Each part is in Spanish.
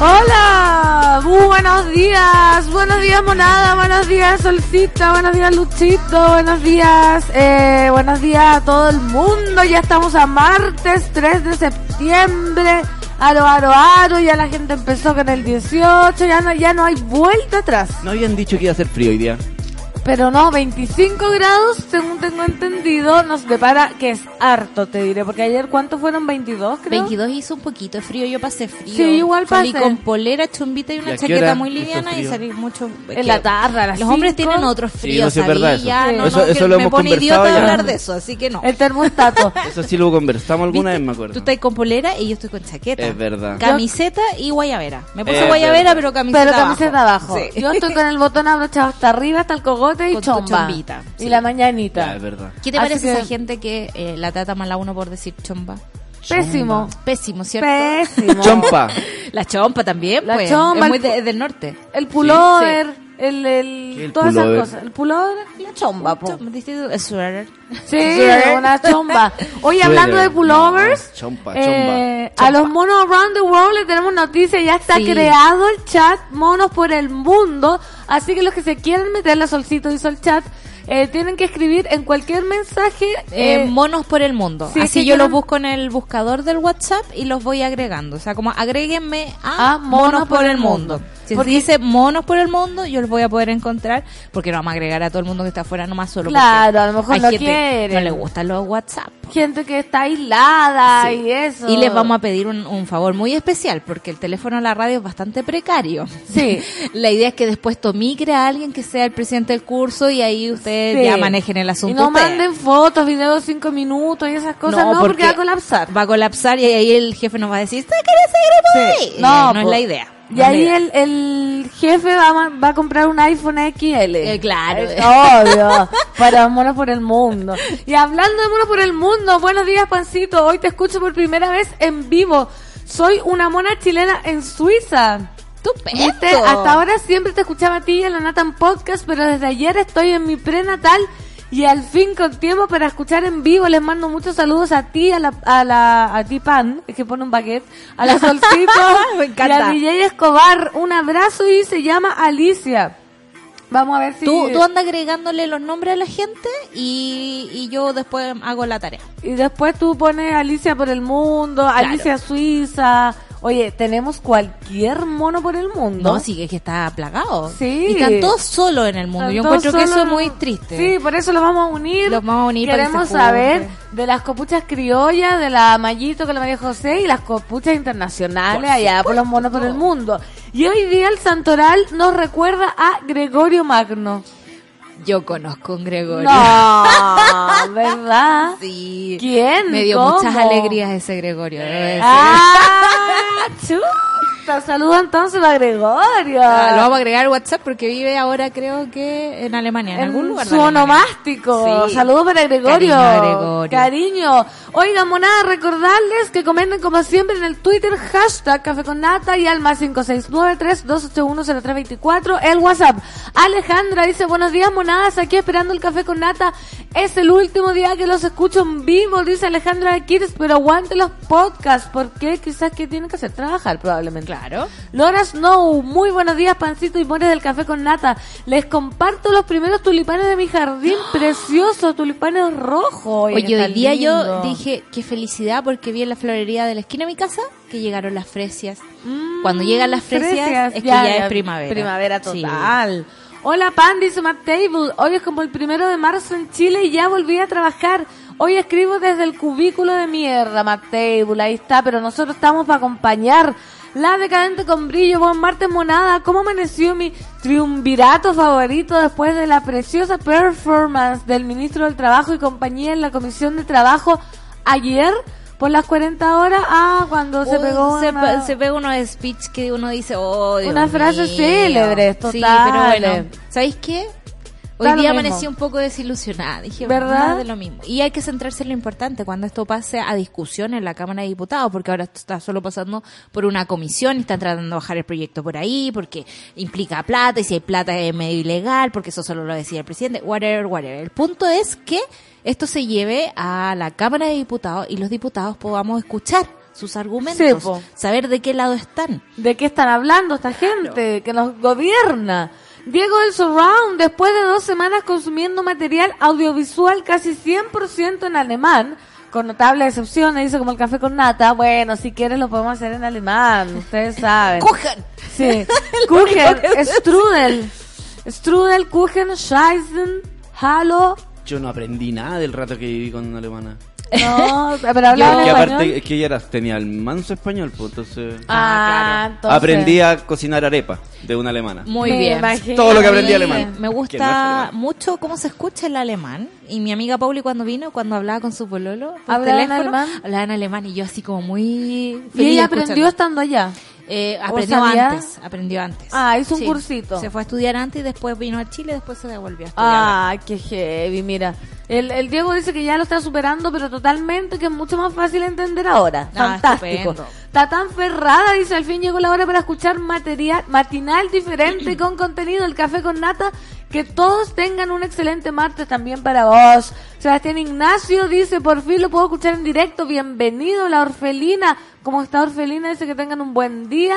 Hola, buenos días, buenos días monada, buenos días solcita, buenos días luchito, buenos días, eh, buenos días a todo el mundo, ya estamos a martes 3 de septiembre, aro, aro, aro, ya la gente empezó con el 18, ya no, ya no hay vuelta atrás, No habían dicho que iba a ser frío hoy día. Pero no, 25 grados, según tengo entendido, nos depara que es harto, te diré, porque ayer cuánto fueron 22, creo. 22 hizo un poquito de frío, yo pasé frío. Sí, igual Salí pasé. con polera, chumbita y ¿Y una qué chaqueta muy liviana y salí mucho. En la tarde, a las Los hombres cinco. tienen otros Sí, fríos, no, sí es ¿sabí? verdad eso. Ya, no, Eso- no, eso lo me hemos pone conversado idiota ya. hablar de eso, así que no. El termostato. Eso sí lo conversamos alguna ¿Viste? vez, me acuerdo. Tú estás con polera y yo estoy con chaqueta. Es verdad. Camiseta y guayabera. Me puse Es guayabera, verdad. pero camiseta Pero camiseta abajo. Sí. Yo estoy con el botón abrochado hasta arriba, hasta el cogote y Con tu chombita, Y sí. la Ya, mañanita. es verdad. ¿Qué te Así parece que- esa gente que eh, la trata mal a uno por decir chomba? Pésimo. Pésimo, ¿cierto? Pésimo. Chompa. La chompa también, La pues. chompa, es muy el- de- del norte. El pullover, el, ¿Qué el todas esas cosas. El pullover, la chomba, po. Chompa, sweater. Sí, una chomba. Oye, hablando de pullovers, No, chompa, eh, chomba. a los monos around the world le tenemos noticias. Ya está Sí. creado el chat Monos por el Mundo. Así que los que se quieran meter la solcito hizo el chat, eh, tienen que escribir en cualquier mensaje. Eh, eh, monos por el mundo. sí, Así yo quieren- los busco en el buscador del WhatsApp y los voy agregando. O sea, como agréguenme a, A monos, por el mundo. Si Porque- dice monos por el mundo, yo los voy a poder encontrar porque no vamos a agregar a todo el mundo que está afuera nomás solo. Claro, a lo mejor hay lo gente quieren. No le gustan los WhatsApp. gente que está aislada Sí. y eso. Y les vamos a pedir un, un favor muy especial porque el teléfono a la radio es bastante precario. Sí. La idea es que después tomicre a alguien que sea el presidente del curso y ahí ustedes Sí. ya manejen el asunto. Y no ustedes. manden fotos, videos de cinco minutos y esas cosas, no, porque, va a colapsar. Va a colapsar y ahí el jefe nos va a decir, ¿usted quiere ese grupo Sí. ahí?" No, Eh, no es la idea. Y ahí el, el jefe va, va a comprar un iPhone XL. Eh, claro. Es obvio. para Monos por el Mundo. Y hablando de Monos por el Mundo, buenos días, Pancito. Hoy te escucho por primera vez en vivo. Soy una mona chilena en Suiza. Estupendo. ¿Viste? Hasta ahora siempre te escuchaba a ti y a la Natan Podcast, pero desde ayer estoy en mi prenatal y al fin con tiempo para escuchar en vivo. Les mando muchos saludos a ti, a la, a la, a ti Pan, es que pone un baguette, a la Solcito Me encanta. y a DJ Escobar. Un abrazo y se llama Alicia. Vamos a ver si... Tú, tú andas agregándole los nombres a la gente y, y yo después hago la tarea. Y después tú pones Alicia por el mundo, Alicia Suiza. Oye, tenemos cualquier mono por el mundo. No, sí, es que está plagado. Sí. Y están todos solos en el mundo. Están Yo encuentro que eso es muy triste. Sí, por eso los vamos a unir. Los vamos a unir para que Queremos se saber de las copuchas criollas, de la Mayito con la María José y las copuchas internacionales allá por los monos por el mundo. Y hoy día el Santoral nos recuerda a Gregorio Magno. Yo conozco a un Gregorio. No, ¿verdad? Sí. ¿Quién? Me dio ¿Cómo? muchas alegrías ese Gregorio. decir. Ah, chuta. Saludo entonces a Gregorio. Ah, lo vamos a agregar al WhatsApp porque vive ahora creo que en Alemania, en, en algún lugar. su onomástico. Sí. Saludos para Gregorio. Cariño Gregorio. Cariño. Oigan, monada, recordarles que comenten como siempre en el Twitter hashtag Café con Nata y al más 569-3281-0324 el WhatsApp. Alejandra dice, buenos días, monadas, aquí esperando el Café con Nata. Es el último día que los escucho en vivo, dice Alejandra de Kids, pero aguante los podcasts, porque quizás que tienen que hacer trabajar probablemente. Claro. Laura Snow, muy buenos días, pancito y mores del café con nata. Les comparto los primeros tulipanes de mi jardín, preciosos, tulipanes rojos. Oye, hoy día yo. Dije qué felicidad porque vi en la florería de la esquina de mi casa que llegaron las fresias. Mm, Cuando llegan las fresias, es que ya, es primavera. Primavera Sí. total. Hola Pan, dice Matt Table. Hoy es como el primero de marzo en Chile y ya volví a trabajar. Hoy escribo desde el cubículo de mierda, Matt Table. Ahí está, pero nosotros estamos para acompañar. La decadente con brillo, buen martes monada. ¿Cómo amaneció mi triunvirato favorito después de la preciosa performance del ministro del Trabajo y compañía en la Comisión de Trabajo ayer? Por las 40 horas, ah, cuando se pegó se, una- se pega unos speech que uno dice, oh, Dios Una frase mío". célebre, Sí, total. pero bueno, ¿sabéis qué? Hoy día amanecí un poco desilusionada. Dije, ¿Verdad? ¿verdad? de lo mismo. Y hay que centrarse en lo importante cuando esto pase a discusión en la Cámara de Diputados, porque ahora esto está solo pasando por una comisión y están tratando de bajar el proyecto por ahí, porque implica plata y si hay plata es medio ilegal, porque eso solo lo decía el presidente, whatever, whatever. El punto es que esto se lleve a la Cámara de Diputados y los diputados podamos escuchar sus argumentos, po. saber de qué lado están. ¿De qué están hablando esta gente que nos gobierna? Diego del Surround, después de dos semanas consumiendo material audiovisual casi 100% en alemán, con notables excepciones, dice como el café con nata, bueno, si quieres lo podemos hacer en alemán, ustedes saben. ¡Cojan! Sí, Kuchen, Strudel, Strudel, Kuchen, Scheißen, Hallo, Yo no aprendí nada del rato que viví con una alemana. no, pero hablaba que español. aparte es que ella era- tenía el manso español, pues entonces Ah, entonces- aprendí a cocinar arepa de una alemana. Muy Me bien. imagino. Todo lo que aprendí alemán. Me no gusta alemán. mucho cómo se escucha el alemán. Y mi amiga Pauli cuando vino, cuando hablaba con su pololo por ¿Hablaba en teléfono, alemán? hablaba en alemán y yo así como muy Y ella escuchando. aprendió estando allá. Eh, ¿O aprendió antes, aprendió antes. Ah, hizo un cursito. Se fue a estudiar antes y después vino a Chile y después se devolvió a estudiar. Ay, qué heavy, mira. El, el Diego dice que ya lo está superando, pero totalmente, que es mucho más fácil entender ahora. Ah, Fantástico. estupendo. Está tan ferrada, dice, al fin llegó la hora para escuchar material matinal diferente con contenido, el café con nata. Que todos tengan un excelente martes también para vos. Sebastián Ignacio dice, por fin lo puedo escuchar en directo. Bienvenido, la orfelina. ¿Cómo está orfelina? Dice que tengan un buen día.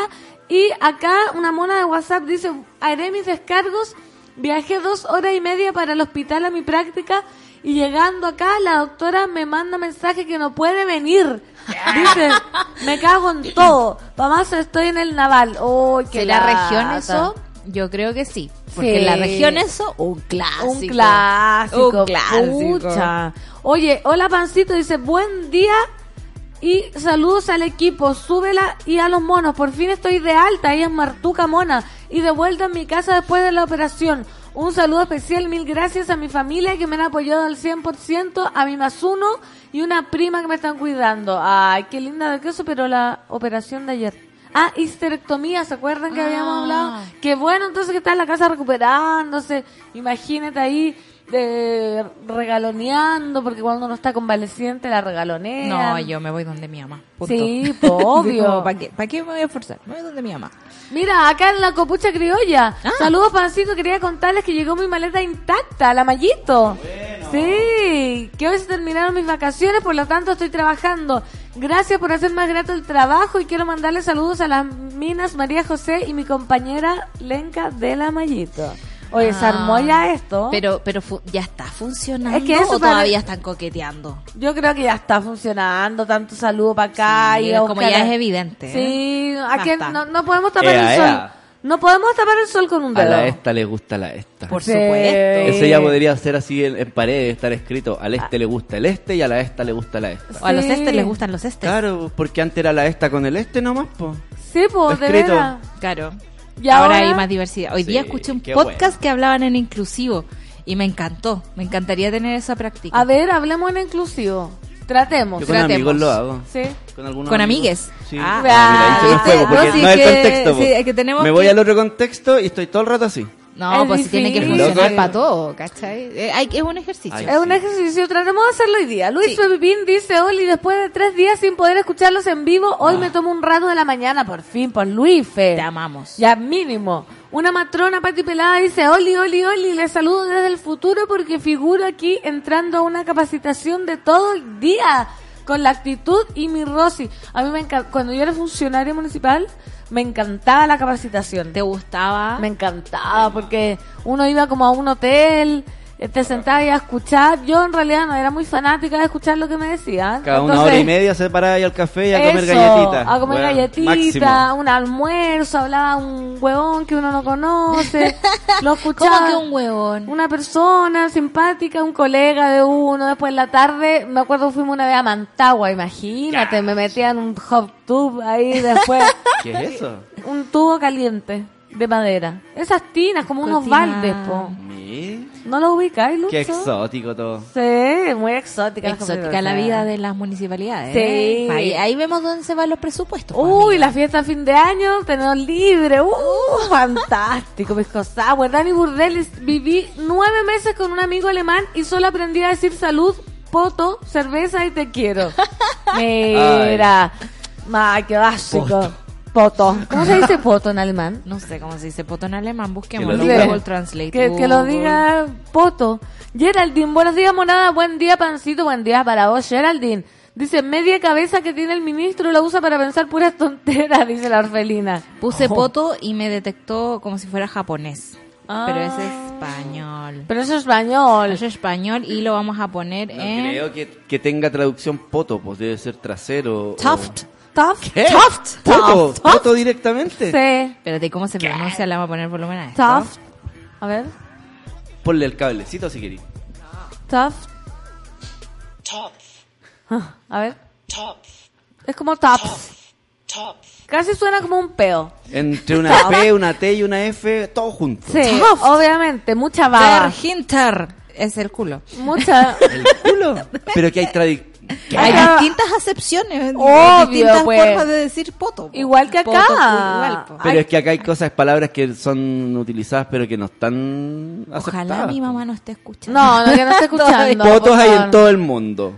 Y acá una mona de WhatsApp dice, haré mis descargos Viajé dos horas y media para el hospital a mi práctica y llegando acá la doctora me manda mensaje que no puede venir. Dice, me cago en todo. Mamá, estoy en el naval. Qué ¿Que la región eso? Yo creo que sí. Porque Sí. en la región eso, un clásico. Un clásico. Un clásico. pucha. Oye, hola Pancito, dice, buen día y saludos al equipo, súbela y a los monos. Por fin estoy de alta, ella es Martuca Mona y de vuelta en mi casa después de la operación. Un saludo especial, mil gracias a mi familia que me han apoyado al 100%, a mi más uno y una prima que me están cuidando. Ay, qué linda de queso, pero la operación de ayer. Ah, histerectomía, ¿se acuerdan que habíamos Ah. hablado? Qué bueno, entonces que está en la casa recuperándose. Imagínate ahí de regaloneando, porque cuando uno está convaleciente la regalonea. No, yo me voy donde mi mamá. punto. Sí, obvio. ¿Para qué, ¿Para qué me voy a esforzar? Me voy donde mi mamá. Mira, acá en la copucha criolla. Ah. Saludos, Pancito. Quería contarles que llegó mi maleta intacta, la mallito. Sí, que hoy se terminaron mis vacaciones, por lo tanto estoy trabajando. Gracias por hacer más grato el trabajo y quiero mandarle saludos a las minas María José y mi compañera Lenca de la Mallito. Oye, se Ah. armó ya esto. Pero, pero fu- ya está funcionando Es que eso o todavía están coqueteando. Yo creo que ya está funcionando, tanto saludo para acá Sí, y a como buscar ya a- es evidente, Sí, aquí Basta. no, no podemos tapar Ea, el sol. ea. No podemos tapar el sol con un A dedo. la esta le gusta la esta. Por Sí. supuesto. Eso ya podría ser así en, en paredes, estar escrito, al este le gusta el este y a la esta le gusta la esta. O a los estes les gustan los estes. Claro, porque antes era la esta con el este nomás, po. Sí, pues, de Escrito. Claro. ¿Y ahora, ahora? hay más diversidad. Hoy día escuché un podcast bueno. que hablaban en inclusivo y me encantó. Me encantaría tener esa práctica. A ver, hablemos en inclusivo. Tratemos. Yo con Tratemos. amigos lo hago. Sí. Con algunos ¿Con amigos. amigues? Sí. Ah. Ah, mira, ahí se me Ah, fue, ¿viste? porque No, sí no es el que- contexto. po. sí, es que tenemos Me voy que- al otro contexto y estoy todo el rato así. No, Es pues si tiene que funcionar para todo, ¿cachai? Eh, hay- es un ejercicio. Ay, Es un ejercicio, tratemos de hacerlo hoy día. Luis Sí. Pepín dice, Oli, después de tres días sin poder escucharlos en vivo, hoy me tomo un rato de la mañana, por fin, por Luis Fe. Te amamos. Ya mínimo. Una matrona Pati Pelada dice, Oli, Oli, Oli, les saludo desde el futuro porque figuro aquí entrando a una capacitación de todo el día con la actitud y mi Rosy. A mí me encanta, cuando yo era funcionaria municipal, me encantaba la capacitación. ¿Te gustaba? Me encantaba porque uno iba como a un hotel te sentabas a escuchar. Yo en realidad no era muy fanática de escuchar lo que me decían. Cada una hora y media se paraba ahí al café y a comer galletitas. A comer Bueno, galletitas, un almuerzo, hablaba un huevón que uno no conoce. lo escuchaba. ¿Cómo que un huevón? Una persona simpática, un colega de uno. Después en la tarde, me acuerdo fuimos una vez a Mantagua, imagínate, me metían un hot tub ahí después. ¿Qué es eso? un tubo caliente de madera. Esas tinas, como unos Cotina. baldes, po. ¿No lo ubicáis, Lucho? Qué exótico todo. Sí, muy exótica. Exótica la vida de las municipalidades. Sí. ¿eh? Ahí, ahí vemos dónde se van los presupuestos. pues, Uy, amiga. la fiesta a fin de año, tenemos libre. Uh, fantástico, mis cosas. Dani Burdelis, viví nueve meses con un amigo alemán y solo aprendí a decir salud, poto, cerveza y te quiero. Mira. Ay, qué básico. Poto. ¿Cómo se dice poto en alemán? No sé cómo se dice poto en alemán, Que busquemos en. Google Translate. Que, que lo diga Poto. Geraldine, buenos días, monada. Buen día, pancito. Buen día para vos, Geraldine. Dice, media cabeza que tiene el ministro la usa para pensar puras tonteras, dice la orfelina. Puse Oh. poto y me detectó como si fuera japonés. Ah. Pero es español. Pero eso es español. Es español y lo vamos a poner No en creo que, que tenga traducción poto, pues debe ser trasero. o- Tuft. Tough. ¿Qué? Tough. ¿Poto? Tough. ¿Poto directamente? Sí. Espérate, ¿cómo se pronuncia? Le vamos a poner volumen a esto. Tough. A ver. Ponle el cablecito si querés. Tough. Ah, A ver. Es como tough. Casi suena como un peo. Entre una P, una T y una F, todo junto. Sí, obviamente. Mucha baba. Der Hinter es el culo. Mucha... ¿El culo? Pero que hay tradi- ¿Qué? Hay Acá- distintas acepciones, Obvio, distintas pues. formas de decir poto. po. Igual que acá. Poto, igual, po. Pero es que acá hay cosas, palabras que son utilizadas pero que no están Ojalá aceptadas. mi mamá no esté escuchando. No, no, que no esté escuchando. Potos hay en todo el mundo.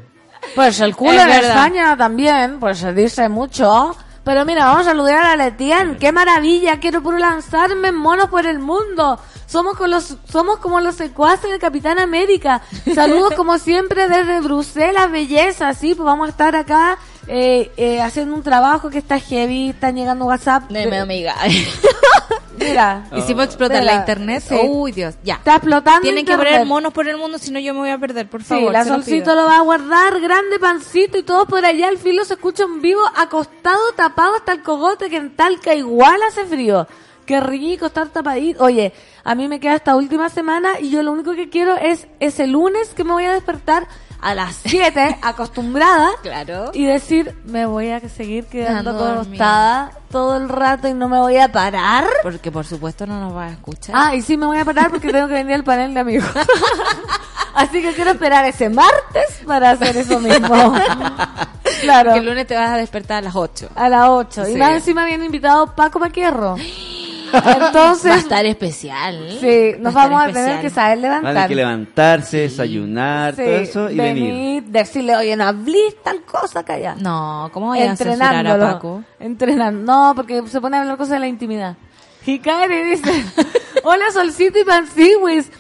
Pues el culo Es en verdad. España también, pues se dice mucho. Pero mira, vamos a saludar a Letien. ¡Qué maravilla! Quiero lanzarme en monos por el mundo. Somos, con los, somos como los secuaces del Capitán América. Saludos como siempre desde Bruselas, belleza. Sí, pues vamos a estar acá eh, eh, haciendo un trabajo que está heavy. Están llegando WhatsApp. De mi amiga. Mira, Hicimos explotar Mira, la internet. sí. Uy, Dios, ya. está explotando Tienen que poner monos por el mundo, si no yo me voy a perder, por favor. Sí, la lo solcito lo va a guardar, grande pancito y todo por allá. El filo se escucha en vivo, acostado, tapado hasta el cogote, que en Talca igual hace frío. Qué rico estar tapadito. Oye, a mí me queda esta última semana y yo lo único que quiero es ese lunes que me voy a despertar a las 7, acostumbrada, Claro. y decir, me voy a seguir quedando acostada todo el rato y no me voy a parar. Porque por supuesto no nos va a escuchar. Ah, y sí me voy a parar porque tengo que venir al panel de amigos. Así que quiero esperar ese martes para hacer eso mismo. claro. Porque el lunes te vas a despertar a las 8. A las 8. Y Sí. más encima habían invitado Paco Paquierro. Va a Entonces, estar especial. sí, Va nos vamos a especial. tener que saber Van a levantar. que levantarse, desayunar, Sí, todo eso y venir. venir, decirle, oye, no hablís tal cosa acá allá. No, ¿cómo voy a censurar a. Paco? Entrenando. No, porque se pone a hablar cosas de la intimidad. Hikari dice, hola Solcito y Panciwis.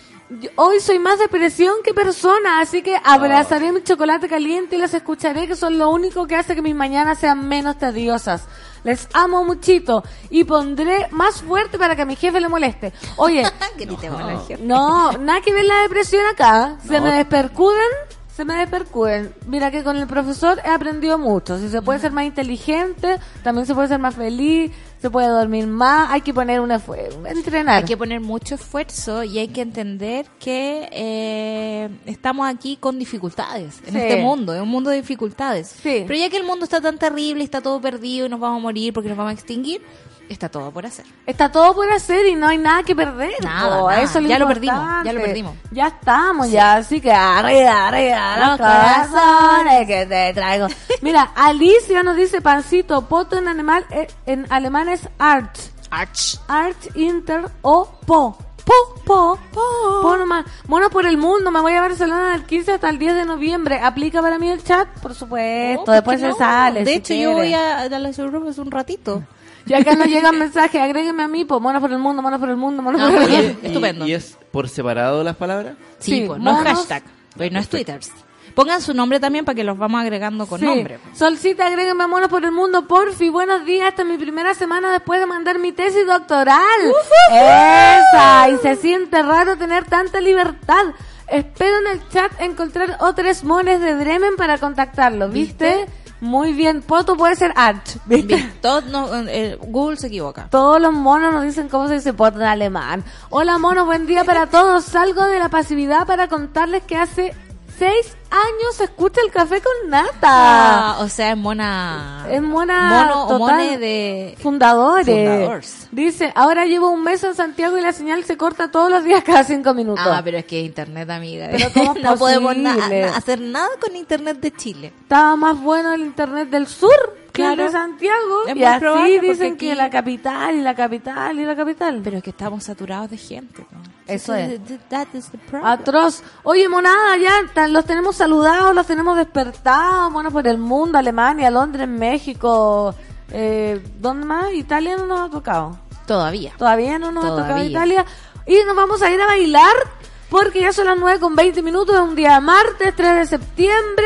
Hoy soy más depresión que persona, así que abrazaré mi chocolate caliente y las escucharé, que son lo único que hace que mis mañanas sean menos tediosas. Les amo muchito y pondré más fuerte para que a mi jefe le moleste. Oye, gente. no, nada que ver la depresión acá. Se No. me despercuden, se me despercuden. Mira que con el profesor he aprendido mucho. Si se puede ser más inteligente, también se puede ser más feliz, se puede dormir más, hay que poner un esfuerzo, entrenar. Hay que poner mucho esfuerzo y hay que entender que eh, estamos aquí con dificultades en Sí. este mundo, es un mundo de dificultades. Sí. Pero ya que el mundo está tan terrible, está todo perdido y nos vamos a morir porque nos vamos a extinguir, está todo por hacer. Está todo por hacer y no hay nada que perder. Nada. Eso es Ya lo perdimos, ya lo perdimos. Ya estamos, ya. Así que arriba, arriba, los Los corazones que te traigo. Mira, Alicia nos dice pancito, poto en animal, eh, en alemán es art. Arch. Art Inter o Po. Po, po, po. Po nomás. Mono por el mundo. Me voy a Barcelona del 15 hasta el 10 de noviembre. ¿Aplica para mí el chat? Por supuesto. No, Después ¿por se no? sale. De si hecho, yo voy a, a las Europas un ratito. Y acá nos llegan mensajes. Agrégueme a mí, po. Mono por el mundo, mono por el mundo, mono No, por el mundo. Estupendo. ¿Y es por separado las palabras? Sí, Sí, pues, no es monos. hashtag, pero no es Twitter. Pongan su nombre también para que los vamos agregando con Sí. nombre. Solcita, agréguenme a Monos por el Mundo, porfi. Buenos días, esta es mi primera semana después de mandar mi tesis doctoral. Esa, y se siente raro tener tanta libertad. Espero en el chat encontrar otros mones de Bremen para contactarlo, ¿viste? Muy bien, Poto puede ser Arch, ¿viste? Bien, todo no- eh, Google se equivoca. Todos los monos nos dicen cómo se dice poto en alemán. Hola monos, buen día para todos. Salgo de la pasividad para contarles que hace seis años se escucha el café con nata. Ah, o sea, es mona. Es mona Mono o total. mone de. Fundadores. Fundadores. Dice, ahora llevo un mes en Santiago y la señal se corta todos los días cada cinco minutos. Ah, pero es que internet, amiga. Pero ¿cómo no podemos posible? na- hacer nada con internet de Chile. Estaba más bueno el internet del sur que Claro. de Santiago. Es y así dicen aquí- que la capital y la capital y la capital. Pero es que estamos saturados de gente. ¿no? Eso es. That is the problem. Atroz. Oye, monada, ya los tenemos saludados, los tenemos despertados. Bueno, por el mundo, Alemania, Londres, México. Eh, ¿Dónde más? Italia no nos ha tocado. Todavía. Todavía no nos ha tocado. Italia. Y nos vamos a ir a bailar porque ya son las 9 con 20 minutos de un día martes, 3 de septiembre.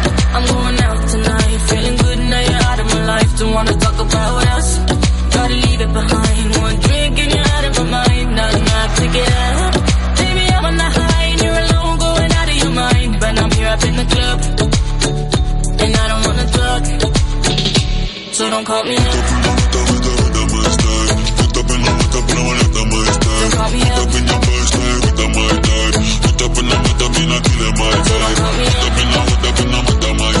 don't wanna talk about us. Try to leave it behind. One drink and you're out of my mind. Not enough to get up. Baby, I'm on the high and you're alone, going out of your mind. But I'm here up in the club, and I don't wanna talk. So don't call me up. Put up and I'm hooked up and I my time. Hooked up in your first the hooked up my time. Hooked up and I'm hooked up in the middle feeling my vibe. Hooked up and I'm hooked up and I'm up my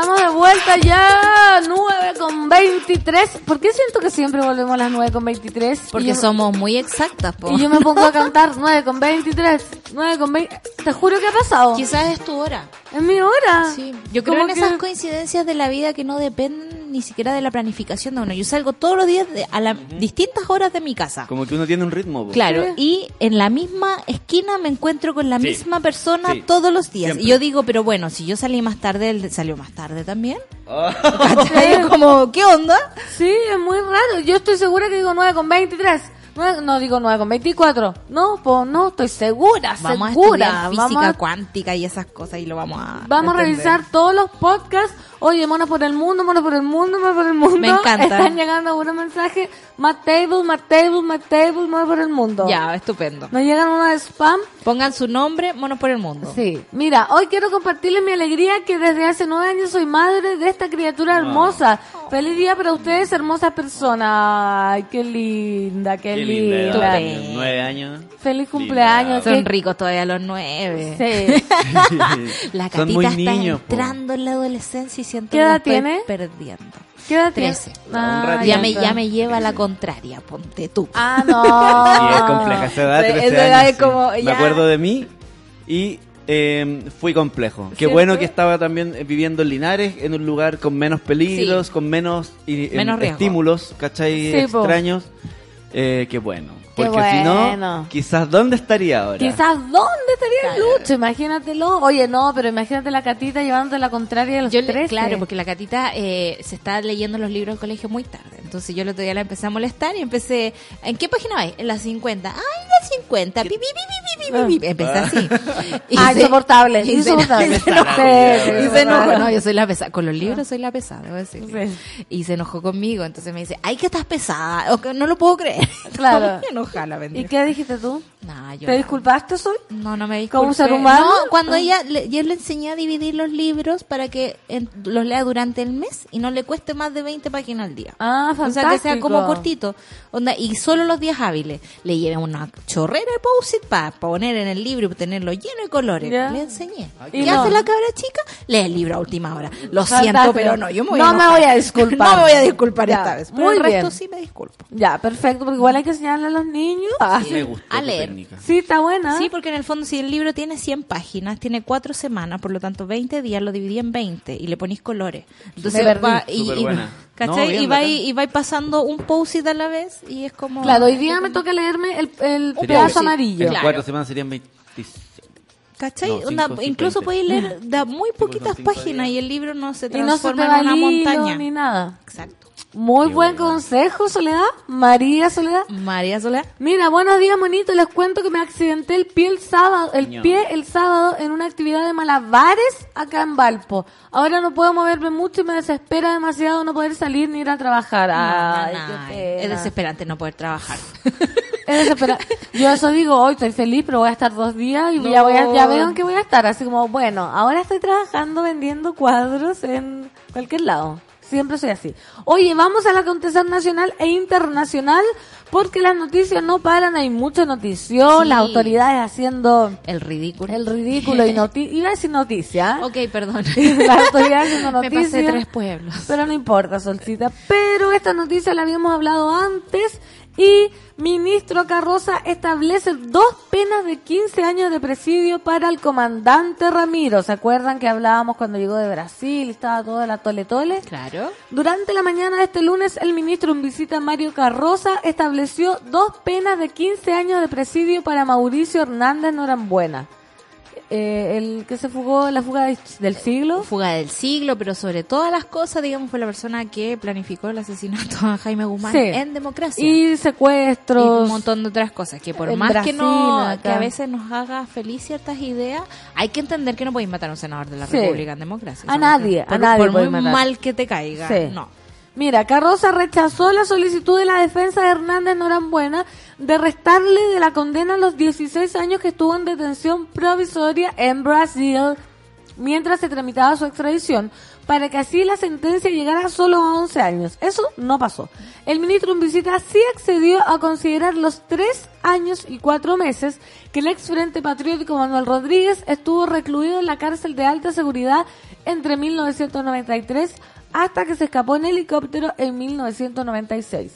Estamos de vuelta ya, 9 con 23. ¿Por qué siento que siempre volvemos a las 9 con 23? Porque yo, somos muy exactas, po. Y yo me pongo a cantar 9 con 23, 9 con 20. Te juro que ha pasado. Quizás es tu hora. Es mi hora. Sí, yo creo en que- esas coincidencias de la vida que no dependen ni siquiera de la planificación de uno. Yo salgo todos los días de- a las distintas horas de mi casa. Como que uno tiene un ritmo. Claro, y en la misma esquina me encuentro con la Sí. misma persona Sí. todos los días. Siempre. Y yo digo, pero bueno, si yo salí más tarde, él salió más tarde también. Como, ¿qué onda? Sí, es muy raro. Yo estoy segura que digo 9 con 23. No digo 9 con 24. No, pues no, estoy segura, Vamos a segura. estudiar física Vamos a- cuántica y esas cosas y lo vamos a Vamos a revisar todos los podcasts. Oye, mono por el mundo, mono por el mundo, mono por el mundo. Me encanta. Están llegando unos mensajes. Matt Table, Matt Table, Matt Table, mono por el mundo. Ya, estupendo. Nos llegan unos de spam. Pongan su nombre, Monos por el Mundo. Sí. Mira, hoy quiero compartirles mi alegría que desde hace nueve años soy madre de esta criatura hermosa. Feliz día para ustedes, hermosa persona. Ay, qué linda, qué, Qué linda. edad, Nueve años. Feliz cumpleaños. Son ricos todavía los nueve. Sí. La Son muy catita está niños, po. entrando en la adolescencia y siento ¿Qué que la edad tiene? perdiendo. ¿Qué edad tiene? Trece. Ah. Ya me, ya me lleva a la contraria, ponte tú. Ah, no. Y es compleja esa edad, Sí, 13 esa edad años, es como, sí. ya. Me acuerdo de mí y eh, fui complejo. Qué ¿Cierto? bueno que estaba también eh, viviendo en Linares, en un lugar con menos peligros, Sí. con menos, y- em, Menos riesgo. estímulos, ¿cachai? Sí, po. Eh, qué bueno. Qué Porque si no, bueno. quizás ¿dónde estaría ahora? Quizás dónde estaría el Lucho, imagínatelo. Oye, no, pero imagínate la catita llevándote la contraria a los Yo le- 13. claro, porque la catita eh, se está leyendo los libros del colegio muy tarde. Entonces yo el otro día la empecé a molestar y empecé. ¿En qué página vais? En la 50. ¡Ay, la 50! Pi, pi, pi, pi, pi, pi, pi. Empecé así. Ah, se- insoportable, insoportable. y se enojó. No, yo soy la pesada. Con los libros soy la pesada, debo decir. Sí. Y se enojó conmigo. Entonces me dice, ¡ay, que estás pesada! O que no lo puedo creer. Claro. ¿Y qué dijiste tú? Nah, yo ¿Te no. disculpaste hoy? No, no me disculpé. ¿Como ser humano? No, cuando Ah. ella, le, yo le enseñé a dividir los libros para que en- los lea durante el mes y no le cueste más de 20 páginas al día. Ah, O sea, que fantástico. sea como cortito. Onda, y solo los días hábiles. Le llevé una chorrera de post-it para poner en el libro y tenerlo lleno de colores. Le enseñé. Y ¿Qué no. hace la cabra chica? Lee el libro a última hora. Lo Fantástico. siento, pero no, yo me voy No a me voy a disculpar. no me voy a disculpar Ya, esta vez. Pero muy el resto bien. sí me disculpo. Ya, perfecto, porque igual hay que enseñarle a los niños. Ah, Me gustó A tu leer. Técnica. Sí, está buena. Sí, porque en el fondo si el libro tiene 100 páginas, tiene 4 semanas, por lo tanto 20 días lo dividí en 20 y le ponís colores. Entonces va y, y-. No, bien, y va y, y va pasando un post-it a la vez y es como... Claro, hoy día me toca leerme el, el pedazo amarillo. En Claro. cuatro semanas serían 26. ¿Cachai? No, cinco, incluso podéis leer de muy pues, poquitas páginas y el libro no se Y no se transforma en una montaña. ni nada. Exacto. Muy Qué buen bueno. consejo, Soledad. María Soledad. María Soledad. Mira, buenos días, monito. Les cuento que me accidenté el pie el sábado, el Ño. pie el sábado en una actividad de malabares acá en Valpo. Ahora no puedo moverme mucho y me desespera demasiado no poder salir ni ir a trabajar. Ay, No, no, qué es desesperante no poder trabajar. Es desesperante. Yo eso digo, hoy estoy feliz, pero voy a estar dos días y ya, voy a, ya veo en qué voy a estar. Así como, bueno, ahora estoy trabajando vendiendo cuadros en cualquier lado. Siempre soy así. Oye, vamos al acontecer nacional e internacional porque las noticias no paran, hay mucha notición, Sí. las autoridades haciendo El ridículo. el ridículo y noti iba a decir noticia. Ok, perdón. las autoridades haciendo Me noticias. pasé tres pueblos. Pero no importa, Solcita. Pero esta noticia la habíamos hablado antes y ministro Carroza establece dos penas de 15 años de presidio para el comandante Ramiro. ¿Se acuerdan que hablábamos cuando llegó de Brasil y estaba toda la tole tole? Claro. Durante la mañana de este lunes, el ministro en visita Mario Carroza estableció dos penas de 15 años de presidio para Mauricio Hernández Norambuena. Eh, el que se fugó la fuga de- del siglo. fuga del siglo, pero sobre todas las cosas, digamos, fue la persona que planificó el asesinato a Jaime Guzmán Sí. en democracia. Y Y secuestros. un montón de otras cosas que por más que no acá. que a veces nos haga feliz ciertas ideas hay que entender que no podéis matar a un senador de la Sí. República en democracia A nadie, por, a nadie por muy matar. mal que te caiga Sí. no Mira, Carroza rechazó la solicitud de la defensa de Hernández Norambuena de restarle de la condena los 16 años que estuvo en detención provisoria en Brasil mientras se tramitaba su extradición, para que así la sentencia llegara solo a 11 años. Eso no pasó. El ministro en visita sí accedió a considerar los 3 años y 4 meses que el ex Frente Patriótico Manuel Rodríguez estuvo recluido en la cárcel de alta seguridad entre 1993 hasta que se escapó en helicóptero en 1996.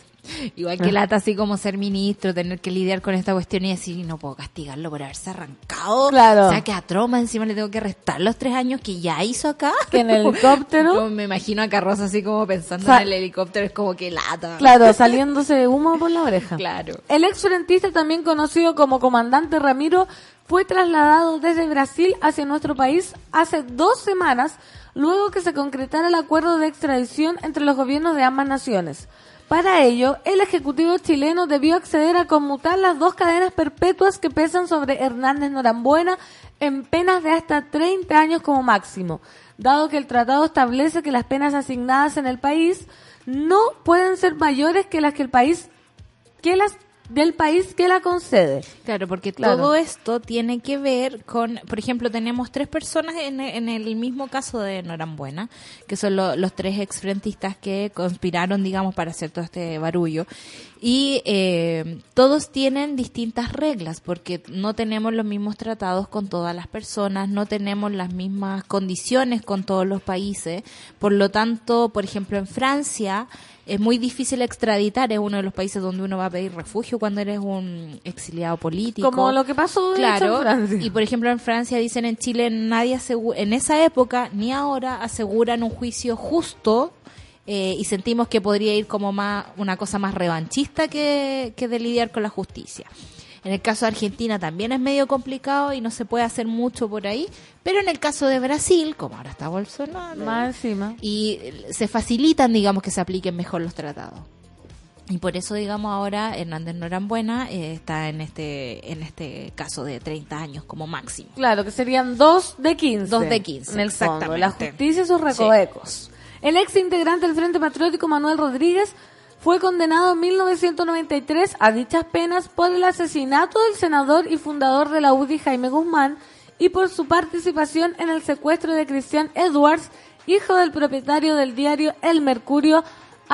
igual que lata así como ser ministro tener que lidiar con esta cuestión y decir no puedo castigarlo por haberse arrancado Claro. o sea que a Troma encima le tengo que restar los tres años que ya hizo acá Que en el helicóptero- Como me imagino a Carroza así como pensando Sa- en el helicóptero es como que lata Claro, saliéndose humo por la oreja. Claro. El ex frentista, también conocido como comandante Ramiro, fue trasladado desde Brasil hacia nuestro país hace dos semanas, luego que se concretara el acuerdo de extradición entre los gobiernos de ambas naciones. Para ello, el Ejecutivo chileno debió acceder a conmutar las dos cadenas perpetuas que pesan sobre Hernández Norambuena en penas de hasta 30 años como máximo, dado que el tratado establece que las penas asignadas en el país no pueden ser mayores que las que el país que las del país que la concede. Claro, porque Claro. todo esto tiene que ver con, por ejemplo, tenemos tres personas en, en el mismo caso de Norambuena, que son lo- los tres exfrentistas que conspiraron, digamos, para hacer todo este barullo. Y eh, todos tienen distintas reglas, porque no tenemos los mismos tratados con todas las personas, no tenemos las mismas condiciones con todos los países. Por lo tanto, por ejemplo, en Francia es muy difícil extraditar, es uno de los países donde uno va a pedir refugio cuando eres un exiliado político. Como lo que pasó Claro, en Francia. y por ejemplo en Francia dicen en Chile nadie en esa época ni ahora aseguran un juicio justo eh, y sentimos que podría ir como más una cosa más revanchista que, que de lidiar con la justicia. En el caso de Argentina también es medio complicado y no se puede hacer mucho por ahí, pero en el caso de Brasil, como ahora está Bolsonaro, Más encima. y se facilitan, digamos, que se apliquen mejor los tratados. Y por eso, digamos, ahora Hernández Norambuena eh, está en este en este caso de 30 años como máximo. Claro, que serían dos de 15. Dos de 15, En el fondo. exactamente. La justicia y sus recovecos. El ex integrante del Frente Patriótico Manuel Rodríguez fue condenado en 1993 a dichas penas por el asesinato del senador y fundador de la UDI Jaime Guzmán y por su participación en el secuestro de Cristian Edwards, hijo del propietario del diario El Mercurio,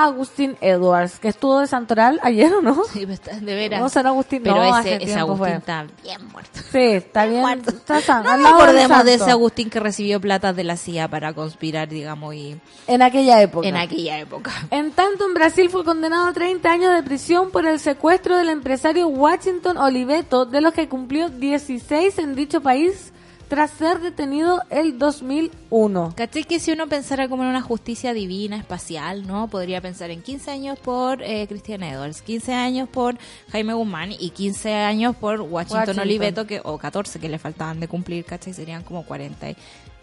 Agustín Edwards, que estuvo de Santoral ayer, ¿o no? Sí, pues, de veras. No, San Agustín, Pero no, ese, ese Agustín fue. está bien muerto. Sí, está bien. Muerto. Está san- No nos acordemos de ese Agustín que recibió plata de la CIA para conspirar, digamos, y En aquella época. en aquella época. En tanto, en Brasil fue condenado a 30 años de prisión por el secuestro del empresario Washington Oliveto, de los que cumplió 16 en dicho país tras ser detenido el 2001. ¿Cachai que si uno pensara como en una justicia divina, espacial, ¿no? Podría pensar en 15 años por eh, Christian Edwards, 15 años por Jaime Guzmán y 15 años por Washington, Washington. Oliveto, que, o 14 que le faltaban de cumplir, ¿cachai? Serían como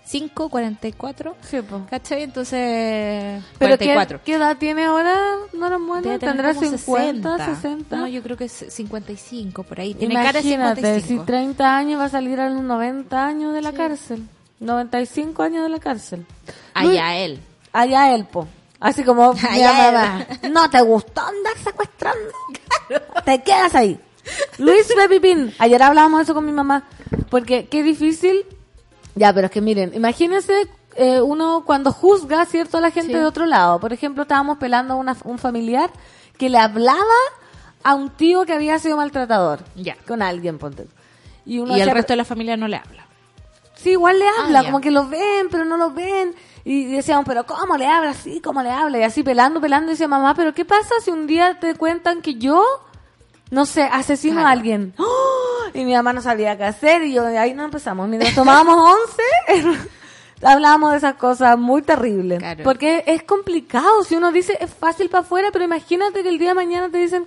45, 44, Sí, po. ¿cachai? Entonces, Pero ¿qué, 44. qué edad tiene ahora Bueno? Debe tener ¿Tendrá como 50, 60? No, yo creo que es 55, por ahí. Tiene cara de Imagínate, si 55. 30 años va a salir a los 90 años de la cárcel. 95 años de la cárcel. Allá él. Allá él, po. Así como mi Allá mamá. ¿No te gustó andar secuestrando? Te quedas ahí. Luis Pepipín. Ayer hablábamos de eso con mi mamá. Porque qué difícil. Ya, pero es que miren, imagínense eh, uno cuando juzga, ¿cierto?, a la gente Sí. de otro lado. Por ejemplo, estábamos pelando a una- un familiar que le hablaba a un tío que había sido maltratador. Ya. Con alguien, ponte. Y, uno Y el resto de la familia no le habla. Sí, igual le habla, Ah, ya. como que lo ven, pero no lo ven. Y decíamos, pero ¿cómo le habla? Sí, ¿cómo le habla? Y así pelando, pelando, y decía, mamá, pero ¿qué pasa si un día te cuentan que yo, no sé, asesino Claro. a alguien? ¡Oh! Y mi mamá no sabía qué hacer, y yo, ahí no empezamos. Mientras tomábamos once, hablábamos de esas cosas muy terribles. Claro. Porque es complicado, si uno dice, es fácil para afuera, pero imagínate que el día de mañana te dicen,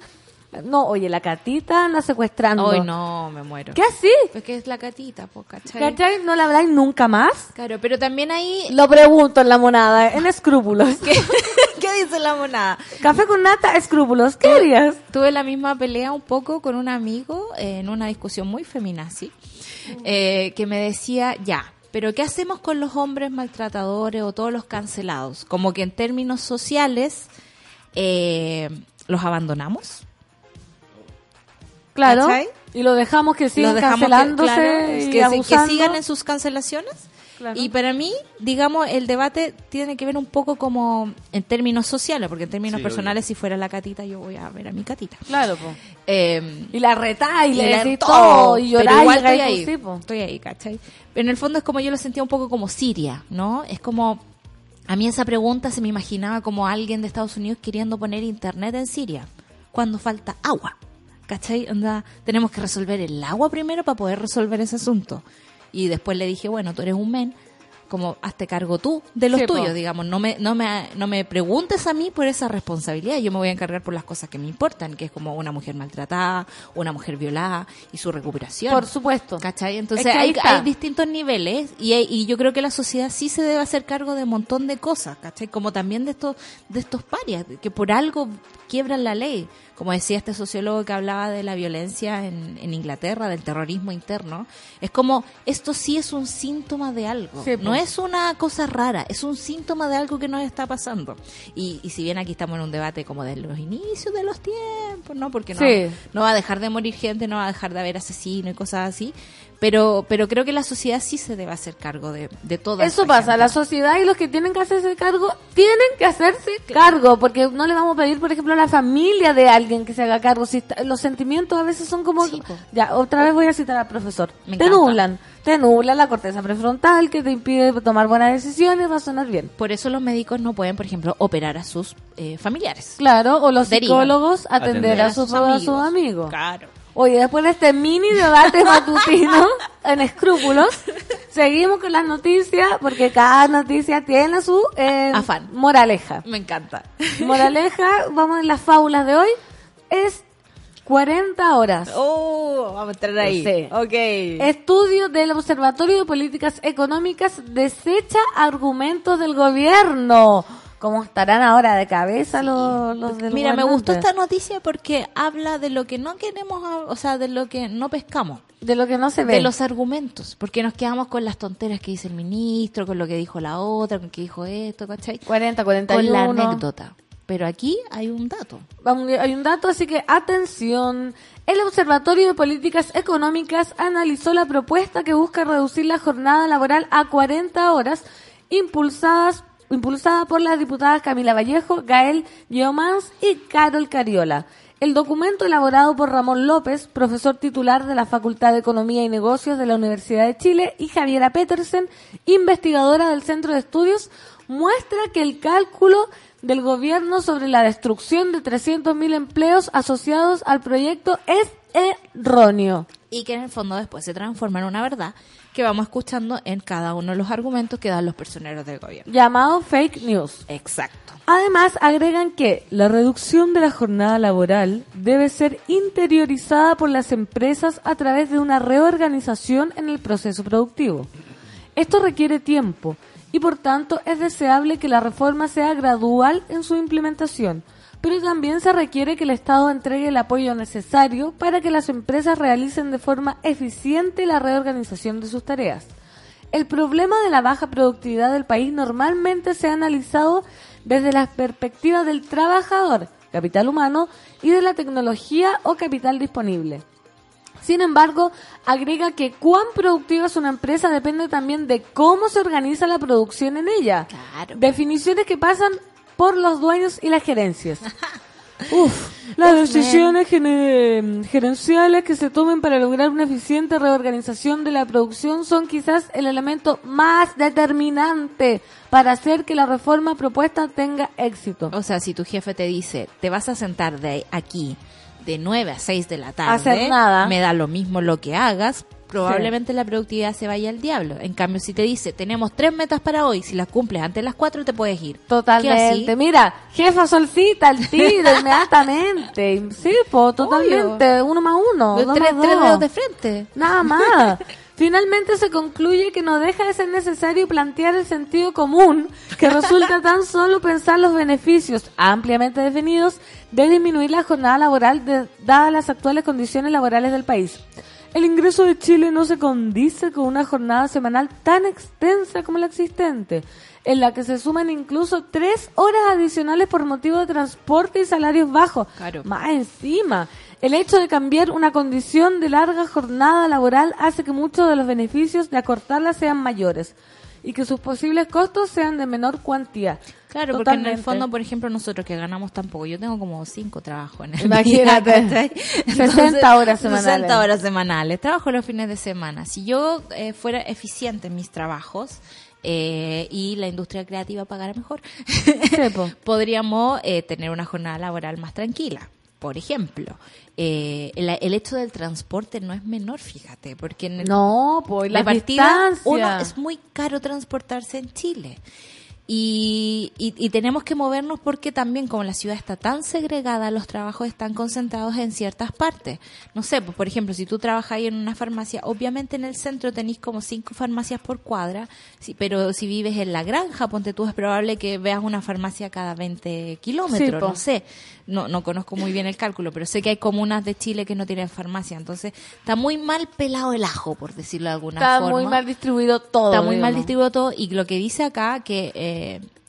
no, oye, la catita anda secuestrando. Hoy no, me muero. ¿Qué así? Pues que es la catita, pues, ¿cachai? ¿Cachai? ¿No la habláis nunca más? Claro, pero también ahí... Lo pregunto en la monada, en escrúpulos. ¿Qué, ¿Qué dice la monada? Café con nata, escrúpulos. ¿Qué harías? Tuve la misma pelea un poco con un amigo eh, en una discusión muy feminazi, eh, que me decía, ya, pero ¿qué hacemos con los hombres maltratadores o todos los cancelados? Como que en términos sociales, eh, ¿los abandonamos? Claro. ¿Cachai? Y lo dejamos que sigan ¿Los dejamos que- cancelándose claro, y que, se- que abusando. sigan en sus cancelaciones? Claro. Y para mí, digamos, el debate tiene que ver un poco como en términos sociales, porque en términos Sí, personales, si fuera la catita, yo voy a ver a mi catita. Claro, po. Eh, Y la retá y, le la- decís todo. Y llorá y igual estoy ahí, sí, estoy ahí, ¿cachai? Pero en el fondo es como yo lo sentía un poco como Siria, ¿no? Es como, a mí esa pregunta se me imaginaba como alguien de Estados Unidos queriendo poner internet en Siria, cuando falta agua, ¿cachai? Onda, tenemos que resolver el agua primero para poder resolver ese asunto. Y después le dije, bueno, tú eres un men, como hazte cargo tú de los Sí, po. tuyos, digamos, no me, no me, no me preguntes a mí por esa responsabilidad, yo me voy a encargar por las cosas que me importan, que es como una mujer maltratada, una mujer violada y su recuperación. Por supuesto. ¿Cachai? Entonces Es que ahí hay, hay distintos niveles y, hay- y yo creo que la sociedad sí se debe hacer cargo de un montón de cosas, ¿cachai? Como también de estos, de estos parias, que por algo quiebran la ley. Como decía este sociólogo que hablaba de la violencia en, en Inglaterra, del terrorismo interno, es como, esto sí es un síntoma de algo. Sí, no pues. es una cosa rara, es un síntoma de algo que nos está pasando. Y, y si bien aquí estamos en un debate como de los inicios de los tiempos, ¿no? Porque no, Sí. no va a dejar de morir gente, no va a dejar de haber asesinos y cosas así. Pero, pero creo que la sociedad sí se debe hacer cargo de, de todo Eso pasa, la sociedad y los que tienen que hacerse cargo tienen que hacerse cargo, porque no le vamos a pedir, por ejemplo, a la familia de alguien que se haga cargo. Si está- los sentimientos a veces son como... Sí, ya, otra vez voy a citar al profesor. Me te encanta. nublan, te nubla la corteza prefrontal que te impide tomar buenas decisiones y razonar bien. Por eso los médicos no pueden, por ejemplo, operar a sus eh, familiares. Claro, o los Derivan. psicólogos atender, a, sus, a sus amigos. Claro. Oye, después de este mini debate matutino en escrúpulos, seguimos con las noticias, porque cada noticia tiene su eh, Afán. moraleja. Me encanta. Moraleja, vamos en las fábulas de hoy, es 40 horas. Oh, vamos a entrar ahí. Sí. Ok. Estudio del Observatorio de Políticas Económicas desecha argumentos del gobierno. ¿Cómo estarán ahora de cabeza los, los del Mira, me gustó esta noticia porque habla de lo que no queremos, o sea, de lo que no pescamos. De lo que no se ve. De los argumentos, porque nos quedamos con las tonteras que dice el ministro, con lo que dijo la otra, con lo que dijo esto, ¿cachai? 40, 41. Con la anécdota. Pero aquí hay un dato. Hay un dato, así que atención. El Observatorio de Políticas Económicas analizó la propuesta que busca reducir la jornada laboral a 40 horas, impulsadas, impulsada por las diputadas Camila Vallejo, Gael Yeomans y Carol Cariola. El documento elaborado por Ramón López, profesor titular de la Facultad de Economía y Negocios de la Universidad de Chile, y Javiera Petersen, investigadora del Centro de Estudios, muestra que el cálculo del gobierno sobre la destrucción de 300.000 empleos asociados al proyecto es erróneo. Y que en el fondo después se transforma en una verdad que vamos escuchando en cada uno de los argumentos que dan los personeros del gobierno. Llamado fake news. Exacto. Además, agregan que la reducción de la jornada laboral debe ser interiorizada por las empresas a través de una reorganización en el proceso productivo. Esto requiere tiempo y por tanto es deseable que la reforma sea gradual en su implementación, pero también se requiere que el Estado entregue el apoyo necesario para que las empresas realicen de forma eficiente la reorganización de sus tareas. El problema de la baja productividad del país normalmente se ha analizado desde las perspectivas del trabajador, capital humano, y de la tecnología o capital disponible. Sin embargo, agrega que cuán productiva es una empresa depende también de cómo se organiza la producción en ella. Claro. Definiciones que pasan por los dueños y las gerencias. Uf, las decisiones gene- gerenciales que se tomen para lograr una eficiente reorganización de la producción son quizás el elemento más determinante para hacer que la reforma propuesta tenga éxito. O sea, si tu jefe te dice, te vas a sentar de aquí de 9 a 6 de la tarde, Hacer nada. me da lo mismo lo que hagas, probablemente la productividad se vaya al diablo. En cambio, si te dice, tenemos tres metas para hoy, si las cumples antes de las 4 te puedes ir. ¿Qué Totalmente. Mira, jefa solcita, al tiro, inmediatamente. Sí, po, totalmente. Uno más uno. tres, más tres dos. dedos de frente. Nada más. Finalmente se concluye que no deja de ser necesario plantear el sentido común, que resulta tan solo pensar los beneficios ampliamente definidos de disminuir la jornada laboral de- dadas las actuales condiciones laborales del país. El ingreso de Chile no se condice con una jornada semanal tan extensa como la existente, en la que se suman incluso tres horas adicionales por motivo de transporte y salarios bajos. Claro. Más encima, el hecho de cambiar una condición de larga jornada laboral hace que muchos de los beneficios de acortarla sean mayores y que sus posibles costos sean de menor cuantía. Claro, porque en el Totalmente. fondo, por ejemplo, nosotros que ganamos tan poco, yo tengo como cinco trabajos en el Imagínate. día, ¿cachai? 60 horas semanales. 60 horas semanales. Trabajo los fines de semana. Si yo eh, fuera eficiente en mis trabajos eh, y la industria creativa pagara mejor, po. podríamos eh, tener una jornada laboral más tranquila. Por ejemplo, eh, el, el hecho del transporte no es menor, fíjate, porque en el, No, pues la partida, distancia. uno, es muy caro transportarse en Chile. Y, y, y tenemos que movernos porque también como la ciudad está tan segregada, los trabajos están concentrados en ciertas partes. No sé, pues por ejemplo, si tú trabajas ahí en una farmacia, obviamente en el centro tenéis como cinco farmacias por cuadra, sí, pero si vives en la granja, ponte tú, es probable que veas una farmacia cada 20 kilómetros, Sí, no sé. No, no conozco muy bien el cálculo, pero sé que hay comunas de Chile que no tienen farmacia, entonces está muy mal pelado el ajo, por decirlo de alguna Está forma. muy mal distribuido todo. Está muy mal distribuido todo y lo que dice acá que eh,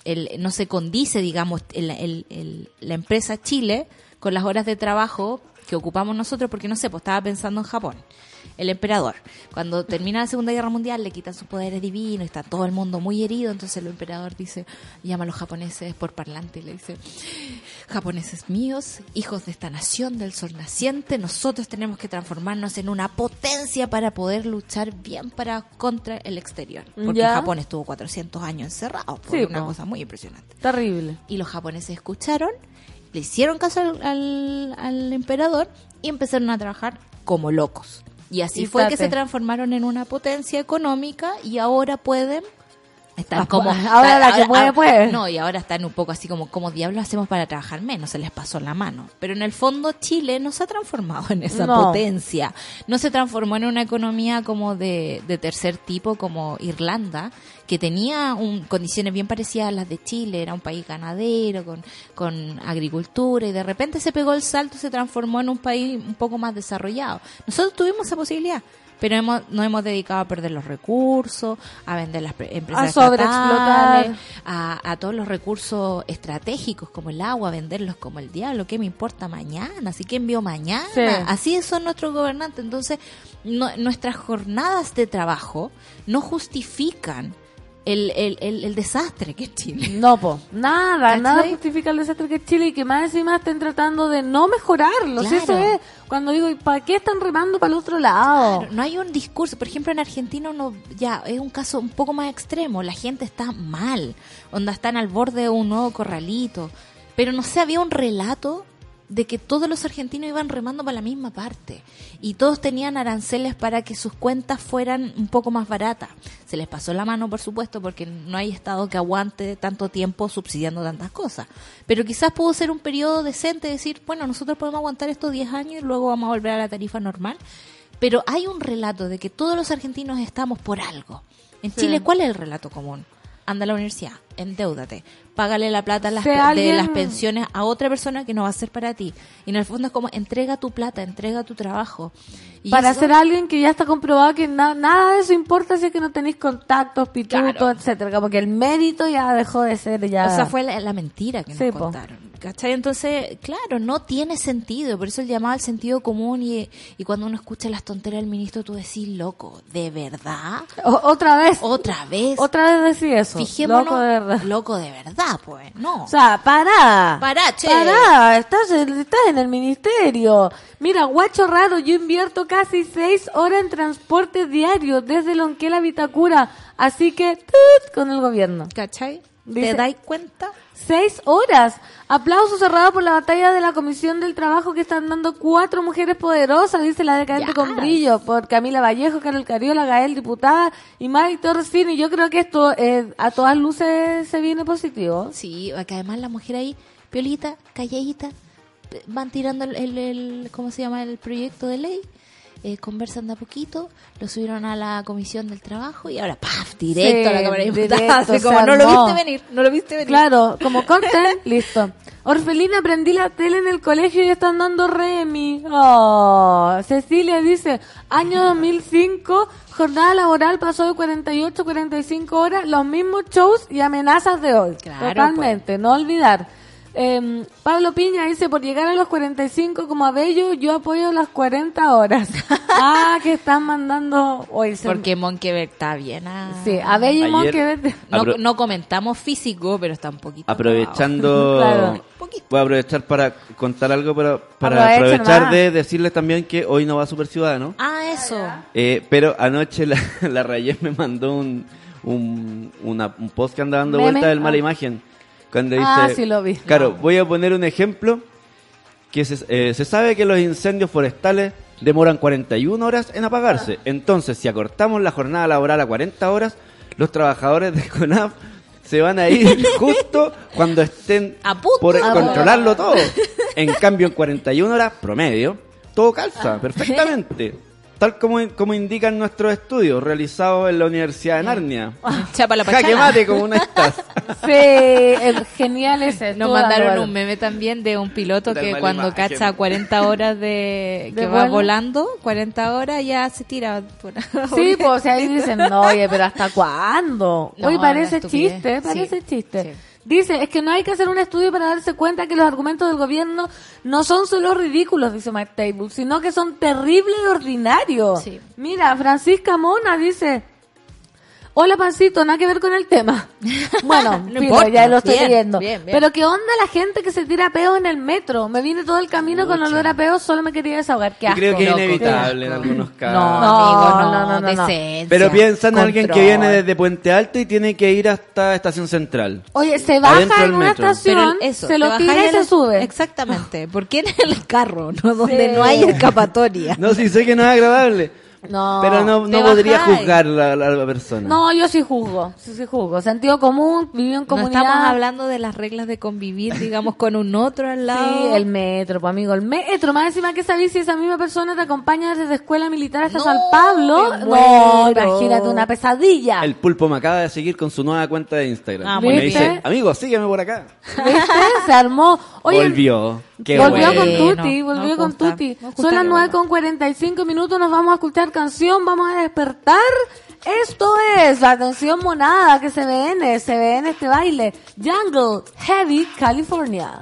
el, no se condice, digamos, el- el- la empresa Chile con las horas de trabajo que ocupamos nosotros, porque no sé, pues estaba pensando en Japón. El emperador, cuando termina la Segunda Guerra Mundial, le quitan sus poderes divinos, está todo el mundo muy herido, entonces el emperador dice, llama a los japoneses por parlante y le dice, japoneses míos, hijos de esta nación del sol naciente, nosotros tenemos que transformarnos en una potencia para poder luchar bien para contra el exterior. Porque Ya. Japón estuvo 400 años encerrado, fue Sí, una po. cosa muy impresionante. Terrible. Y los japoneses escucharon, le hicieron caso al, al- al emperador y empezaron a trabajar como locos. Y así fue que se transformaron en una potencia económica y ahora pueden están Ah, como ahora la que puede, puede. no y ahora están un poco así como como diablos hacemos para trabajar menos se les pasó la mano. Pero en el fondo Chile no se ha transformado en esa No. potencia. No se transformó en una economía como de, de tercer tipo como Irlanda que tenía un- condiciones bien parecidas a las de Chile. Era un país ganadero con con agricultura y de repente se pegó el salto y se transformó en un país un poco más desarrollado. Nosotros tuvimos esa posibilidad pero hemos, nos hemos dedicado a perder los recursos, a vender las pre- empresas A estatales, a, a todos los recursos estratégicos como el agua, venderlos como el diablo. ¿Qué me importa mañana? ¿Así que envío mañana? Sí. Así son nuestros gobernantes. Entonces, no- nuestras jornadas de trabajo no justifican el, el, el, el desastre que es Chile. No, po. Nada, ¿Cachai? nada justifica el desastre que es Chile y que más encima estén tratando de no mejorarlo. Si Claro. eso es, cuando digo, ¿y para qué están remando para el otro lado? No hay un discurso. Por ejemplo, en Argentina uno ya es un caso un poco más extremo. La gente está mal, onda están al borde de un nuevo corralito. Pero no sé, había un relato de que todos los argentinos iban remando para la misma parte y todos tenían aranceles para que sus cuentas fueran un poco más baratas. Se les pasó la mano, por supuesto, porque no hay estado que aguante tanto tiempo subsidiando tantas cosas. Pero quizás pudo ser un periodo decente, decir, bueno, nosotros podemos aguantar estos 10 años y luego vamos a volver a la tarifa normal. Pero hay un relato de que todos los argentinos estamos por algo. En Sí. Chile, ¿cuál es el relato común? Anda a la universidad, endeúdate, págale la plata las de las pensiones a otra persona que no va a ser para ti. Y en el fondo es como entrega tu plata, entrega tu trabajo. Y para eso- ser alguien que ya está comprobado que na- nada de eso importa si es que no tenéis contactos, pitutos, Claro. etcétera, porque el mérito ya dejó de ser ya. O sea, fue la, la mentira que nos Sí, po. contaron. ¿Cachai? Entonces, claro, no tiene sentido. Por eso el llamado al sentido común y, y cuando uno escucha las tonteras del ministro, tú decís, loco, ¿de verdad? O- otra vez, ¿Otra vez? otra vez decís eso. Fijémonos. Loco de verdad. Loco de verdad, pues. No. O sea, pará. Pará, che. Pará, estás, estás en el ministerio. Mira, guacho raro, yo invierto casi seis horas en transporte diario desde Lonquela a Vitacura. Así que, tut, con el gobierno. ¿Cachai? Dice- ¿Te dais cuenta? Seis horas. Aplauso cerrado por la batalla de la Comisión del Trabajo que están dando cuatro mujeres poderosas, dice la decadente Yes. con brillo, por Camila Vallejo, Carol Cariola, Gael, diputada, y Mari Torres Fini. Yo creo que esto eh, a todas luces se viene positivo. Sí, que además la mujer ahí, piolita, calladita, van tirando el, el, el- ¿cómo se llama? El proyecto de ley, eh, conversan de a poquito, lo subieron a la comisión del trabajo y ahora, ¡paf! Directo Sí, a la Cámara de Diputados. Como, no lo viste venir, no lo viste venir. Claro, como content, listo. Orfelina, aprendí la tele en el colegio y están dando Remy. Oh, Cecilia dice, año 2005, jornada laboral pasó de 48 a 45 horas, los mismos shows y amenazas de hoy. Claro, Totalmente, no olvidar. Eh, Pablo Piña dice, por llegar a los 45 como Abello, yo apoyo las 40 horas. ah, que están mandando hoy. se- Porque Monkeberg está bien. ah. Sí, Abello y Ayer- Monkeberg. No, Apro- no comentamos físico, pero está un poquito. Aprovechando, Claro. voy a aprovechar para contar algo, pero para Aprovecha aprovechar de decirles también que hoy no va Super Ciudadano. Ah, eso. Eh, pero anoche la, la Rayés me mandó un, un, una- un post que anda dando ¿Meme? vuelta del mala Ah. imagen. Cuando dice, Ah, sí lo vi. Claro, voy a poner un ejemplo que se, eh, se sabe que los incendios forestales demoran 41 horas en apagarse. Entonces, si acortamos la jornada laboral a 40 horas, los trabajadores de CONAF se van a ir justo cuando estén A punto. por A controlarlo todo. En cambio, en 41 horas promedio, todo calza perfectamente. Tal como, como indican nuestros estudios realizados en la Universidad de Narnia. Chapa la Jaque mate como una estás. Sí, es genial ese. Nos mandaron un meme también de un piloto Del que cuando imagen. cacha 40 horas de, ¿De que va vuelo? volando, 40 horas ya se tira. Por Sí, pues ahí dicen, no, oye, pero ¿hasta cuándo? No, Oye, parece chiste, parece Sí, chiste. sí. Dice, es que no hay que hacer un estudio para darse cuenta que los argumentos del gobierno no son solo ridículos, dice Mike Table, sino que son terribles y ordinarios. Sí. Mira, Francisca Mona dice, hola Pancito, nada que ver con el tema. Bueno, No filo, importa. ya lo estoy Bien, leyendo. bien, bien. Pero ¿qué onda la gente que se tira peo en el metro? Me vine todo el camino con olor a peo, solo me quería desahogar. Qué Yo creo que es loco, inevitable en algunos casos. No, No, amigo, no, no, no, no, Pero piensa en alguien que viene desde Puente Alto y tiene que ir hasta Estación Central. Oye, se baja Adentro en una metro. estación, eso, se lo tira y se sube. Exactamente. ¿Por qué en el carro? No, donde Sí. no hay escapatoria. No, sí sé que no es agradable. No. Pero no, no podría bajáis. juzgar la, la- la persona. No, yo sí juzgo, sí, sí juzgo. Sentido común, vivo en No comunidad. estamos hablando de las reglas de convivir, digamos, con un otro al lado. Sí, el metro, pues amigo, el metro. Más encima que sabes si esa misma persona te acompaña desde escuela militar hasta No, San Pablo. No, imagínate una pesadilla. El pulpo me acaba de seguir con su nueva cuenta de Instagram. Ah, y me dice, amigo, sígueme por acá. ¿Viste? Se armó. Oye, Volvió. Qué volvió bueno. con. Tuti, volvió con gusta, Tuti. Son las que 9 vuelva. con 45 minutos, nos vamos a escuchar canción, vamos a despertar. Esto es, atención monada, que se ve en, se ve en este baile. Jungle, Heavy, California.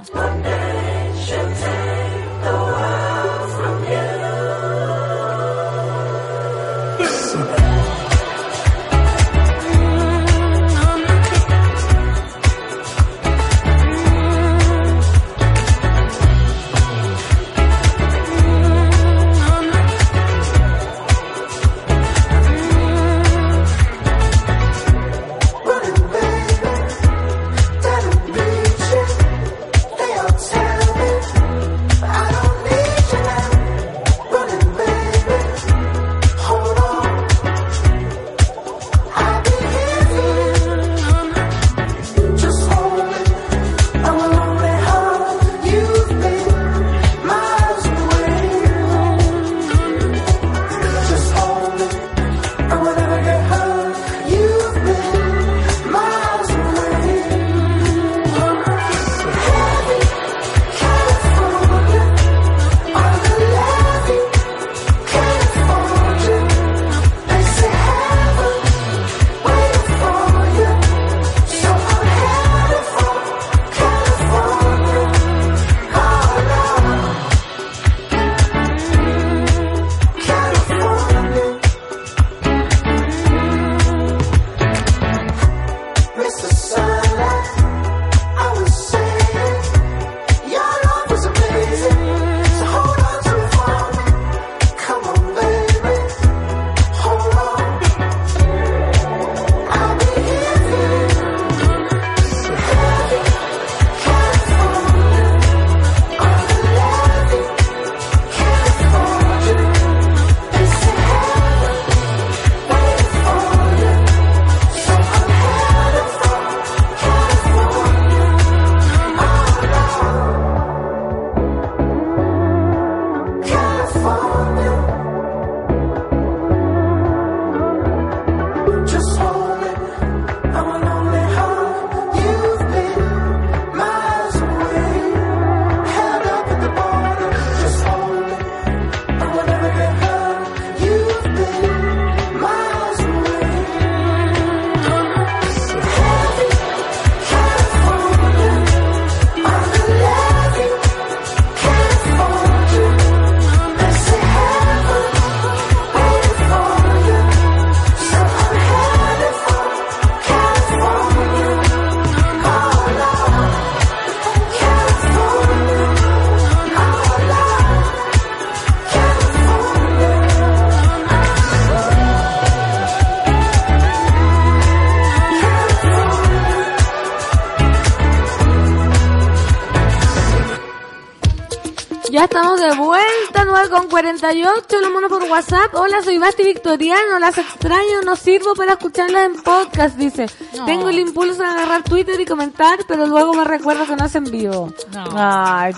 58, lo mono por WhatsApp. Hola, soy Basti Victoriano, las extraño, no sirvo para escucharlas en podcast, dice. Tengo el impulso de agarrar Twitter y comentar, pero luego me recuerdo que no es en vivo. No.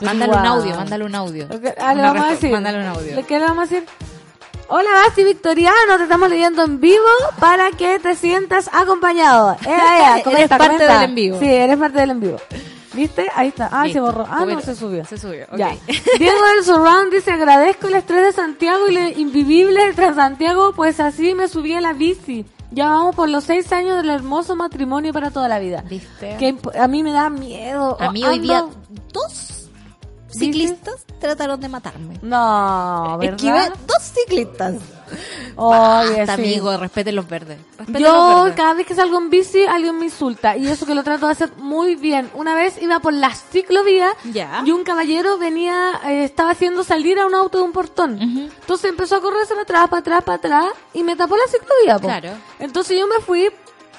Mándale un audio, mándale un audio. Ah, le vamos a decir. Mándale un audio. ¿Qué le vamos a decir? Hola Basti Victoriano, te estamos leyendo en vivo para que te sientas acompañado. Eh, eh, comenta, eres parte del en vivo. Sí, eres parte del en vivo. ¿Viste? Ahí está. Ah, se borró. Ah, no, se subió. Se subió, ok. Ya. Diego del Surround dice, agradezco el estrés de Santiago y lo invivible de Transantiago, pues así me subí a la bici. Ya vamos por los seis años del hermoso matrimonio para toda la vida. ¿Viste? Que a mí me da miedo. A mí hoy día dos ciclistas trataron de matarme. No, ¿verdad? Esquivé dos ciclistas. Oye, Basta, sí. amigo, respeten los verdes. Respeten Yo los verdes. cada vez que salgo en bici alguien me insulta y eso que lo trato de hacer muy bien. Una vez iba por la ciclovía Ya. y un caballero venía, eh, estaba haciendo salir a un auto de un portón. Entonces empezó a correrse para atrás, para atrás, para atrás y me tapó la ciclovía. po. Claro. Entonces yo me fui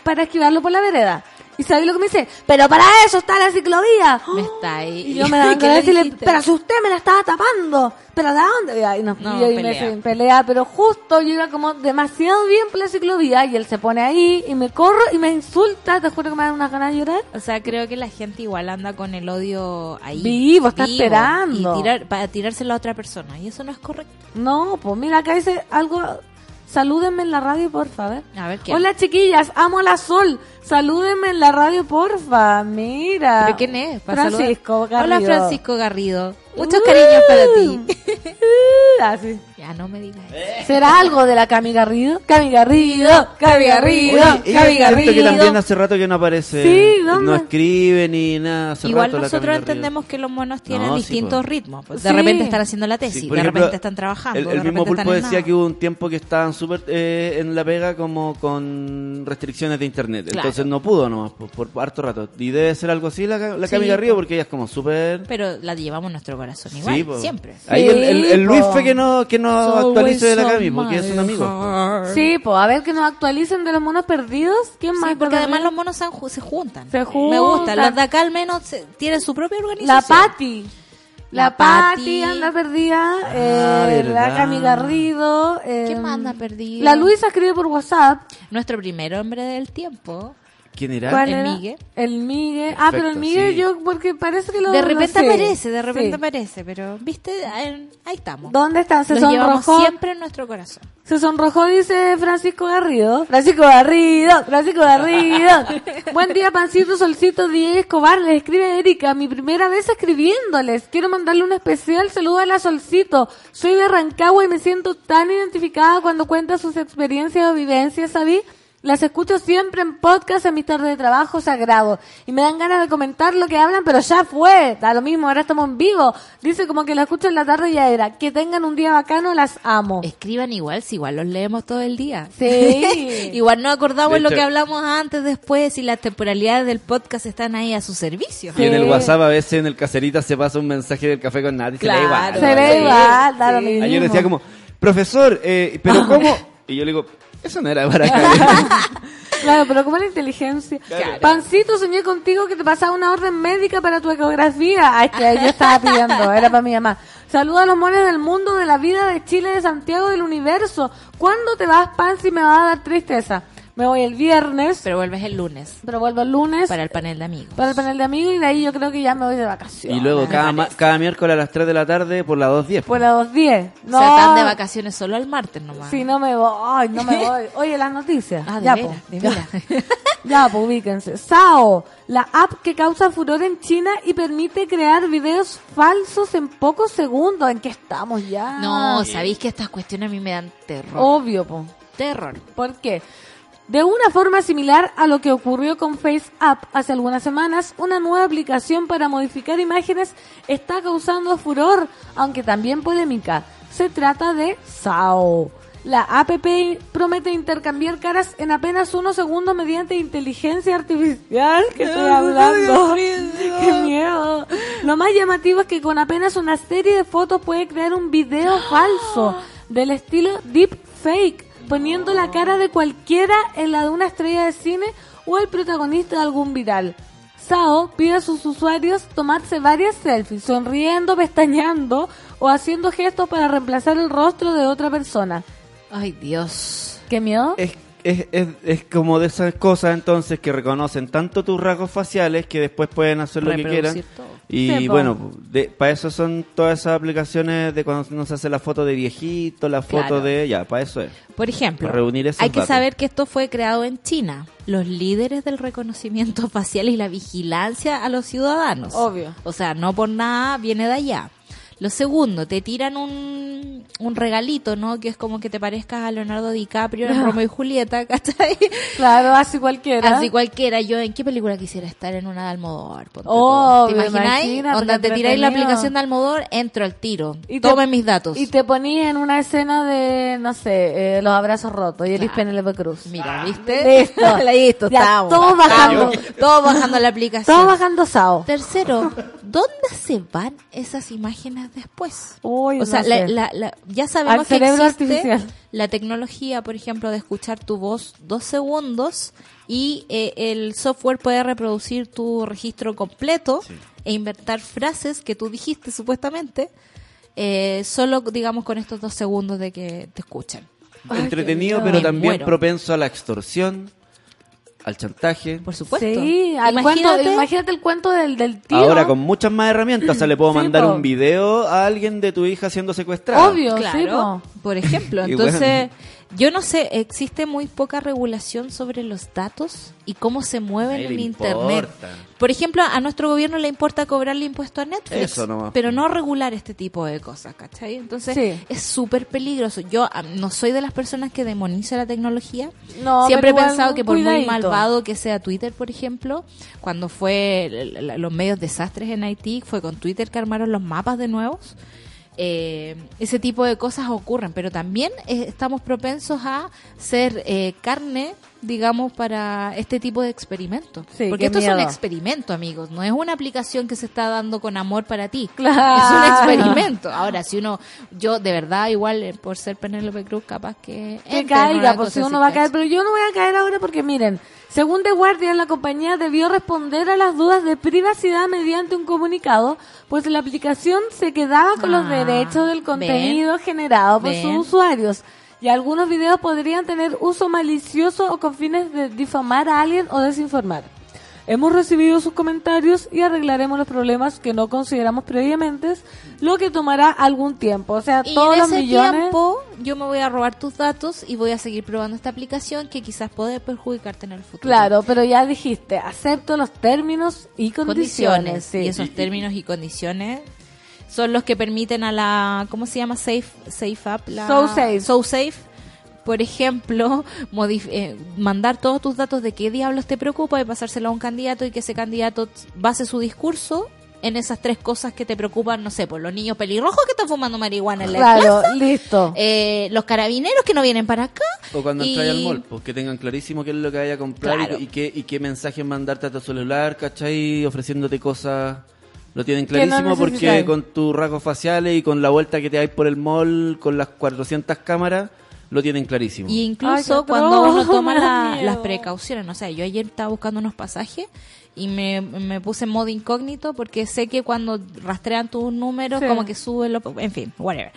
para esquivarlo por la vereda. ¿Y sabéis lo que me dice? Pero para eso está la ciclovía. Me está ahí. Y yo me dan ¿Qué ganas de le decirle, pero si usted me la estaba tapando, ¿pero de dónde? Y no, y me pelea. en pelea, pero justo yo iba como demasiado bien por la ciclovía y él se pone ahí y me corro y me insulta, te juro que me dan unas ganas de llorar. O sea, creo que la gente igual anda con el odio ahí. Vivo, está esperando. Y tirar, para tirárselo a otra persona. Y eso no es correcto. No, pues mira, acá dice algo, salúdenme en la radio, porfa, a ver. A ver qué. Hola chiquillas, amo a la Sol, salúdenme en la radio, porfa, mira. ¿Pero quién es? Para Francisco saludar. Garrido. Hola, Francisco Garrido. Muchos cariños para ti. Así. ya, no me digas eso. Ah, ¿Será algo de la Cami Garrido? Cami Garrido, Cami Garrido, Oye, Cami es cierto que Garrido. también hace rato que no aparece. Sí, ¿dónde? No escribe ni nada. Hace Igual rato nosotros Garrido. entendemos que los monos tienen No, sí, distintos pues. ritmos. pues. De repente están haciendo la tesis, Sí, de ejemplo, repente están trabajando. El, de mismo Pulpo decía nada. que hubo un tiempo que estaban súper eh, en la pega como con restricciones de internet. Claro. Entonces no pudo nomás por, por harto rato. Y debe ser algo así la, la Sí, Cami Garrido pues. porque ella es como súper... Pero la llevamos en nuestro corazón igual, Sí, po. siempre. Ahí el, el, el Sí, Luis po. fue que no, que no So actualice de la Cami porque es un amigo. heart. Sí, pues a ver que nos actualicen de los monos perdidos. ¿Quién más? Porque además los monos se, se juntan. Se Me gusta. juntan. Los de acá al menos se- tienen su propia La organización. Patti. La, La Patti anda perdida. Ah, eh, la. Cami Garrido. eh, ¿Quién más anda perdido? La Luisa escribe por WhatsApp. Nuestro primer hombre del tiempo. ¿Quién era? ¿Cuál El era? Migue. El Migue. Ah, pero el Migue sí. yo, porque parece que lo De repente sé. aparece, de repente Sí. aparece, pero viste, ahí ahí estamos. ¿Dónde están? Se Los sonrojó. siempre en nuestro corazón. Se sonrojó, dice Francisco Garrido. Francisco Garrido, Francisco Garrido. Buen día, pancito, solcito, DJ Escobar. Les escribe Erika, mi primera vez escribiéndoles. Quiero mandarle un especial saludo a la Solcito. Soy de Rancagua y me siento tan identificada cuando cuenta sus experiencias o vivencias, ¿sabí? Las escucho siempre en podcast en mis tardes de trabajo sagrado. Y me dan ganas de comentar lo que hablan, pero ya fue. Da lo mismo, ahora estamos en vivo. Dice como que la escucho en la tarde y ya era. Que tengan un día bacano, las amo. Escriban igual, si igual los leemos todo el día. Sí. igual no acordamos lo que hablamos antes, después, y las temporalidades del podcast están ahí a su servicio. Y en el. WhatsApp a veces en el caserita se pasa un mensaje del café con Nati. Claro. Se lee igual. Se ve Sí, igual, da lo mismo. Ayer decía como, profesor, eh, pero ¿cómo? Y yo le digo, eso no era para acá. Claro, pero como la inteligencia. Claro. Pancito, soñé contigo que te pasaba una orden médica para tu ecografía. Ay, que yo estaba pidiendo, era para mi mamá. Saluda a los mones del mundo, de la vida, de Chile, de Santiago, del universo. ¿Cuándo te vas, Pansi? Me va a dar tristeza. Me voy el viernes, Pero vuelves el lunes pero vuelvo el lunes para el panel de amigos. para el panel de amigos y de ahí yo creo que ya me voy de vacaciones. y luego cada, ma- cada miércoles a las 3 de la tarde por la 2.10. Por las 2.10. No, O sea, están de vacaciones solo el martes nomás. Si no me voy, no me voy. Oye, las noticias. Ah, de ya, veras, po. de Ya. veras. Ya, pues ubíquense. Sao, la app que causa furor en China y permite crear videos falsos en pocos segundos. ¿En qué estamos ya? No, sabéis que estas cuestiones a mí me dan terror. Obvio, po. Terror. ¿Por qué? De una forma similar a lo que ocurrió con FaceApp hace algunas semanas, una nueva aplicación para modificar imágenes está causando furor, aunque también polémica. Se trata de Sao. La app promete intercambiar caras en apenas unos segundos mediante inteligencia artificial. que estoy hablando? ¡Qué miedo! Lo más llamativo es que con apenas una serie de fotos puede crear un video falso del estilo deepfake poniendo la cara de cualquiera en la de una estrella de cine o el protagonista de algún viral. Sao pide a sus usuarios tomarse varias selfies, sonriendo, pestañeando, o haciendo gestos para reemplazar el rostro de otra persona. Ay, Dios. ¿Qué miedo? Es, es, es, es como de esas cosas entonces que reconocen tanto tus rasgos faciales que después pueden hacer lo que quieran. Todo. Y Sí, bueno, para eso son todas esas aplicaciones de cuando nos hace la foto de viejito, la foto Claro. de... Ya, para eso es. Por ejemplo, reunir hay que datos. saber que esto fue creado en China. Los líderes del reconocimiento facial y la vigilancia a los ciudadanos. Obvio. O sea, no por nada viene de allá. Lo segundo, te tiran un, un regalito, ¿no? Que es como que te parezcas a Leonardo DiCaprio en Romeo y Julieta, ¿cachai? Claro, así cualquiera. Así cualquiera. Yo, ¿en qué película quisiera estar? En una de Almodóvar. Obvio, ¿Te imagináis? qué te tiráis la aplicación de Almodóvar, entro al tiro. Y te- Tomen mis datos. Y te ponías en una escena de, no sé, eh, los abrazos rotos y eres Claro. Penélope Cruz. Mira, ¿viste? Listo. Listo, Ya, estamos. todos bajando. Estamos. Todos bajando la aplicación. Todos bajando sao. Tercero, ¿dónde se van esas imágenes después? Uy, o sea, no la- sé. la- la- ya sabemos Al que cerebro existe artificial. la tecnología, por ejemplo, de escuchar tu voz dos segundos y eh, el software puede reproducir tu registro completo e inventar frases que tú dijiste supuestamente, eh, solo digamos con estos dos segundos de que te escuchan. Entretenido, pero también muero. propenso a la extorsión, al chantaje. Por supuesto. Sí, al Imagínate- cuento, imagínate el cuento del, del tío. Ahora con muchas más herramientas, o sea, le puedo Sí, mandar po. un video a alguien de tu hija siendo secuestrada. Obvio, sí, Claro, po. por ejemplo. Entonces, yo no sé, existe muy poca regulación sobre los datos y cómo se mueven en Internet. importa. Por ejemplo, a nuestro gobierno le importa cobrarle impuesto a Netflix, Eso nomás. pero no regular este tipo de cosas, ¿cachai? Entonces, Sí. es súper peligroso. Yo ah, no soy de las personas que demoniza la tecnología. No, Siempre he pensado que por muy malvado que sea Twitter, por ejemplo, cuando fue los medios desastres en Haití, fue con Twitter que armaron los mapas de nuevos. Eh, ese tipo de cosas ocurren, pero también eh, estamos propensos a ser eh, carne, digamos, para este tipo de experimentos. Sí, Porque esto es un experimento, amigos, no es una aplicación que se está dando con amor para ti. Claro. Es un experimento. Ahora, si uno, yo de verdad, igual eh, por ser Penélope Cruz, capaz que... que caiga, por cosa si uno va a caer. Pero yo no voy a caer ahora porque miren, según The Guardian, la compañía debió responder a las dudas de privacidad mediante un comunicado, pues la aplicación se quedaba con los Ah, derechos del ven. contenido generado por Ven. sus usuarios. Y algunos videos podrían tener uso malicioso o con fines de difamar a alguien o desinformar. Hemos recibido sus comentarios y arreglaremos los problemas que no consideramos previamente, lo que tomará algún tiempo. O sea, Y todos en los ese millones... tiempo yo me voy a robar tus datos y voy a seguir probando esta aplicación que quizás puede perjudicarte en el futuro. Claro, pero ya dijiste, acepto los términos y condiciones. condiciones. sí. Y esos términos y condiciones son los que permiten a la, ¿cómo se llama? Safe, safe App. La, So Safe. So Safe, por ejemplo, modif- eh, mandar todos tus datos de qué diablos te preocupa y pasárselo a un candidato y que ese candidato base su discurso en esas tres cosas que te preocupan, no sé, por los niños pelirrojos que están fumando marihuana en la Claro, plaza, listo. eh, los carabineros que no vienen para acá. O cuando y- entras al mall, pues que tengan clarísimo qué es lo que vaya a comprar y- Claro. y, qué, y qué mensaje mandarte a tu celular, ¿cachai? Ofreciéndote cosas. Lo tienen no clarísimo porque con tus rasgos faciales y con la vuelta que te dais por el mall, con las 400 cámaras, lo tienen clarísimo. Y Ay, incluso qué cuando uno toma la- las precauciones, no sé, yo ayer estaba buscando unos pasajes y me, me puse en modo incógnito porque sé que cuando rastrean tus números Sí. como que suben, los- en fin, whatever.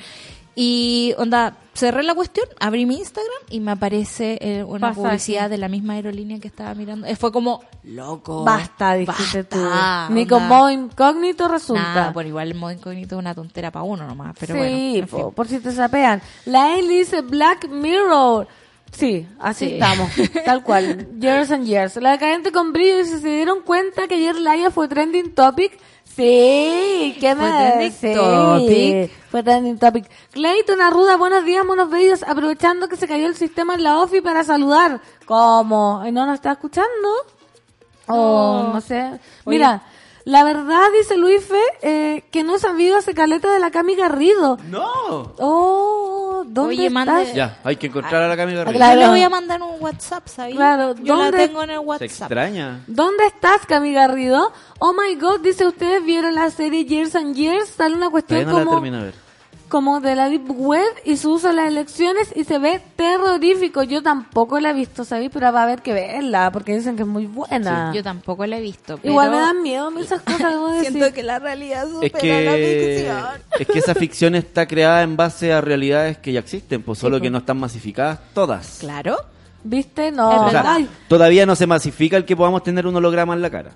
Y onda, cerré la cuestión, abrí mi Instagram y me aparece eh, una Pasaje. publicidad de la misma aerolínea que estaba mirando. Eh, fue como, loco. Basta, dijiste basta, tú. Ni con modo incógnito resulta. Nah, por igual el modo incógnito es una tontera para uno nomás, pero sí, bueno. en fin. por si te sapean. La Eli dice Black Mirror. Sí, así Sí. estamos, tal cual. Years and years. La decadente con brillo dice, ¿se dieron cuenta que ayer Laia fue trending topic? Sí, ¿qué Fue me sí, topic. Fue trending topic. Clayton Arruda, buenos días, monos bellos, aprovechando que se cayó el sistema en la OFI para saludar. ¿Cómo? ¿Y ¿No nos está escuchando? Oh, no sé. Mira, la verdad, dice Luis Fe, eh, que no he sabido hace caleta de la Cami Garrido. ¡No! Oh, ¿dónde Oye, estás? mande- Ya, hay que encontrar a la Cami Garrido. Claro. Yo le voy a mandar un WhatsApp, ¿sabes? Claro, yo la ¿dónde- tengo en el Se WhatsApp. extraña. ¿Dónde estás, Cami Garrido? Oh my god, dice, ¿ustedes vieron la serie Years and Years? Sale una cuestión Todavía no la como, termina de ver. Como de la Deep Web y se usa en las elecciones y se ve terrorífico. Yo tampoco la he visto, ¿sabes? Pero va a haber que verla porque dicen que es muy buena. Yo tampoco la he visto. Pero Igual me dan miedo a mí esas cosas, debo decir. Siento que la realidad supera Es que, la ficción. es que esa ficción está creada en base a realidades que ya existen, pues solo que no están masificadas todas. Claro. ¿Viste? No. O sea, todavía no se masifica el que podamos tener un holograma en la cara.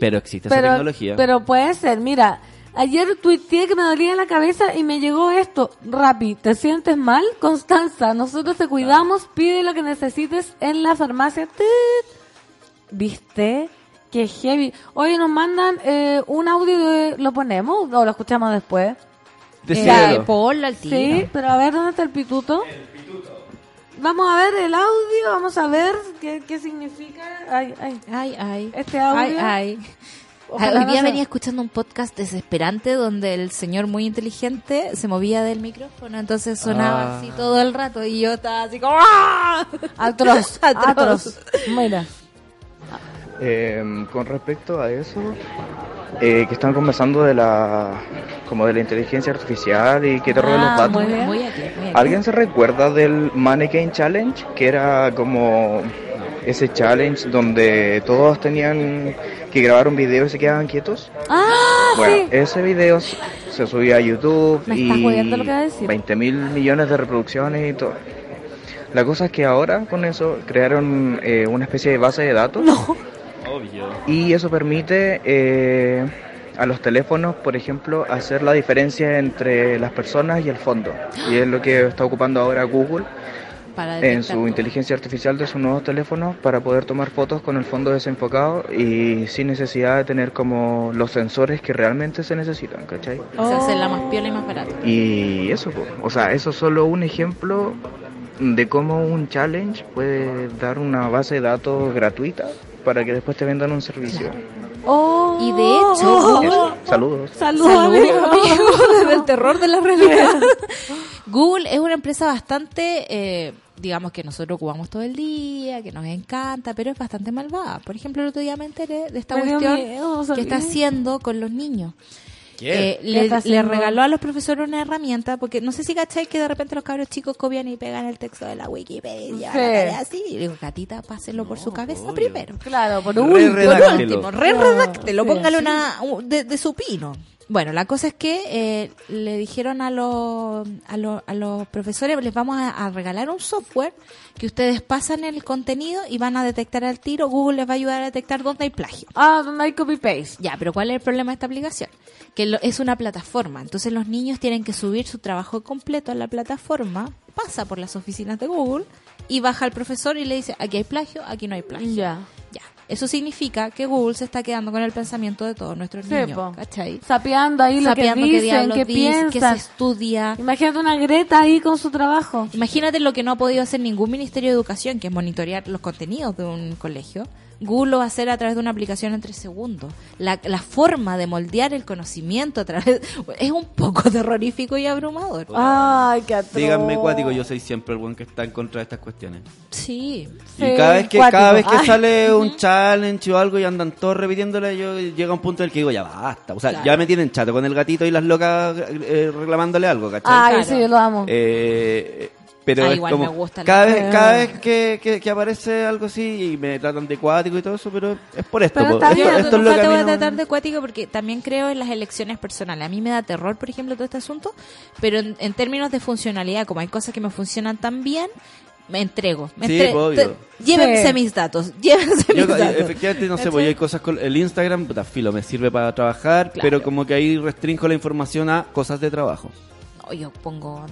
Pero existe esa tecnología. pero puede ser, mira. Ayer tuiteé que me dolía la cabeza y me llegó esto. Rappi, ¿te sientes mal? Constanza, nosotros te cuidamos, pide lo que necesites en la farmacia. Tit. ¿Viste? Qué heavy. Oye, nos mandan eh, un audio, de, ¿lo ponemos o lo escuchamos después? Eh, tiro. Sí, pero a ver, ¿dónde está el pituto? Vamos a ver el audio, vamos a ver qué, qué significa. Ay, ay. Ay, ay. Este audio. Ay, ay. Ojalá Hoy día venía escuchando un podcast desesperante donde el señor muy inteligente se movía del micrófono, entonces sonaba Ah. así todo el rato y yo estaba así como ¡ah! Atroz, Atroz. atroz. Mira. Eh, con respecto a eso, eh, que están conversando de la como de la inteligencia artificial y que te roban Ah, los datos. muy bien. Muy aquí, muy aquí. ¿Alguien se recuerda del Mannequin Challenge? Que era como ese challenge donde todos tenían que grabar un video y se quedaban quietos. Ah, Bueno, sí. ese video se- subía a YouTube Me estás y jodiendo lo que vas a decir. 20 mil millones de reproducciones y todo. La cosa es que ahora con eso crearon eh, una especie de base de datos Obvio. y eso permite eh, a los teléfonos, por ejemplo, hacer la diferencia entre las personas y el fondo. Y es lo que está ocupando ahora Google Para en su todo. inteligencia artificial de sus nuevos teléfonos para poder tomar fotos con el fondo desenfocado y sin necesidad de tener como los sensores que realmente se necesitan, ¿cachai? Se hace la más piola y más barata. Y eso, po. o sea, eso es solo un ejemplo de cómo un challenge puede dar una base de datos gratuita para que después te vendan un servicio. Oh. Y de hecho, Google- Eso. Saludos. Saludos, Saludos, amigo. amigo, desde el terror de la realidad. Google es una empresa bastante, eh, digamos que nosotros ocupamos todo el día, que nos encanta, pero es bastante malvada. Por ejemplo, el otro día me enteré de esta Me cuestión miedo, que está haciendo con los niños. ¿Qué? Eh, ¿Qué le, regaló a los profesores una herramienta, porque no sé si cacháis que de repente los cabros chicos copian y pegan el texto de la Wikipedia, Sí. la así. Y digo, gatita, pásenlo por su cabeza obvio. primero. Claro, por Re- un Por último, re Claro, redáctelo, sí. póngale una un- de, de su pino. Bueno, la cosa es que eh, le dijeron a los, a, los, a los profesores, les vamos a, a regalar un software que ustedes pasan el contenido y van a detectar al tiro. Google les va a ayudar a detectar dónde hay plagio. Ah, donde hay copy-paste. Ya, pero ¿cuál es el problema de esta aplicación? Que lo- es una plataforma, entonces los niños tienen que subir su trabajo completo a la plataforma, pasa por las oficinas de Google y baja al profesor y le dice, aquí hay plagio, aquí no hay plagio. Ya. Eso significa que Google se está quedando con el pensamiento de todos nuestros Sí, niños. po. ¿Cachai? Sapeando ahí lo Sapeando que dicen, qué dice, qué se piensan. estudia. Imagínate una Greta ahí con su trabajo. Imagínate lo que no ha podido hacer ningún Ministerio de Educación, que es monitorear los contenidos de un colegio. Google lo va a hacer a través de una aplicación en tres segundos. La, la forma de moldear el conocimiento a través es un poco terrorífico y abrumador. Ay, qué atroz. Díganme cuático, yo soy siempre el buen que está en contra de estas cuestiones. Sí. Sí, y cada vez que cuático. cada vez que Ay. sale un challenge o algo y andan todos repitiéndole, yo llega un punto en el que digo, ya basta. O sea, Claro. ya me tienen chato con el gatito y las locas eh, reclamándole algo, ¿cachai? Ay, Claro. sí, yo lo amo. Eh, pero Ah, es igual como me gusta la- cada vez cada vez que, que, que aparece algo así y me tratan de cuático y todo eso, pero es por esto. Pero po. está esto, bien, esto es lo que te voy a tratar de cuático porque también creo en las elecciones personales. A mí me da terror, por ejemplo, todo este asunto, pero en, en términos de funcionalidad, como hay cosas que me funcionan tan bien, me entrego. Me Sí, entre- obvio. llévense Sí. mis datos, llévense Yo, mis datos. efectivamente, no sé, pues hay cosas con el Instagram, puta, filo, me sirve para trabajar, Claro. pero como que ahí restringo la información a cosas de trabajo. No, yo pongo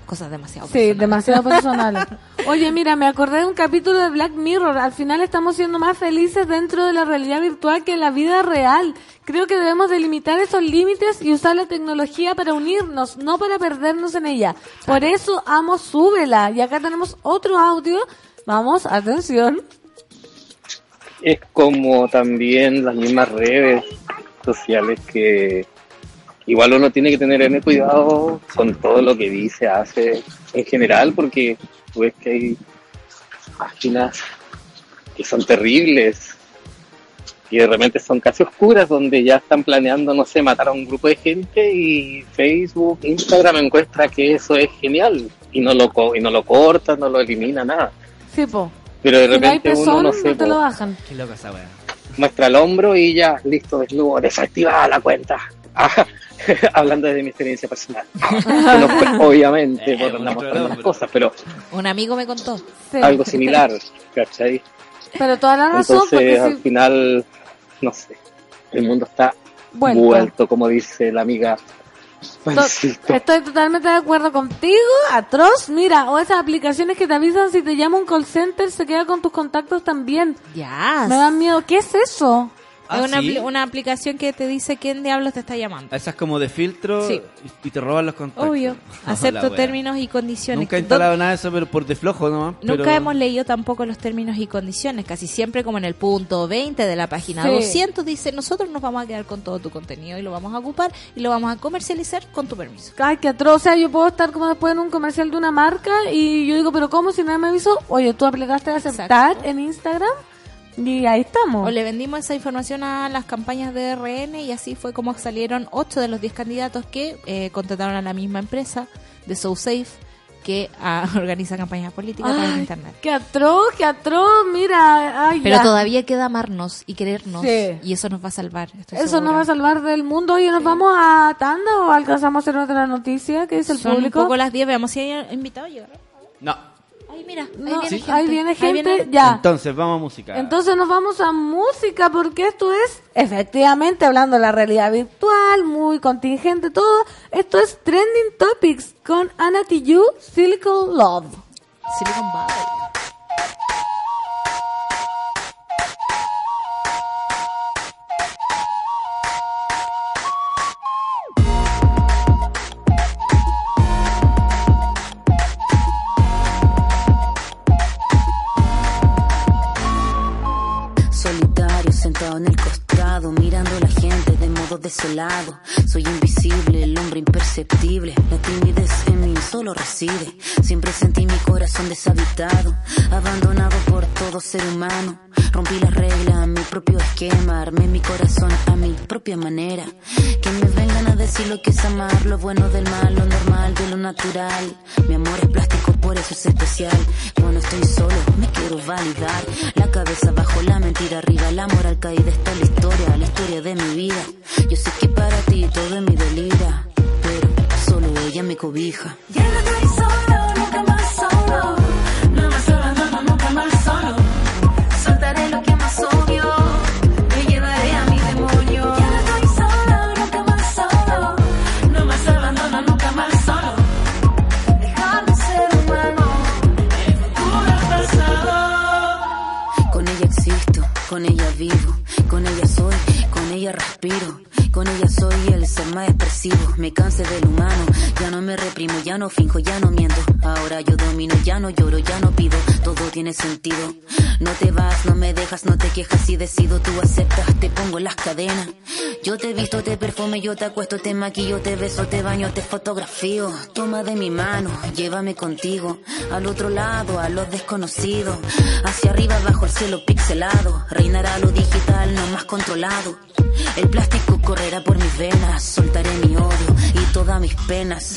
cosas demasiado Sí, personales. demasiado personales. Oye, mira, me acordé de un capítulo de Black Mirror. Al final estamos siendo más felices dentro de la realidad virtual que en la vida real. Creo que debemos delimitar esos límites y usar la tecnología para unirnos, no para perdernos en ella. Por eso amo Súbela. Y acá tenemos otro audio. Vamos, atención. es como también las mismas redes sociales que igual uno tiene que tener en cuidado con todo lo que dice, hace en general, porque tú ves que hay páginas que son terribles, y de repente son casi oscuras donde ya están planeando, no sé, matar a un grupo de gente y Facebook, Instagram encuentra que eso es genial y no lo, co- y no lo corta, no lo elimina, nada. Sí, po. Pero de Si no hay repente uno, no no, sé, te po, lo bajan. Qué loca esa weá. muestra el hombro y ya, listo, desnudo, desactivada la cuenta. Ah, Hablando desde mi experiencia personal. Que no fue, obviamente, Eh, por el mostrando las cosas, pero Un amigo me contó. Sí. algo similar, ¿cachai? Pero toda la razón, Entonces, al si... final, no sé, el mundo está Vuelto. vuelto, como dice la amiga. Estoy totalmente de acuerdo contigo, atroz. Mira, o esas aplicaciones que te avisan si te llama un call center, se queda con tus contactos también. Ya. Me dan miedo. ¿Qué es eso? Ah, es una, ¿sí? una aplicación que te dice quién diablos te está llamando. Esas como de filtro Sí. y, te roban los contactos. Obvio. Acepto wea. términos y condiciones. Nunca he Do- instalado nada de eso, pero por de flojo nomás. Nunca pero- hemos leído tampoco los términos y condiciones. Casi siempre como en el punto 20 de la página Sí. 200 dice, nosotros nos vamos a quedar con todo tu contenido y lo vamos a ocupar y lo vamos a comercializar con tu permiso. Ay, qué atroz. O sea, yo puedo estar como después en un comercial de una marca y yo digo, pero ¿cómo si nadie me avisó? Oye, tú aplicaste a aceptar Exacto. en Instagram y ahí estamos. O le vendimos esa información a las campañas de RN y así fue como salieron 8 de los 10 candidatos que eh, contrataron a la misma empresa de SoSafe que ah, organiza campañas políticas para el internet. qué atroz, qué atroz. Mira, ay, Pero ya. todavía queda amarnos y querernos Sí. y eso nos va a salvar. estoy Eso segura. nos va a salvar del mundo. Oye, ¿nos vamos a tanda o alcanzamos a hacer otra noticia? ¿Qué dice el Son público? un poco las 10, veamos si hay invitado. No. Ay, mira, ahí No, viene sí. gente. ahí viene gente, viene- ya. Entonces, vamos a música. Entonces nos vamos a música porque esto es, efectivamente, hablando de la realidad virtual, muy contingente todo, esto es Trending Topics con Anna Tijoux, Silicon Love. Silicon Valley. Soy invisible, el hombre imperceptible. La timidez en mí solo reside. Siempre sentí mi corazón deshabitado, abandonado por todo ser humano. Rompí las reglas, mi propio esquema, armé mi corazón a mi propia manera. Que me vengan a decir lo que es amar, lo bueno del mal, lo normal de lo natural. Mi amor es plástico, por eso es especial. Cuando estoy solo, me quiero validar. La cabeza bajo la mentira arriba, la moral caída está la historia, la historia de mi vida. Yo sé que para ti todo es mi delira, pero solo ella me cobija. Ya estoy solo, nunca más solo. Con ella soy, con ella respiro. Con ella soy el ser más expresivo, me cansé del humano, ya no me reprimo, ya no finjo, ya no miento. Ahora yo domino, ya no lloro, ya no pido, todo tiene sentido. No te vas, no me dejas, no te quejas y decido, tú aceptas, te pongo las cadenas. Yo te visto, te perfume, yo te acuesto, te maquillo, te beso, te baño, te fotografío. Toma de mi mano, llévame contigo, al otro lado, a los desconocidos. Hacia arriba, bajo el cielo pixelado, reinará lo digital, no más controlado. El plástico correrá por mis venas, soltaré mi odio y todas mis penas.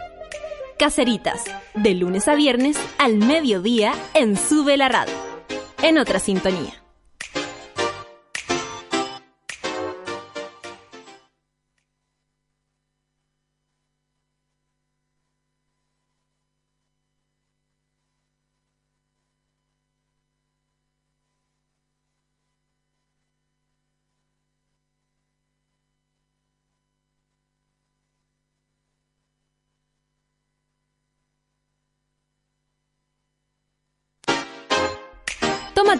Caceritas, de lunes a viernes al mediodía en Sube la Radio. En otra sintonía.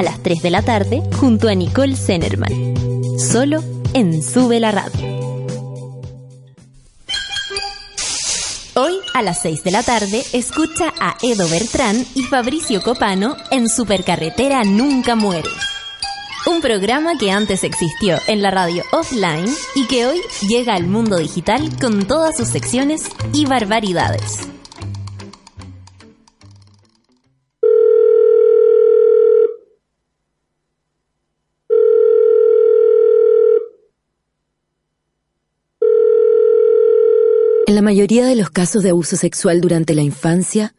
A las 3 de la tarde junto a Nicole Zenerman. Solo en Sube la Radio. Hoy a las 6 de la tarde escucha a Edo Bertrán y Fabricio Copano en Supercarretera Nunca Muere. Un programa que antes existió en la radio offline y que hoy llega al mundo digital con todas sus secciones y barbaridades. En la mayoría de los casos de abuso sexual durante la infancia,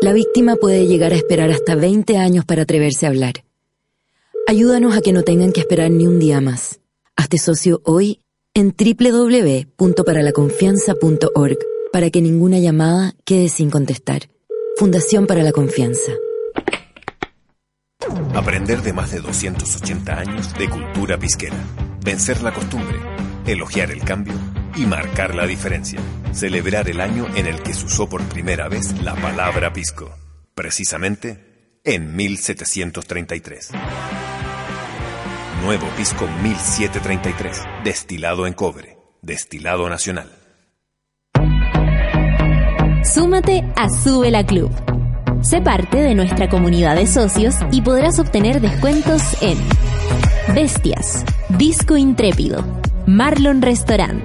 la víctima puede llegar a esperar hasta 20 años para atreverse a hablar. Ayúdanos a que no tengan que esperar ni un día más. Hazte socio hoy en www.paralaconfianza.org para que ninguna llamada quede sin contestar. Fundación para la Confianza. Aprender de más de 280 años de cultura pisquera. Vencer la costumbre, elogiar el cambio y marcar la diferencia. Celebrar el año en el que se usó por primera vez la palabra pisco. Precisamente en 1733. Nuevo pisco 1733. Destilado en cobre. Destilado nacional. Súmate a Sube la Club. Sé parte de nuestra comunidad de socios y podrás obtener descuentos en Bestias, Disco Intrépido, Marlon Restaurant,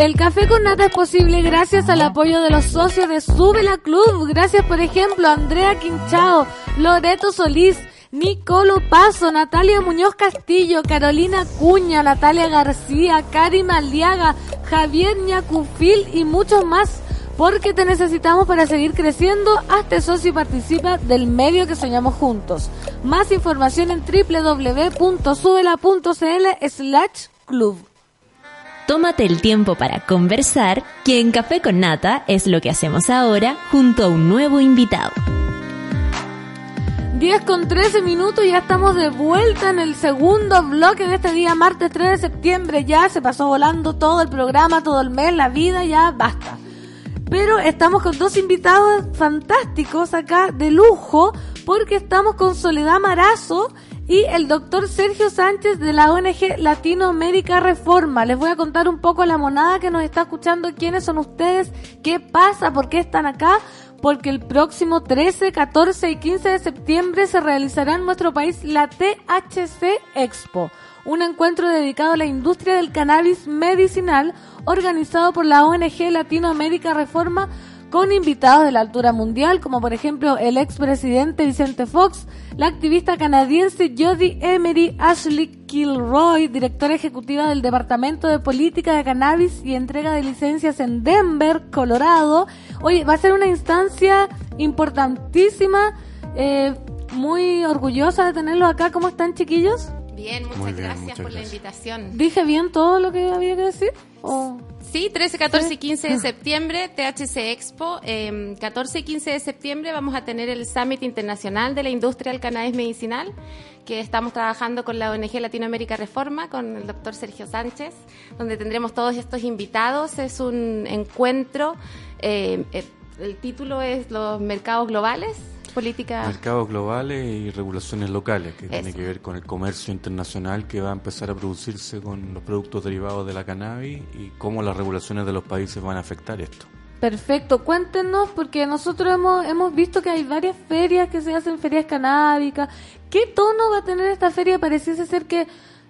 El café con nata es posible gracias al apoyo de los socios de Sube la Club. Gracias, por ejemplo, Andrea Quinchao, Loreto Solís, Nicolo Paso, Natalia Muñoz Castillo, Carolina Cuña, Natalia García, Cari Maliaga, Javier Ñacufil y muchos más. Porque te necesitamos para seguir creciendo. Hazte socio y participa del medio que soñamos juntos. Más información en www.subela.cl slash club. Tómate el tiempo para conversar, que en Café con Nata es lo que hacemos ahora junto a un nuevo invitado. 10 con 13 minutos, ya estamos de vuelta en el segundo bloque de este día, martes 3 de septiembre. Ya se pasó volando todo el programa, todo el mes, la vida, ya basta. Pero estamos con dos invitados fantásticos acá de lujo, porque estamos con Soledad Marazo y el doctor Sergio Sánchez de la ONG Latinoamérica Reforma. Les voy a contar un poco la monada que nos está escuchando quiénes son ustedes, qué pasa, por qué están acá. Porque el próximo 13, 14 y 15 de septiembre se realizará en nuestro país la THC Expo, un encuentro dedicado a la industria del cannabis medicinal organizado por la ONG Latinoamérica Reforma con invitados de la altura mundial, como por ejemplo el expresidente Vicente Fox, la activista canadiense Jodie Emery, Ashley Kilroy, directora ejecutiva del Departamento de Política de Cannabis y entrega de licencias en Denver, Colorado. Oye, va a ser una instancia importantísima, eh, muy orgullosa de tenerlos acá. ¿Cómo están, chiquillos? Bien, muchas bien, gracias muchas por la gracias. invitación. ¿Dije bien todo lo que había que decir? ¿O- Sí, 13, 14 y 15 de septiembre, THC Expo. Eh, 14 y 15 de septiembre vamos a tener el Summit Internacional de la Industria del Cannabis Medicinal, que estamos trabajando con la ONG Latinoamérica Reforma, con el doctor Sergio Sánchez, donde tendremos todos estos invitados. Es un encuentro, eh, eh, el título es Los Mercados Globales, Política... Mercados globales y regulaciones locales, que tiene que ver con el comercio internacional que va a empezar a producirse con los productos derivados de la cannabis y cómo las regulaciones de los países van a afectar esto. Perfecto, cuéntenos, porque nosotros hemos, hemos visto que hay varias ferias que se hacen, ferias canábicas. ¿Qué tono va a tener esta feria? Pareciese ser que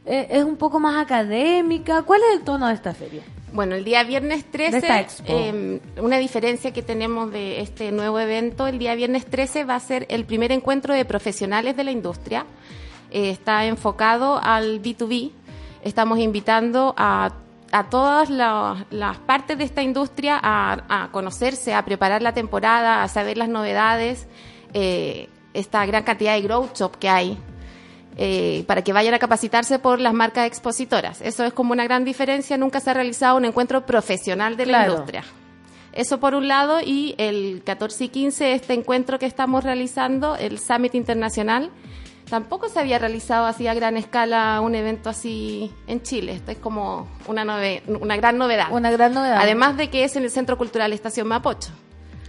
eh, es un poco más académica. ¿Cuál es el tono de esta feria? Bueno, el día viernes De esta 13, expo. eh, una diferencia que tenemos de este nuevo evento, el día viernes 13 va a ser el primer encuentro de profesionales de la industria. Eh, está enfocado al B2B. Estamos invitando a, a todas la- las partes de esta industria a, a conocerse, a preparar la temporada, a saber las novedades, eh, esta gran cantidad de growth shop que hay eh, para que vayan a capacitarse por las marcas expositoras. Eso es como una gran diferencia. Nunca se ha realizado un encuentro profesional de la industria. Eso por un lado, y el 14 y 15, este encuentro que estamos realizando, el Summit Internacional, tampoco se había realizado así a gran escala un evento así en Chile. Esto es como una, nove- una gran novedad. Una gran novedad. Además de que es en el Centro Cultural Estación Mapocho.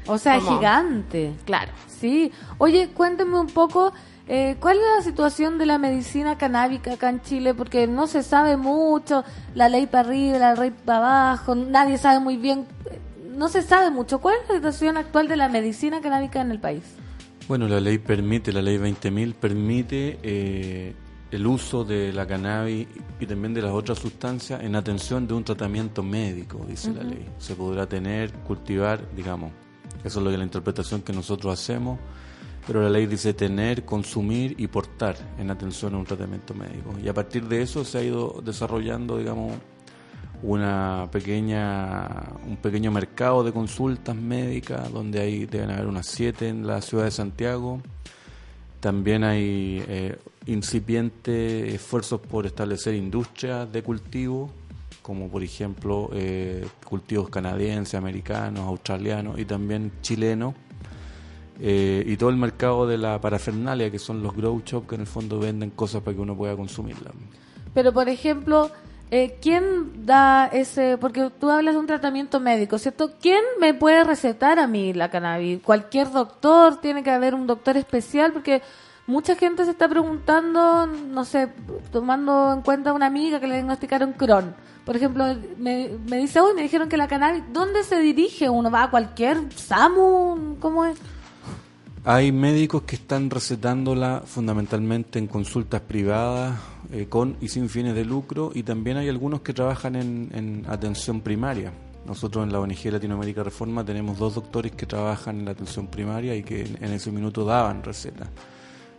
O sea, Como- gigante. Claro. Sí. Oye, cuénteme un poco, eh, ¿cuál es la situación de la medicina canábica acá en Chile? Porque no se sabe mucho, la ley para arriba, la ley para abajo, nadie sabe muy bien, eh, no se sabe mucho. ¿Cuál es la situación actual de la medicina canábica en el país? Bueno, la ley permite, la ley 20.000 permite eh, el uso de la cannabis y también de las otras sustancias en atención de un tratamiento médico, dice la ley. Se podrá tener, cultivar, digamos, eso es lo que la interpretación que nosotros hacemos, pero la ley dice tener, consumir y portar en atención a un tratamiento médico. Y a partir de eso se ha ido desarrollando, digamos, una pequeña un pequeño mercado de consultas médicas donde hay deben haber unas siete en la ciudad de Santiago también hay eh, incipientes esfuerzos por establecer industrias de cultivo como por ejemplo eh, cultivos canadienses americanos australianos y también chilenos eh, y todo el mercado de la parafernalia que son los grow shop que en el fondo venden cosas para que uno pueda consumirlas Pero, por ejemplo, eh, ¿quién da ese...? Porque tú hablas de un tratamiento médico, ¿cierto? ¿Quién me puede recetar a mí la cannabis? ¿Cualquier doctor? ¿Tiene que haber un doctor especial? Porque mucha gente se está preguntando, no sé, tomando en cuenta a una amiga que le diagnosticaron Crohn. Por ejemplo, me, me dice, hoy me dijeron que la cannabis, ¿dónde se dirige uno? ¿Va a cualquier SAMU? ¿Cómo es? Hay médicos que están recetándola fundamentalmente en consultas privadas eh, con y sin fines de lucro y también hay algunos que trabajan en, en atención primaria. Nosotros en la ONG Latinoamérica Reforma tenemos dos doctores que trabajan en la atención primaria y que en, en ese minuto daban recetas.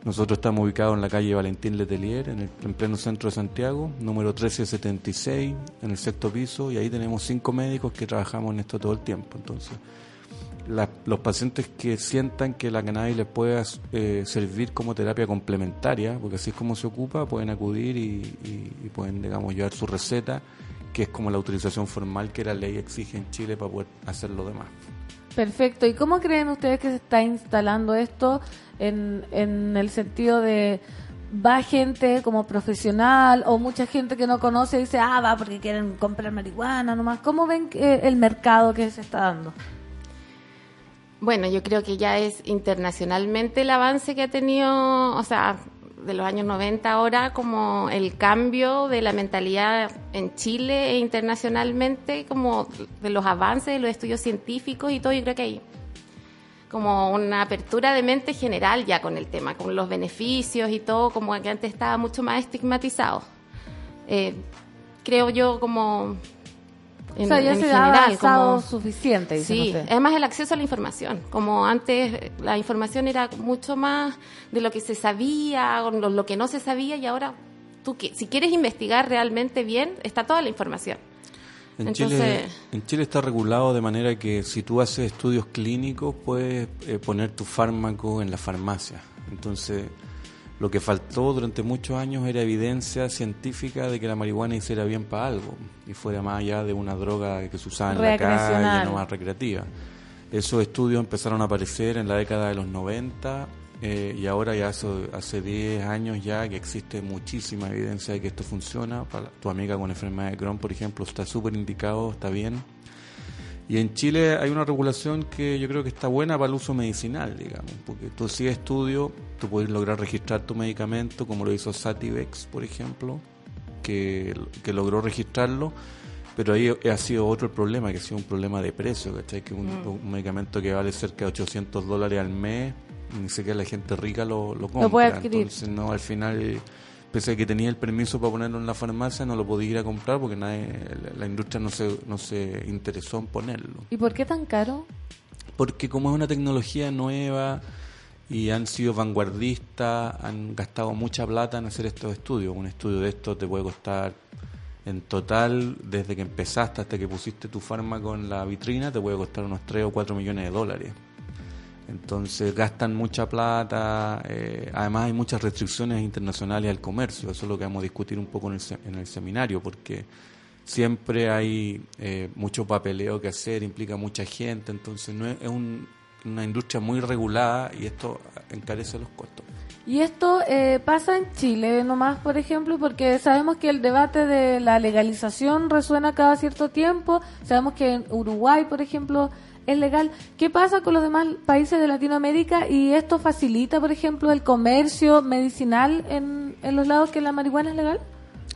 Nosotros estamos ubicados en la calle Valentín Letelier, en, el, en pleno centro de Santiago, número 1376, en el sexto piso, y ahí tenemos cinco médicos que trabajamos en esto todo el tiempo. Entonces, la- los pacientes que sientan que la cannabis les pueda eh, servir como terapia complementaria, porque así es como se ocupa, pueden acudir y, pueden, digamos, llevar su receta, que es como la autorización formal que la ley exige en Chile para poder hacer lo demás. Perfecto. ¿Y cómo creen ustedes que se está instalando esto en, en el sentido de va gente como profesional o mucha gente que no conoce y dice, ah, va porque quieren comprar marihuana nomás? ¿Cómo ven que el mercado que se está dando? Bueno, yo creo que ya es internacionalmente el avance que ha tenido, o sea, de los años 90 ahora, como el cambio de la mentalidad en Chile e internacionalmente, como de los avances de los estudios científicos y todo, yo creo que hay como una apertura de mente general ya con el tema, con los beneficios y todo, como que antes estaba mucho más estigmatizado. Eh, creo yo como En, o sea, ya en se ha general, avanzado como- suficiente, dicen Sí, ustedes. además el acceso a la información. Como antes la información era mucho más de lo que se sabía, o lo, lo que no se sabía, y ahora tú, que- si quieres investigar realmente bien, está toda la información. En, Entonces- Chile, en Chile está regulado de manera que si tú haces estudios clínicos puedes eh, poner tu fármaco en la farmacia. Entonces, lo que faltó durante muchos años era evidencia científica de que la marihuana hiciera bien para algo y fuera más allá de una droga que se usaba en la calle, no más recreativa. Esos estudios empezaron a aparecer en la década de los 90 eh, y ahora ya hace, hace 10 años ya que existe muchísima evidencia de que esto funciona. Para tu amiga con enfermedad de Crohn, por ejemplo, está súper indicado, está bien. Y en Chile hay una regulación que yo creo que está buena para el uso medicinal, digamos, porque tú si estudio, tú puedes lograr registrar tu medicamento, como lo hizo Sativex, por ejemplo, que, que logró registrarlo, pero ahí ha sido otro el problema, que ha sido un problema de precio, ¿cachai? Que un, Mm. un medicamento que vale cerca de 800 dólares al mes, ni siquiera la gente rica lo, lo compra. puede adquirir. Entonces, no, al final, pese a que tenía el permiso para ponerlo en la farmacia, no lo podía ir a comprar porque nadie, la, industria no se, no se interesó en ponerlo. ¿Y por qué tan caro? Porque como es una tecnología nueva y han sido vanguardistas, han gastado mucha plata en hacer estos estudios. Un estudio de esto te puede costar en total, desde que empezaste hasta que pusiste tu fármaco en la vitrina, te puede costar unos 3 o 4 millones de dólares. Entonces gastan mucha plata, eh, además hay muchas restricciones internacionales al comercio, eso es lo que vamos a discutir un poco en el, en el seminario, porque siempre hay eh, mucho papeleo que hacer, implica mucha gente, entonces no es, es un- una industria muy regulada y esto encarece los costos. Y esto eh, pasa en Chile nomás, por ejemplo, porque sabemos que el debate de la legalización resuena cada cierto tiempo. Sabemos que en Uruguay, por ejemplo, es legal. ¿Qué pasa con los demás países de Latinoamérica? ¿Y esto facilita, por ejemplo, el comercio medicinal en, en los lados que la marihuana es legal?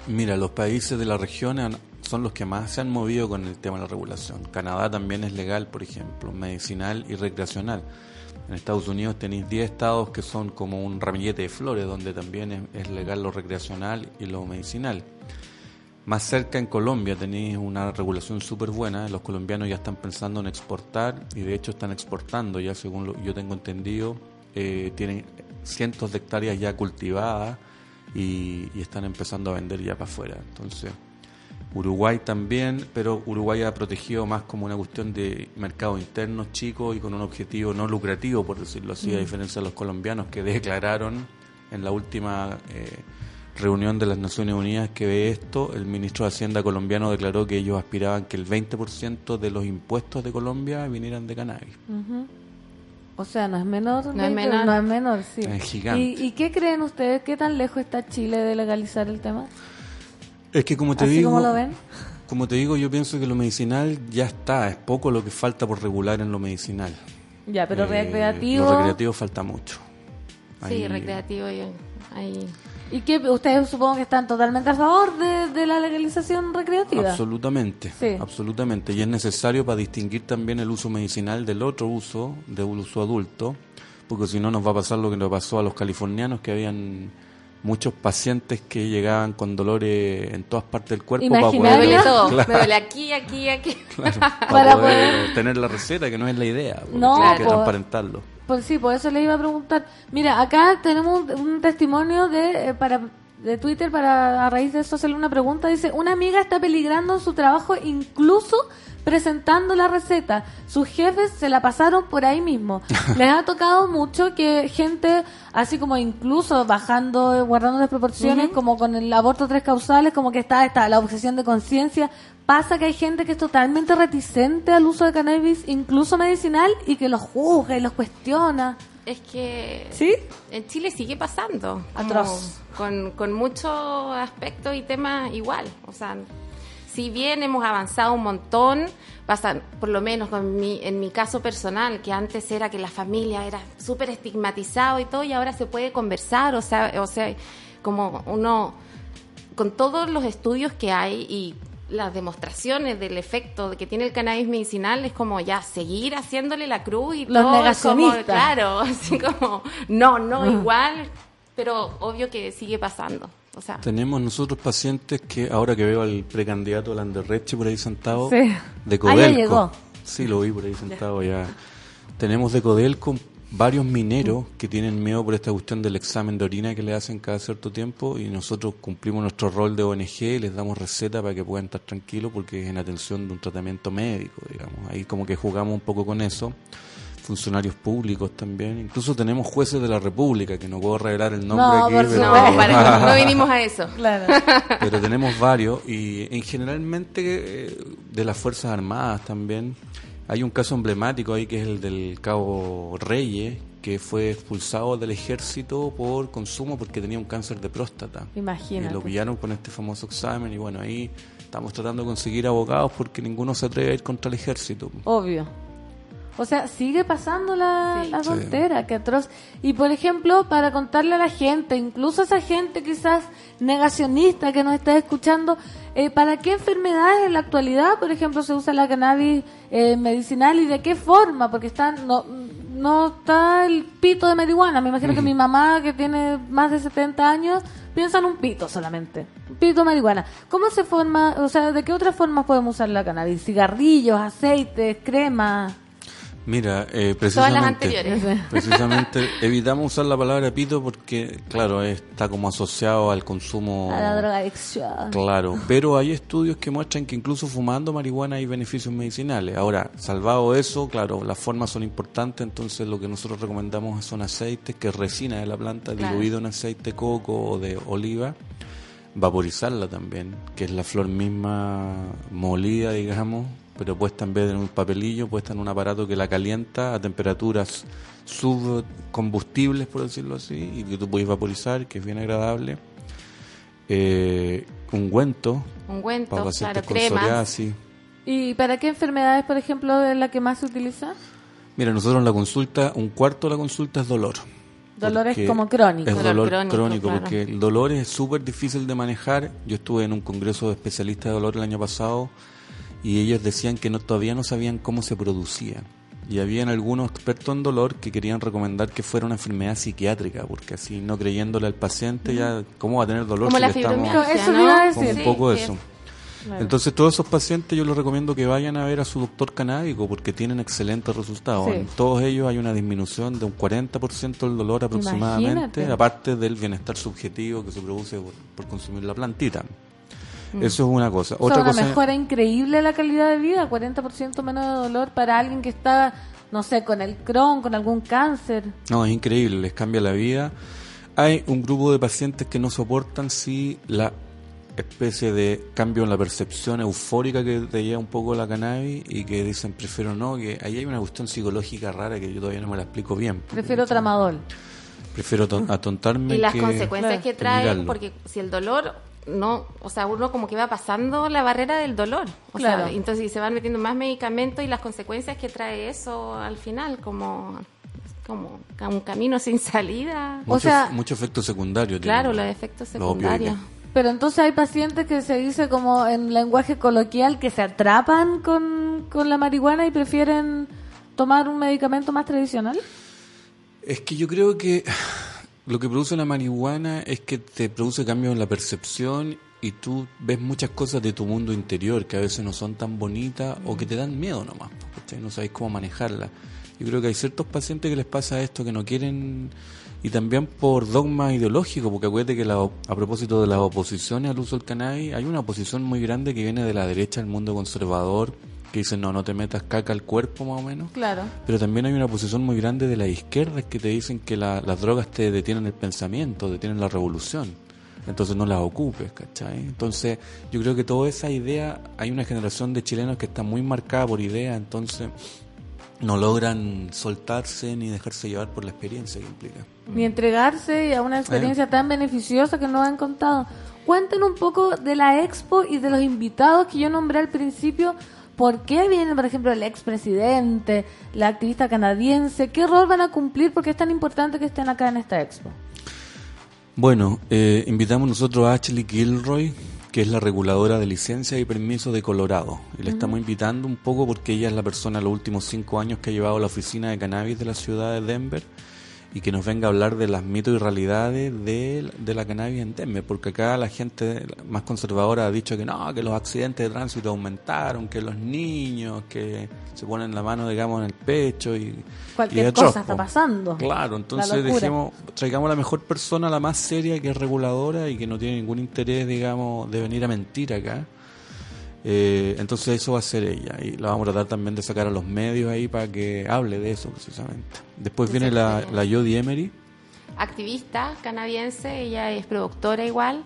Mira, los países de la región son los que más se han movido con el tema de la regulación. Canadá también es legal, por ejemplo, medicinal y recreacional. En Estados Unidos tenéis 10 estados que son como un ramillete de flores, donde también es legal lo recreacional y lo medicinal. Más cerca en Colombia tenéis una regulación súper buena. Los colombianos ya están pensando en exportar y de hecho están exportando ya, según lo, yo tengo entendido. eh, tienen cientos de hectáreas ya cultivadas y, y están empezando a vender ya para afuera. Entonces, Uruguay también, pero Uruguay ha protegido más como una cuestión de mercado interno chico y con un objetivo no lucrativo, por decirlo así, a Mm. diferencia de los colombianos que declararon en la última eh, reunión de las Naciones Unidas que ve esto, el ministro de Hacienda colombiano declaró que ellos aspiraban que el 20% de los impuestos de Colombia vinieran de cannabis. O sea, no es menor. No es menor. No es menor, sí. Es gigante. ¿Y, y qué creen ustedes? ¿Qué tan lejos está Chile de legalizar el tema? Es que como te ¿Así digo, como lo ven? como te digo, yo pienso que lo medicinal ya está, es poco lo que falta por regular en lo medicinal. Ya, pero Eh, recreativo. Lo recreativo falta mucho. Sí, recreativo y ahí. ¿Y qué? ¿Ustedes supongo que están totalmente a favor de, de la legalización recreativa? Absolutamente, Sí. absolutamente. Y es necesario para distinguir también el uso medicinal del otro uso, del uso adulto, porque si no nos va a pasar lo que nos pasó a los californianos, que habían muchos pacientes que llegaban con dolores en todas partes del cuerpo para Me poder, duele todo. Claro, Me duele aquí, aquí, aquí. claro, para, Para poder, poder- tener la receta, que no es la idea, porque No, tienes que pues- transparentarlo. Pues sí, por eso le iba a preguntar. Mira, acá tenemos un, un testimonio de eh, para de Twitter para a raíz de eso hacerle una pregunta. Dice, una amiga está peligrando en su trabajo incluso presentando la receta. Sus jefes se la pasaron por ahí mismo. Les ha tocado mucho que gente, así como incluso bajando, guardando las proporciones, como con el aborto tres causales, como que está, está la obsesión de conciencia. Pasa que hay gente que es totalmente reticente al uso de cannabis, incluso medicinal, y que los juzga y los cuestiona. Es que ¿Sí? en Chile sigue pasando. Atroz. Con, con muchos aspectos y temas igual. O sea, si bien hemos avanzado un montón, pasa, por lo menos con mi, en mi caso personal, que antes era que la familia era súper estigmatizado y todo, y ahora se puede conversar, o sea, o sea, como uno, con todos los estudios que hay y las demostraciones del efecto que tiene el cannabis medicinal es como ya seguir haciéndole la cruz y Los todo como, claro, así como no, no Ah. igual, pero obvio que sigue pasando. O sea, Tenemos nosotros pacientes que, ahora que veo al precandidato Landerreche por ahí sentado, Sí. de Ah, Codelco. ya llegó. Sí, lo vi por ahí sentado ya. Tenemos de Codelco varios mineros que tienen miedo por esta cuestión del examen de orina que le hacen cada cierto tiempo y nosotros cumplimos nuestro rol de ONG y les damos receta para que puedan estar tranquilos porque es en atención de un tratamiento médico, digamos. Ahí como que jugamos un poco con eso. Funcionarios públicos también. Incluso tenemos jueces de la República, que no puedo revelar el nombre No, aquí. por pero- no, para- no vinimos a eso. Claro. pero tenemos varios y en generalmente eh, de las Fuerzas Armadas también. Hay un caso emblemático ahí que es el del cabo Reyes, que fue expulsado del ejército por consumo porque tenía un cáncer de próstata. Imagínate. Y lo pillaron con este famoso examen y bueno, ahí estamos tratando de conseguir abogados porque ninguno se atreve a ir contra el ejército. Obvio. O sea, sigue pasando la, la Sí. tontera, que atroz. Y por ejemplo, para contarle a la gente, incluso a esa gente quizás negacionista que nos está escuchando, eh, ¿para qué enfermedades en la actualidad, por ejemplo, se usa la cannabis eh, medicinal y de qué forma? Porque están, no, no está el pito de marihuana. Me imagino que mi mamá, que tiene más de 70 años, piensa en un pito solamente. Un pito de marihuana. ¿Cómo se forma, o sea, de qué otras formas podemos usar la cannabis? Cigarrillos, aceites, cremas. Mira, eh, Todas las precisamente, precisamente evitamos usar la palabra pito porque, claro, está como asociado al consumo. A la drogadicción. Claro, pero hay estudios que muestran que incluso fumando marihuana hay beneficios medicinales. Ahora, salvado eso, claro, las formas son importantes, entonces lo que nosotros recomendamos son aceites, que es resina de la planta Claro. diluido en aceite de coco o de oliva, vaporizarla también, que es la flor misma molida, digamos, pero puesta en vez de en un papelillo, puesta en un aparato que la calienta a temperaturas subcombustibles, por decirlo así, y que tú puedes vaporizar, que es bien agradable. Eh, ungüento ungüentos, para pacientes claro, con cremas. psoriasis. ¿Y para qué enfermedades, por ejemplo, es la que más se utiliza? Mira, nosotros en la consulta, un cuarto de la consulta es dolor. Dolores Porque como crónicos. Es Dolor dolor crónico, crónico, claro. porque el dolor es súper difícil de manejar. Yo estuve en un congreso de especialistas de dolor el año pasado y ellos decían que no, todavía no sabían cómo se producía. Y habían algunos expertos en dolor que querían recomendar que fuera una enfermedad psiquiátrica, porque así no creyéndole al paciente ya, ¿cómo va a tener dolor Como si la le estamos- fibromialgia, Eso un poco Sí, eso. Claro. Entonces, todos esos pacientes yo les recomiendo que vayan a ver a su doctor canábico porque tienen excelentes resultados. Sí. En todos ellos hay una disminución de un 40% del dolor aproximadamente, Imagínate. aparte del bienestar subjetivo que se produce por, por consumir la plantita. Mm. Eso es una cosa. O sea, Otra una cosa, mejora increíble la calidad de vida, 40% menos de dolor para alguien que está, no sé, con el Crohn, con algún cáncer. no, es increíble, les cambia la vida. Hay un grupo de pacientes que no soportan si la especie de cambio en la percepción eufórica que te lleva un poco la cannabis y que dicen prefiero no, que ahí hay una cuestión psicológica rara que yo todavía no me la explico bien. Prefiero tramadol. Prefiero ton- atontarme Y las que- consecuencias que trae, porque si el dolor no, o sea, uno como que va pasando la barrera del dolor. O Claro. sea, entonces y se van metiendo más medicamentos y las consecuencias que trae eso al final, como, como un camino sin salida. O Mucho, sea- mucho efecto secundario. Claro, los efectos secundarios. Pero entonces hay pacientes que se dice como en lenguaje coloquial que se atrapan con, con la marihuana y prefieren tomar un medicamento más tradicional. Es que yo creo que lo que produce la marihuana es que te produce cambios en la percepción y tú ves muchas cosas de tu mundo interior que a veces no son tan bonitas o que te dan miedo nomás, ¿cachai? no sabes cómo manejarlas. Yo creo que hay ciertos pacientes que les pasa esto, que no quieren, y también por dogma ideológico, porque acuérdate que la, a propósito de las oposiciones al uso del cannabis, hay una oposición muy grande que viene de la derecha, el mundo conservador, que dice no, no te metas caca al cuerpo más o menos. Claro. Pero también hay una posición muy grande de la izquierda que te dicen que la- las drogas te detienen el pensamiento, detienen la revolución. Entonces no las ocupes, ¿cachai? Entonces yo creo que toda esa idea, hay una generación de chilenos que está muy marcada por ideas, entonces no logran soltarse ni dejarse llevar por la experiencia que implica. Ni entregarse a una experiencia tan beneficiosa que nos han contado. Cuenten un poco de la expo y de los invitados que yo nombré al principio. ¿Por qué viene, por ejemplo, el expresidente, la activista canadiense? ¿Qué rol van a cumplir? Porque es tan importante que estén acá en esta expo. Bueno, eh, invitamos nosotros a Ashley Gilroy, que es la reguladora de licencia y permisos de Colorado. Y le estamos invitando un poco porque ella es la persona los últimos cinco años que ha llevado la oficina de cannabis de la ciudad de Denver. Y que nos venga a hablar de las mitos y realidades de, de la cannabis en porque acá la gente más conservadora ha dicho que no, que los accidentes de tránsito aumentaron, que los niños que se ponen la mano, digamos, en el pecho y... Cualquier cosa está pasando. Claro, La entonces dijimos, traigamos a la mejor persona, la más seria, que es reguladora y que no tiene ningún interés, digamos, de venir a mentir acá. Eh, entonces eso va a ser ella y la vamos a tratar también de sacar a los medios ahí para que hable de eso precisamente. Después viene la, la Jodie Emery, activista canadiense, ella es productora igual,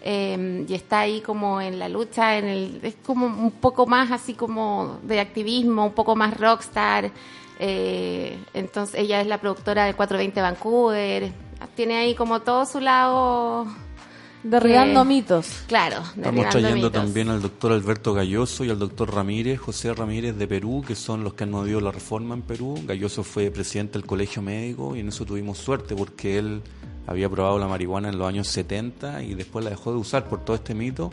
eh, y está ahí como en la lucha, en el, es como un poco más así como de activismo, un poco más rockstar. eh, entonces ella es la productora del 420 Vancouver, tiene ahí como todo su lado... Derribando que- mitos. Claro, estamos trayendo mitos. también al doctor Alberto Galloso y al doctor Ramírez, José Ramírez de Perú, que son los que han movido la reforma en Perú. Galloso fue presidente del colegio médico y en eso tuvimos suerte porque él había probado la marihuana en los años 70 y después la dejó de usar por todo este mito.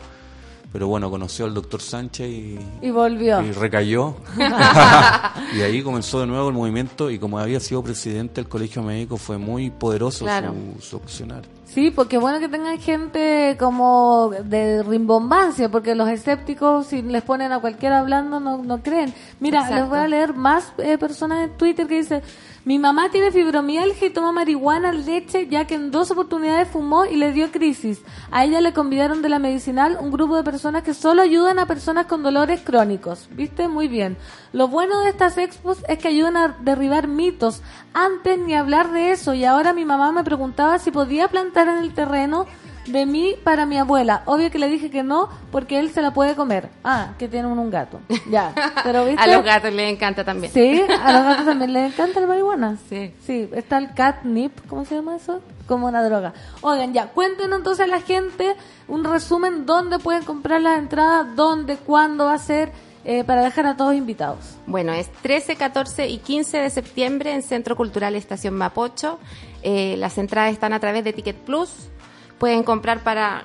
Pero bueno, conoció al doctor Sánchez y, Y volvió. y recayó. y ahí comenzó de nuevo el movimiento y como había sido presidente del colegio médico fue muy poderoso Claro. su, su accionar. Sí, porque bueno que tengan gente como de rimbombancia, porque los escépticos, si les ponen a cualquiera hablando, no, no creen. Mira, Exacto. les voy a leer más eh, personas en Twitter que dice, mi mamá tiene fibromialgia y toma marihuana, leche, ya que en dos oportunidades fumó y le dio crisis. A ella le convidaron de la medicinal un grupo de personas que solo ayudan a personas con dolores crónicos. ¿Viste? Muy bien. Lo bueno de estas expos es que ayudan a derribar mitos. Antes ni hablar de eso y ahora mi mamá me preguntaba si podía plantar en el terreno de mí para mi abuela. Obvio que le dije que no porque él se la puede comer. Ah, que tiene un, un gato. Ya. Pero ¿viste? A los gatos les encanta también. Sí, a los gatos también les encanta la marihuana. Sí. Sí, está el catnip, ¿cómo se llama eso? Como una droga. Oigan, ya, cuéntenos entonces a la gente un resumen, dónde pueden comprar las entradas, dónde, cuándo va a ser, eh, para dejar a todos invitados. Bueno, es 13, 14 y 15 de septiembre en Centro Cultural Estación Mapocho. Eh, las entradas están a través de Ticket Plus. Pueden comprar para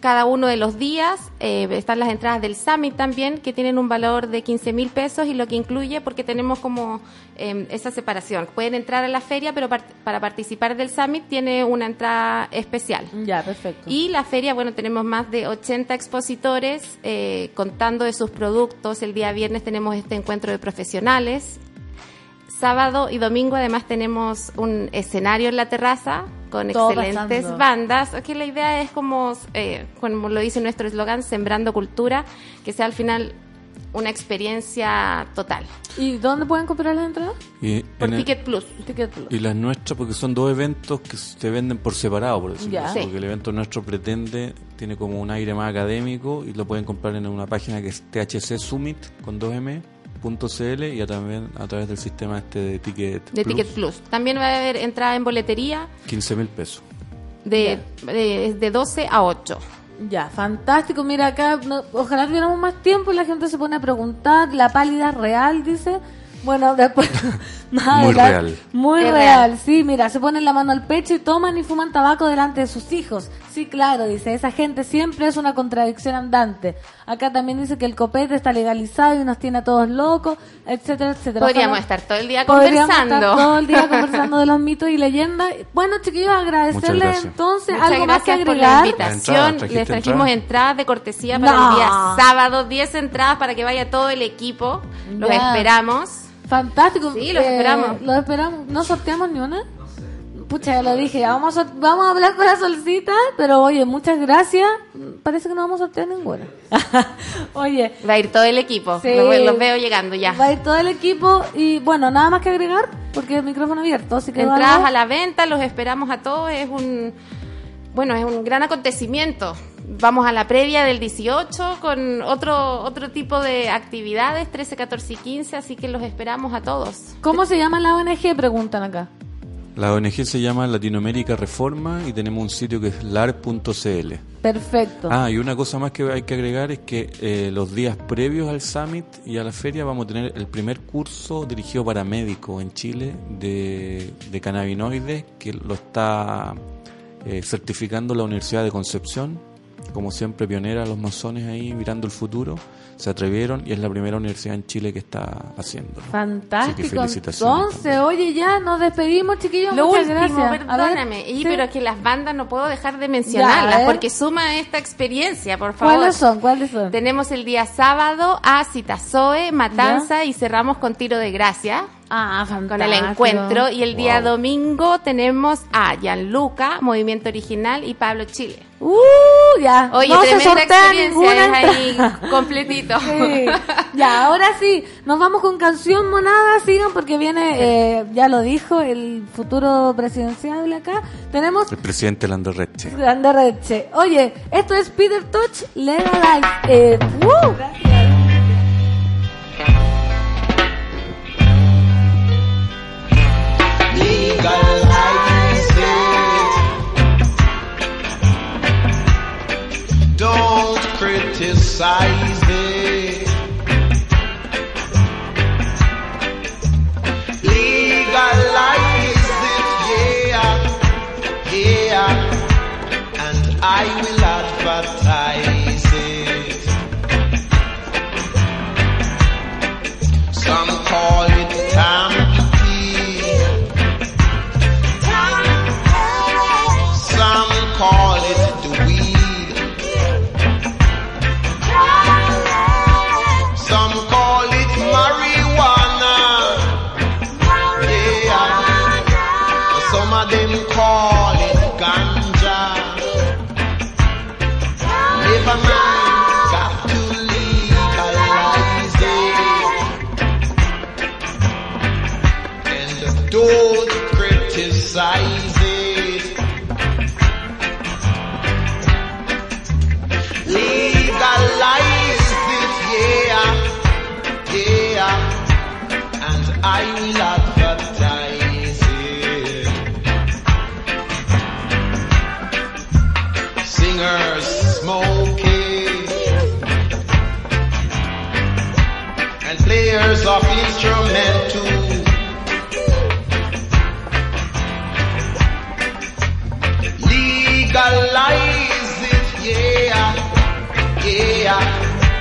cada uno de los días. Eh, están las entradas del Summit también, que tienen un valor de 15 mil pesos y lo que incluye, porque tenemos como eh, esa separación. Pueden entrar a la feria, pero par- para participar del Summit tiene una entrada especial. Ya, perfecto. Y la feria, bueno, tenemos más de 80 expositores eh, contando de sus productos. El día viernes tenemos este encuentro de profesionales. Sábado y domingo además tenemos un escenario en la terraza con Todo excelentes pasando. bandas. Aquí la idea es como, eh, como lo dice nuestro eslogan, sembrando cultura, que sea al final una experiencia total. ¿Y dónde pueden comprar las entradas? Y, Por en el- Ticket Plus. Ticket Plus. y las nuestras, porque son dos eventos que se venden por separado, por decirlo Sí. porque el evento nuestro pretende, tiene como un aire más académico y lo pueden comprar en una página que es THC Summit con 2M.cl y a también a través del sistema este de Ticket De Plus, Ticket Plus. También va a haber entrada en boletería 15 mil pesos. de, de, de 12 a 8. Ya, fantástico. Mira acá, no- ojalá tuviéramos más tiempo y la gente se pone a preguntar. La pálida real, dice. Bueno, después... Muy la- real. Muy real. real. sí, mira, se ponen la mano al pecho y toman y fuman tabaco delante de sus hijos. Sí, claro, dice, esa gente siempre es una contradicción andante. Acá también dice que el copete está legalizado y nos tiene a todos locos, etcétera, etcétera. Podríamos Ojalá- estar todo el día Podríamos conversando. estar todo el día conversando de los mitos y leyendas. Bueno, chiquillos, agradecerles entonces Muchas algo más que gracias por la agregar. La invitación. entrada, ¿trajiste Les trajimos entrada? entradas de cortesía para No. el día sábado, 10 entradas para que vaya todo el equipo. Los Ya. esperamos. Fantástico. Sí, los Eh, esperamos. Los esperamos. ¿No sorteamos ni una? Pucha, ya lo dije. Vamos a, vamos a hablar con la solcita, pero oye, muchas gracias. Parece que no vamos a sortear ninguna. oye, Va a ir todo el equipo. Sí. Los, los veo llegando ya. va a ir todo el equipo y bueno, nada más que agregar porque el micrófono abierto, así que Entradas a la venta, los esperamos a todos. Es un bueno, es un gran acontecimiento. Vamos a la previa del 18 con otro otro tipo de actividades, 13, 14 y 15, así que los esperamos a todos. ¿Cómo se llama la ONG? Preguntan acá. La ONG se llama Latinoamérica Reforma y tenemos un sitio que es lar.cl. Perfecto. Ah, y una cosa más que hay que agregar es que eh, los días previos al Summit y a la feria vamos a tener el primer curso dirigido para médicos en Chile de, de cannabinoides que lo está eh, certificando la Universidad de Concepción como siempre pionera, los masones ahí mirando el futuro, se atrevieron y es la primera universidad en Chile que está haciendo. Fantástico. felicitaciones Entonces, oye, ya nos despedimos, chiquillos. Lo Muchas último, gracias. Perdóname, y, sí. pero que las bandas no puedo dejar de mencionarlas porque suma esta experiencia, por favor. ¿Cuáles son? ¿Cuáles son? Tenemos el día sábado a Citazoe, Matanza y cerramos con Tiro de Gracia. Ah, Con el fantástico. encuentro. Y el día Wow. domingo tenemos a Gianluca, Movimiento Original y Pablo Chile. Uh, ya. Oye, no se tremenda sortea experiencia, ninguna. es ahí completito. Sí. Ya, ahora sí, nos vamos con canción monada, sigan porque viene, eh, ya lo dijo, el futuro presidencial acá. Tenemos El presidente Lando Reche. Oye, esto es Peter Touch Legalize. Eh, ¡uh! legalize criticize it. Legalize it, yeah, yeah, and I will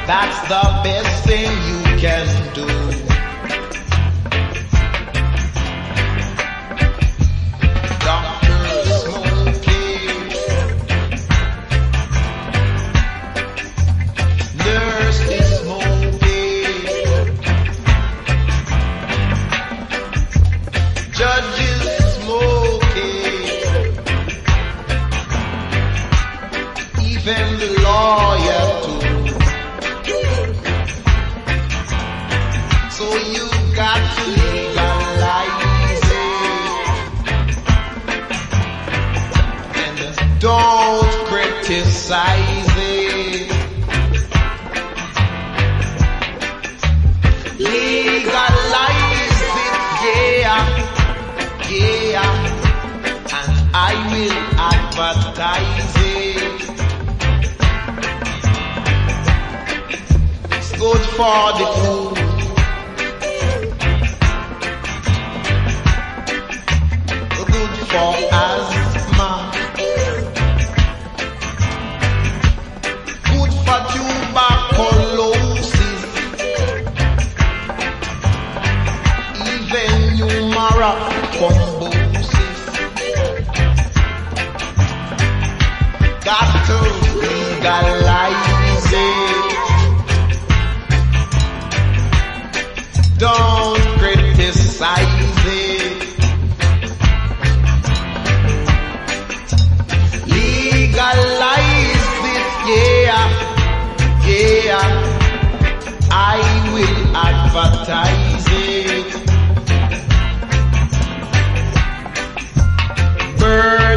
That's the best thing you can it. Legalize it, yeah, yeah, and I will advertise it. It's good for the food. Legalize it. Don't criticize it. Legalize it, yeah, yeah. I will advertise it. Birds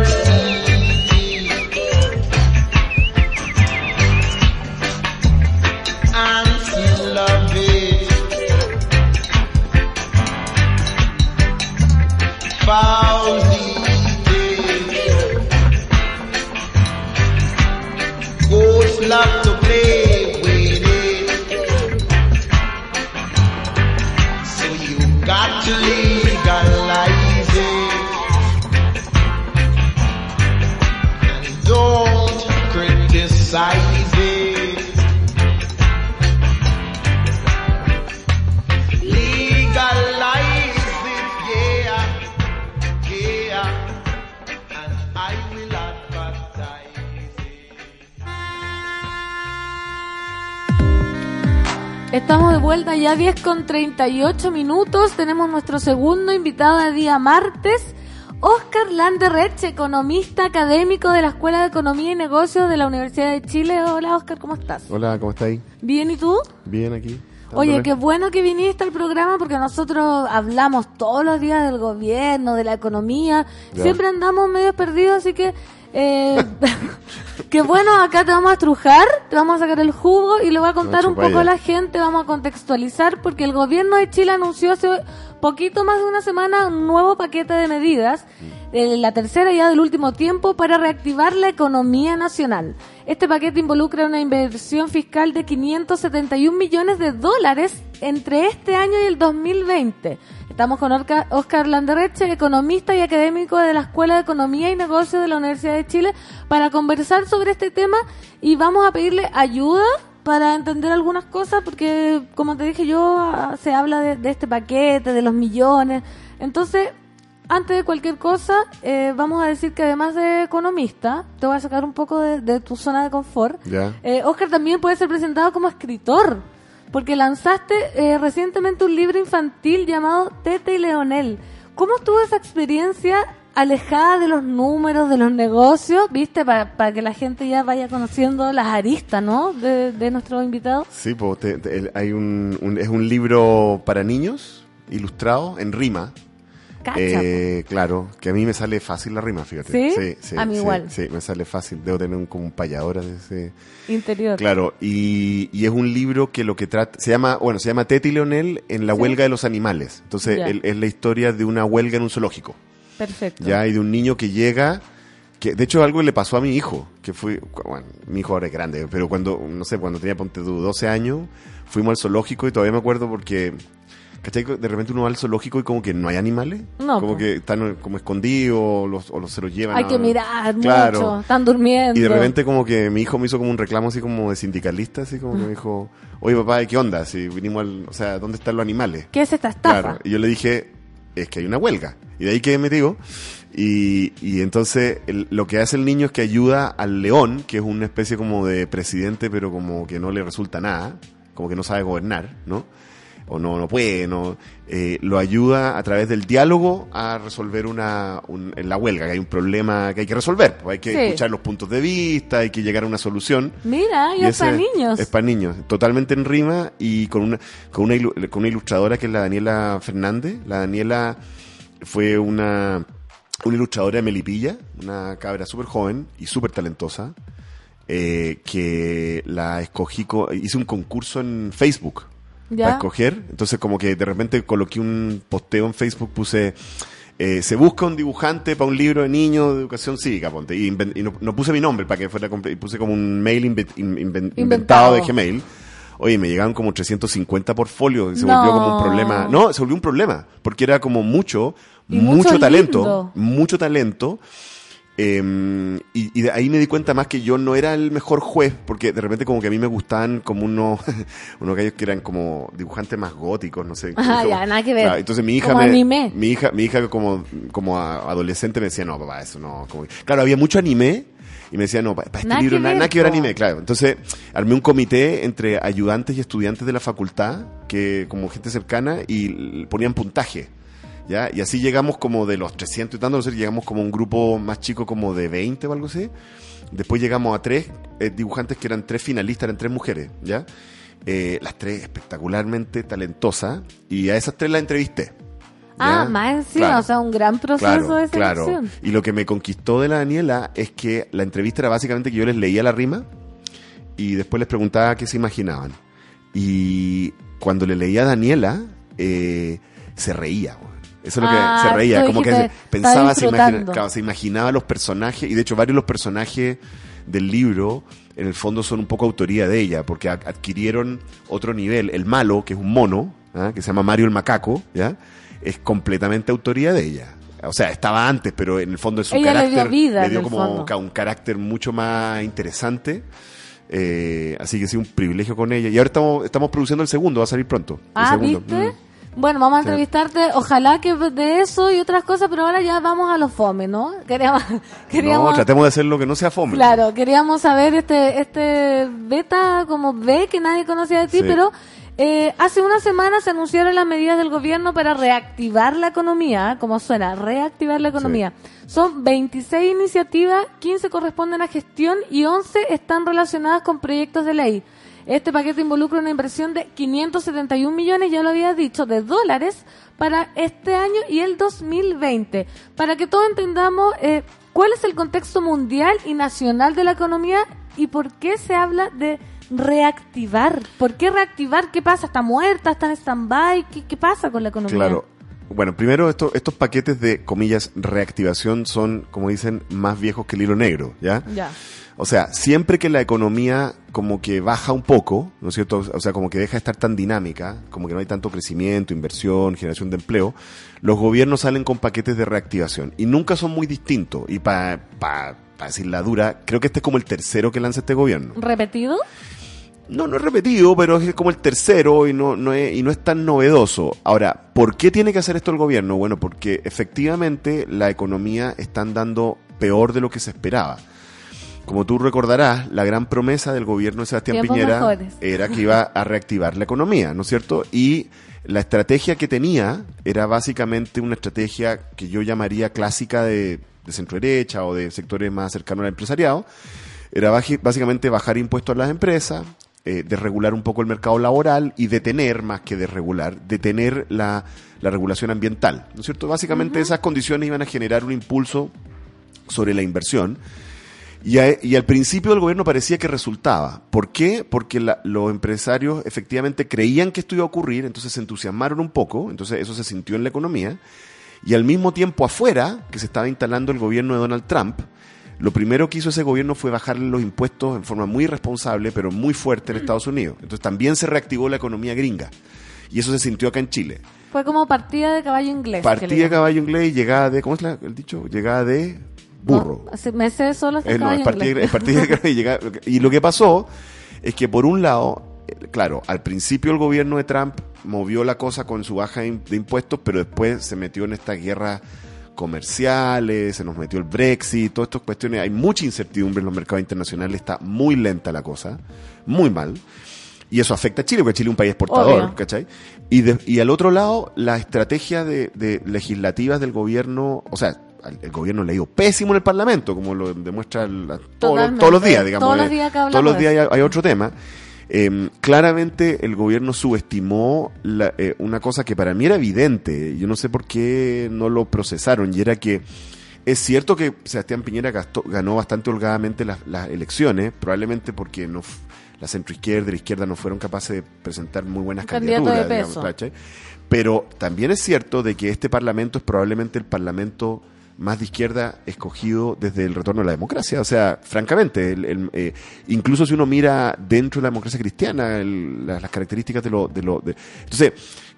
con 38 minutos. Tenemos nuestro segundo invitado de día martes, Oscar Landerreche, economista académico de la Escuela de Economía y Negocios de la Universidad de Chile. Hola Oscar, ¿cómo estás? Hola, ¿cómo estáis? Bien, ¿y tú? Bien aquí. Oye, qué bueno que viniste al programa porque nosotros hablamos todos los días del gobierno, de la economía. Ya. Siempre andamos medio perdidos, así que... Eh, qué bueno, acá te vamos a trujar, te vamos a sacar el jugo y le voy a contar un poco a la gente, vamos a contextualizar porque el gobierno de Chile anunció hace poquito más de una semana un nuevo paquete de medidas, eh, la tercera ya del último tiempo, para reactivar la economía nacional. Este paquete involucra una inversión fiscal de 571 millones de dólares entre este año y el 2020. Estamos con Oscar Landerreche, economista y académico de la Escuela de Economía y Negocios de la Universidad de Chile, para conversar sobre este tema y vamos a pedirle ayuda para entender algunas cosas, porque como te dije yo, ah, se habla de, de este paquete, de los millones. Entonces, antes de cualquier cosa, eh, vamos a decir que además de economista, te voy a sacar un poco de, de tu zona de confort. Eh, Oscar también puede ser presentado como escritor, porque lanzaste eh, recientemente un libro infantil llamado Tete y Leonel. ¿Cómo estuvo esa experiencia alejada de los números, de los negocios? ¿Viste? Para que la gente ya vaya conociendo las aristas, ¿no? De, de nuestro invitado. Sí, pues te- hay un, un- es un libro para niños, ilustrado, en rima. Cacha, Eh, claro, que a mí me sale fácil la rima, fíjate. ¿Sí? A mí sí, igual. Sí, me sale fácil. Debo tener un, como un payador de ese... Interior. Claro, y, y es un libro que lo que trata, se llama, bueno, se llama Tete y Leonel en la Sí. huelga de los animales. Entonces, el- es la historia de una huelga en un zoológico. Perfecto. Ya, y de un niño que llega, que de hecho algo le pasó a mi hijo, que fue, bueno, mi hijo ahora es grande, pero cuando, no sé, cuando tenía, ponte tú, 12 años, fuimos al zoológico y todavía me acuerdo porque, ¿cachai? De repente uno va al zoológico y como que no hay animales, No, como po. que están como escondidos o los, o los se los llevan. Hay a- que mirar Claro. mucho. Están durmiendo. Y de repente como que mi hijo me hizo como un reclamo así como de sindicalista, así como que me dijo, oye papá, ¿qué onda? Si vinimos al, o sea, ¿dónde están los animales? ¿Qué es esta estafa? Claro, y yo le dije, es que hay una huelga. Y de ahí que me digo. Y, y entonces el- lo que hace el niño es que ayuda al león, que es una especie como de presidente, pero como que no le resulta nada, como que no sabe gobernar, ¿no? O no, no puede, no, eh, lo ayuda a través del diálogo a resolver una, un- en la huelga, que hay un problema que hay que resolver, pues hay que Sí. escuchar los puntos de vista, hay que llegar a una solución. Mira, y, es para niños. Es para niños, totalmente en rima y con una, con una, ilu- con una ilustradora que es la Daniela Fernández. La Daniela fue una, una ilustradora de Melipilla, una cabra súper joven y súper talentosa, eh, que la escogí, co- hice un concurso en Facebook Ya. para escoger. Entonces como que de repente coloqué un posteo en Facebook, puse... eh, se busca un dibujante para un libro de niños de educación cívica, ponte. Y, no, no puse mi nombre para que fuera y puse como un mail inve- in- inven- inventado de Gmail. Oye, me llegaron como 350 portfolios y se No. volvió como un problema. No, se volvió un problema, porque era como mucho, mucho, mucho talento, lindo. mucho talento. Eh, y, y de ahí me di cuenta más que yo no era el mejor juez, porque de repente como que a mí me gustaban como unos, unos gallos que eran como dibujantes más góticos, no sé. Ah, como- ya, nada que ver. Claro, entonces mi hija Como me- anime. mi hija, mi hija como, como adolescente me decía, no, papá, eso no. Como... Claro, había mucho anime. Y me decía, no, para este Nada libro que ver, nada que ver anime, claro. Entonces, armé un comité entre ayudantes y estudiantes de la facultad, que como gente cercana, y ponían puntaje. ¿Ya? Y así llegamos como de los 300 y tanto, no sé, llegamos como un grupo más chico como de 20 o algo así. Después llegamos a tres eh, dibujantes que eran tres finalistas, eran tres mujeres, ¿ya? Eh, las tres espectacularmente talentosas, y a esas tres las entrevisté. Ah, más encima, Claro. o sea, un gran proceso Claro, de claro. selección. Y lo que me conquistó de la Daniela es que la entrevista era básicamente que yo les leía la rima y después les preguntaba qué se imaginaban. Y cuando le leía a Daniela, eh, se reía. Eso es lo que Ah, se reía, como que pensaba, se, imagina- claro, se imaginaba los personajes, y de hecho varios de los personajes del libro, en el fondo son un poco autoría de ella, porque ad- adquirieron otro nivel. El malo, que es un mono, ¿ah? que se llama Mario el Macaco, ¿ya? es completamente autoría de ella. O sea, estaba antes, pero en el fondo de su Ella le dio carácter vida, le dio el como fondo. un carácter mucho más interesante. Eh, así que sí, un privilegio con ella. Y ahora estamos, estamos produciendo el segundo, va a salir pronto. el Ah, segundo. ¿viste? Mm. Bueno, vamos a entrevistarte, ojalá que de eso y otras cosas, pero ahora ya vamos a los fome, ¿no? Queríamos, queríamos No, tratemos de hacer lo que no sea fome. Claro, queríamos saber este este beta como B que nadie conocía de ti, Sí. pero Eh, hace una semana se anunciaron las medidas del gobierno para reactivar la economía, ¿eh? como suena, reactivar la economía. Son 26 iniciativas, 15 corresponden a gestión y 11 están relacionadas con proyectos de ley. Este paquete involucra una inversión de 571 millones, ya lo había dicho, de dólares para este año y el 2020. Para que todos entendamos eh, cuál es el contexto mundial y nacional de la economía y por qué se habla de reactivar. ¿Por qué reactivar? ¿Qué pasa? ¿Está muerta? ¿Está en stand-by? ¿Qué, qué pasa con la economía? Claro. Bueno, primero esto- estos paquetes de, comillas, reactivación son, como dicen, más viejos que el hilo negro, ¿ya? Ya. O sea, siempre que la economía como que baja un poco, ¿no es cierto? O sea, como que deja de estar tan dinámica, como que no hay tanto crecimiento, inversión, generación de empleo, los gobiernos salen con paquetes de reactivación y nunca son muy distintos. Y para decir la dura, creo que este es como el tercero que lanza este gobierno. ¿Repetido? No, no es repetido, pero es como el tercero y no, no es, y no es tan novedoso. Ahora, ¿por qué tiene que hacer esto el gobierno? Bueno, porque efectivamente la economía está andando peor de lo que se esperaba. Como tú recordarás, la gran promesa del gobierno de Sebastián Piñera mejores. era que iba a reactivar la economía, ¿no es cierto? Y la estrategia que tenía era básicamente una estrategia que yo llamaría clásica de, de centro derecha o de sectores más cercanos al empresariado. Era básicamente bajar impuestos a las empresas, eh, desregular un poco el mercado laboral y detener, más que desregular, detener la, la regulación ambiental, ¿no es cierto? Básicamente esas condiciones iban a generar un impulso sobre la inversión. Y, a- y al principio del gobierno parecía que resultaba. ¿Por qué? Porque la- los empresarios efectivamente creían que esto iba a ocurrir, entonces se entusiasmaron un poco, entonces eso se sintió en la economía. Y al mismo tiempo afuera, que se estaba instalando el gobierno de Donald Trump, lo primero que hizo ese gobierno fue bajarle los impuestos en forma muy responsable, pero muy fuerte en Estados Unidos. Entonces también se reactivó la economía gringa. Y eso se sintió acá en Chile. Fue como partida de caballo inglés. Partida de caballo inglés y llegada de, ¿cómo es la- el dicho? Llegada de burro. Hace meses solo hasta Eh, no, es inglés. es partida de- y, llega- y lo que pasó es que por un lado, eh, claro, al principio el gobierno de Trump movió la cosa con su baja de impuestos, pero después se metió en esta guerra comerciales, se nos metió el Brexit, todas estas cuestiones. Hay mucha incertidumbre en los mercados internacionales, está muy lenta la cosa, muy mal. Y eso afecta a Chile, porque Chile es un país exportador, Obvio. ¿cachai? Y, de- y al otro lado, la estrategia de, de legislativas del gobierno, o sea, el gobierno le ha ido pésimo en el Parlamento, como lo demuestra el- todos, los- Totalmente. todos los días, digamos. Todos los eh, días que hablamos todos los días hay, otro tema. Eh, claramente el gobierno subestimó la- eh, una cosa que para mí era evidente, yo no sé por qué no lo procesaron, y era que es cierto que Sebastián Piñera gastó- ganó bastante holgadamente las, las elecciones, probablemente porque no la centroizquierda y la izquierda no fueron capaces de presentar muy buenas candidaturas. digamos. Pero también es cierto de que este parlamento es probablemente el parlamento más de izquierda escogido desde el retorno a la democracia. O sea, francamente, el- el, eh, incluso si uno mira dentro de la democracia cristiana el- las, las características de lo... De lo de- entonces,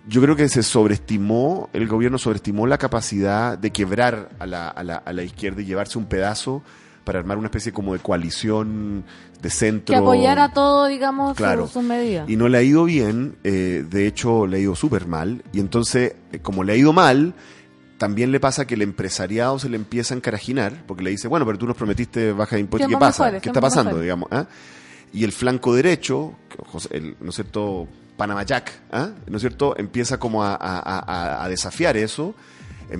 yo creo que se sobreestimó, el gobierno sobreestimó la capacidad de quebrar a la, a la, a la izquierda y llevarse un pedazo para armar una especie como de coalición de centro. Que apoyara todo, digamos, Claro. sus medidas. Y no le ha ido bien, eh, de hecho le ha ido súper mal. Y entonces, eh, como le ha ido mal, también le pasa que el empresariado se le empieza a encarajinar, porque le dice, bueno, pero tú nos prometiste baja de impuestos, ¿qué pasa? mejores, ¿Qué está pasando? mejores. digamos ¿ah? Y el flanco derecho, el, ¿no es cierto? Panama Jack, ¿ah? ¿no es cierto? Empieza como a, a- a- a desafiar eso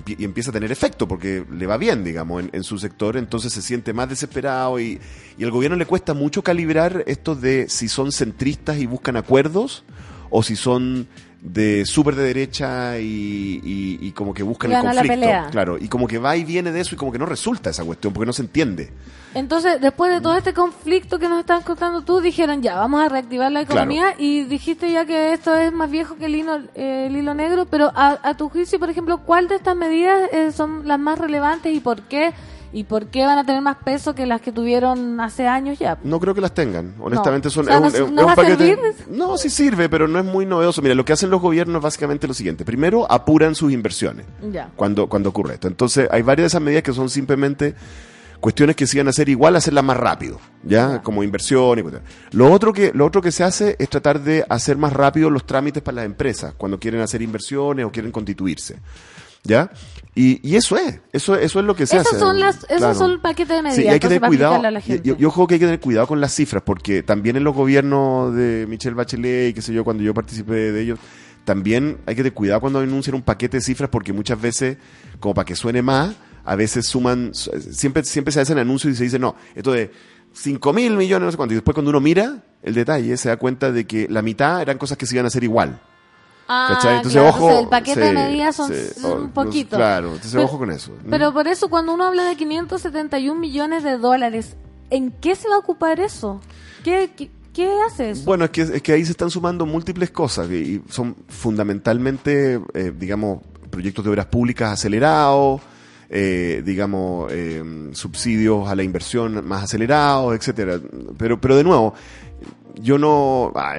y empieza a tener efecto porque le va bien, digamos, en, en su sector, entonces se siente más desesperado y, y al gobierno le cuesta mucho calibrar esto de si son centristas y buscan acuerdos o si son de súper de derecha y, y- y como que buscan el la conflicto. pelea. Claro, y como que va y viene de eso y como que no resulta esa cuestión porque no se entiende. Entonces, después de todo este conflicto que nos estás contando tú, dijeron ya, vamos a reactivar la Claro. economía y dijiste ya que esto es más viejo que el hilo, eh, el hilo negro, pero a, a tu juicio, por ejemplo, ¿cuál de estas medidas eh, son las más relevantes y por qué? ¿Y por qué van a tener más peso que las que tuvieron hace años ya? No creo que las tengan. Honestamente No. son O sea, es un, no- es no es un paquete. No, sí sirve, pero no es muy novedoso. Mira, lo que hacen los gobiernos es básicamente lo siguiente. Primero, apuran sus inversiones Ya. cuando, cuando ocurre esto. Entonces, hay varias de esas medidas que son simplemente cuestiones que se iban a hacer igual, hacerlas más rápido, ¿ya? Como inversión y cuestiones. Lo otro, que, lo otro que se hace es tratar de hacer más rápido los trámites para las empresas cuando quieren hacer inversiones o quieren constituirse. ¿Ya? Y, y eso es, eso, eso es lo que se Esas hace. son las, esos Claro. son el paquete de medidas. Sí, y hay que tener cuidado. explicarle a la gente. Yo, yo ojo que hay que tener cuidado con las cifras, porque también en los gobiernos de Michelle Bachelet y qué sé yo, cuando yo participé de ellos, también hay que tener cuidado cuando anuncian un paquete de cifras, porque muchas veces, como para que suene más, a veces suman, siempre, siempre se hacen anuncios y se dice, no, esto de 5 mil millones, no sé cuánto. Y después cuando uno mira el detalle, se da cuenta de que la mitad eran cosas que se iban a hacer igual. Ah, ¿Cachai? Entonces, claro, ojo. entonces el paquete de medidas son sí, un poquito. Claro, entonces Pero- ojo con eso. Pero por eso, cuando uno habla de 571 millones de dólares, ¿en qué se va a ocupar eso? ¿Qué, qué, qué hace eso? Bueno, es que, es que ahí se están sumando múltiples cosas y y son fundamentalmente, eh, digamos, proyectos de obras públicas acelerados, eh, digamos, eh, subsidios a la inversión más acelerados, etcétera. Pero, pero de nuevo, yo no, ah,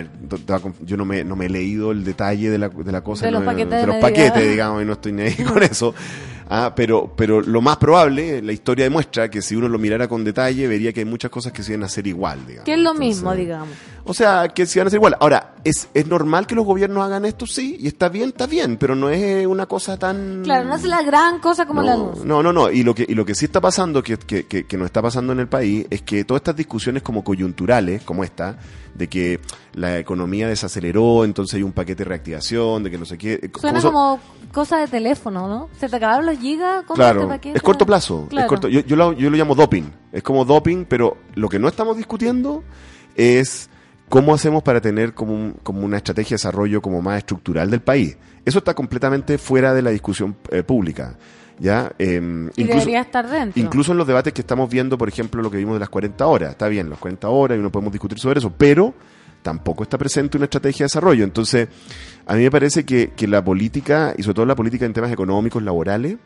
yo no me, no me he leído el detalle de la, de la cosa, De los no- paquetes de los medidas. paquetes, digamos, y no estoy ni ahí con eso. Ah, pero, pero lo más probable, la historia demuestra que si uno lo mirara con detalle, vería que hay muchas cosas que se iban a hacer igual, digamos. que es lo mismo, digamos. O sea, que se van a hacer igual. Ahora, ¿es, ¿es normal que los gobiernos hagan esto? Sí, y está bien, está bien, pero no es una cosa tan... Claro, no es la gran cosa como no, la anuncio. no, no, no. Y lo que, y lo que sí está pasando, que, que, que, que nos está pasando en el país, es que todas estas discusiones como coyunturales, como esta, de que la economía desaceleró, entonces hay un paquete de reactivación, de que no sé qué... eh, Suena son- como cosa de teléfono, ¿no? ¿Se te acabaron los gigas con Claro, este paquete? es corto plazo. Claro. Es corto. Yo, yo, lo, yo lo llamo doping. Es como doping, pero lo que no estamos discutiendo es cómo hacemos para tener como, un- como una estrategia de desarrollo como más estructural del país. Eso está completamente fuera de la discusión eh, pública. ¿ya? Em, Y debería estar dentro. Incluso en los debates que estamos viendo, por ejemplo, lo que vimos de las 40 horas. Está bien, las 40 horas y no podemos discutir sobre eso, pero tampoco está presente una estrategia de desarrollo. Entonces, a mí me parece que, que la política, y sobre todo la política en temas económicos, laborales,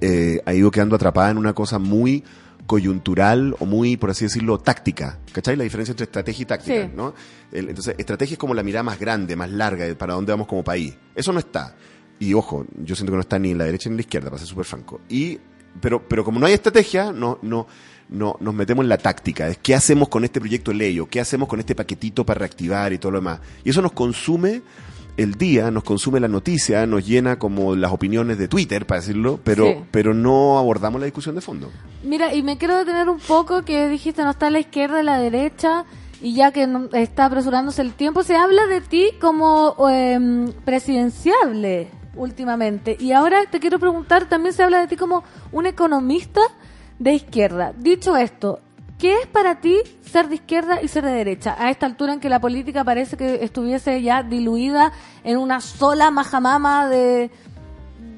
eh, ha ido quedando atrapada en una cosa muy coyuntural o muy, por así decirlo, táctica. ¿Cachai? La diferencia entre estrategia y táctica, Sí. ¿no? El- entonces, estrategia es como la mirada más grande, más larga para dónde vamos como país. Eso no está. Y ojo, yo siento que no está ni en la derecha ni en la izquierda, para ser súper franco. Y, pero, pero como no hay estrategia, no, no, no, nos metemos en la táctica. Es qué hacemos con este proyecto de ley o qué hacemos con este paquetito para reactivar y todo lo demás. Y eso nos consume el día, nos consume la noticia, nos llena como las opiniones de Twitter, para decirlo, pero, Sí. pero no abordamos la discusión de fondo. Mira, y me quiero detener un poco que dijiste no está a la izquierda, a la derecha, y ya que no- está apresurándose el tiempo, se habla de ti como em, presidenciable últimamente. Y ahora te quiero preguntar, también se habla de ti como un economista de izquierda. Dicho esto, ¿qué es para ti ser de izquierda y ser de derecha? A esta altura en que la política parece que estuviese ya diluida en una sola majamama de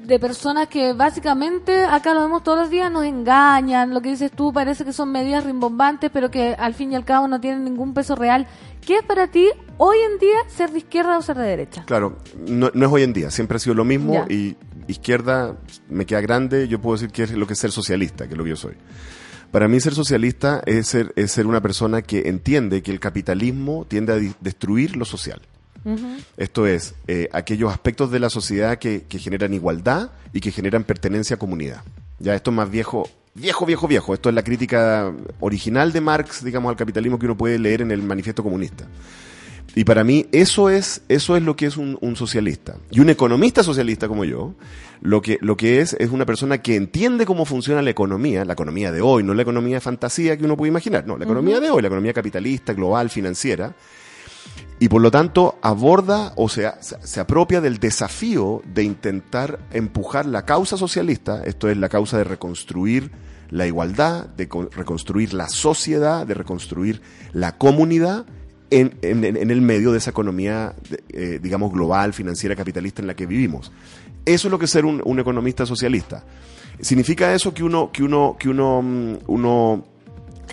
de personas que básicamente, acá lo vemos todos los días, nos engañan, lo que dices tú parece que son medidas rimbombantes, pero que al fin y al cabo no tienen ningún peso real. ¿Qué es para ti hoy en día ser de izquierda o ser de derecha? Claro, no, no es hoy en día, siempre ha sido lo mismo Ya. y izquierda me queda grande, yo puedo decir que es lo que es ser socialista, que es lo que yo soy. Para mí ser socialista es ser, es ser una persona que entiende que el capitalismo tiende a destruir lo social. Esto es, eh, aquellos aspectos de la sociedad que, que generan igualdad y que generan pertenencia a comunidad. Ya esto es más viejo, viejo, viejo, viejo. Esto es la crítica original de Marx, digamos, al capitalismo que uno puede leer en el manifiesto comunista. Y para mí eso es, eso es lo que es un, un socialista. Y un economista socialista como yo, lo que, lo que es es una persona que entiende cómo funciona la economía, la economía de hoy, no la economía de fantasía que uno puede imaginar, no, la economía de hoy, la economía capitalista, global, financiera, y por lo tanto aborda o sea, se, apropia del desafío de intentar empujar la causa socialista, esto es la causa de reconstruir la igualdad, de co- reconstruir la sociedad, de reconstruir la comunidad en, en- en- el medio de esa economía, eh, digamos, global, financiera, capitalista en la que vivimos. Eso es lo que es ser un, un economista socialista. ¿Significa eso que uno, que uno, que uno, mm, uno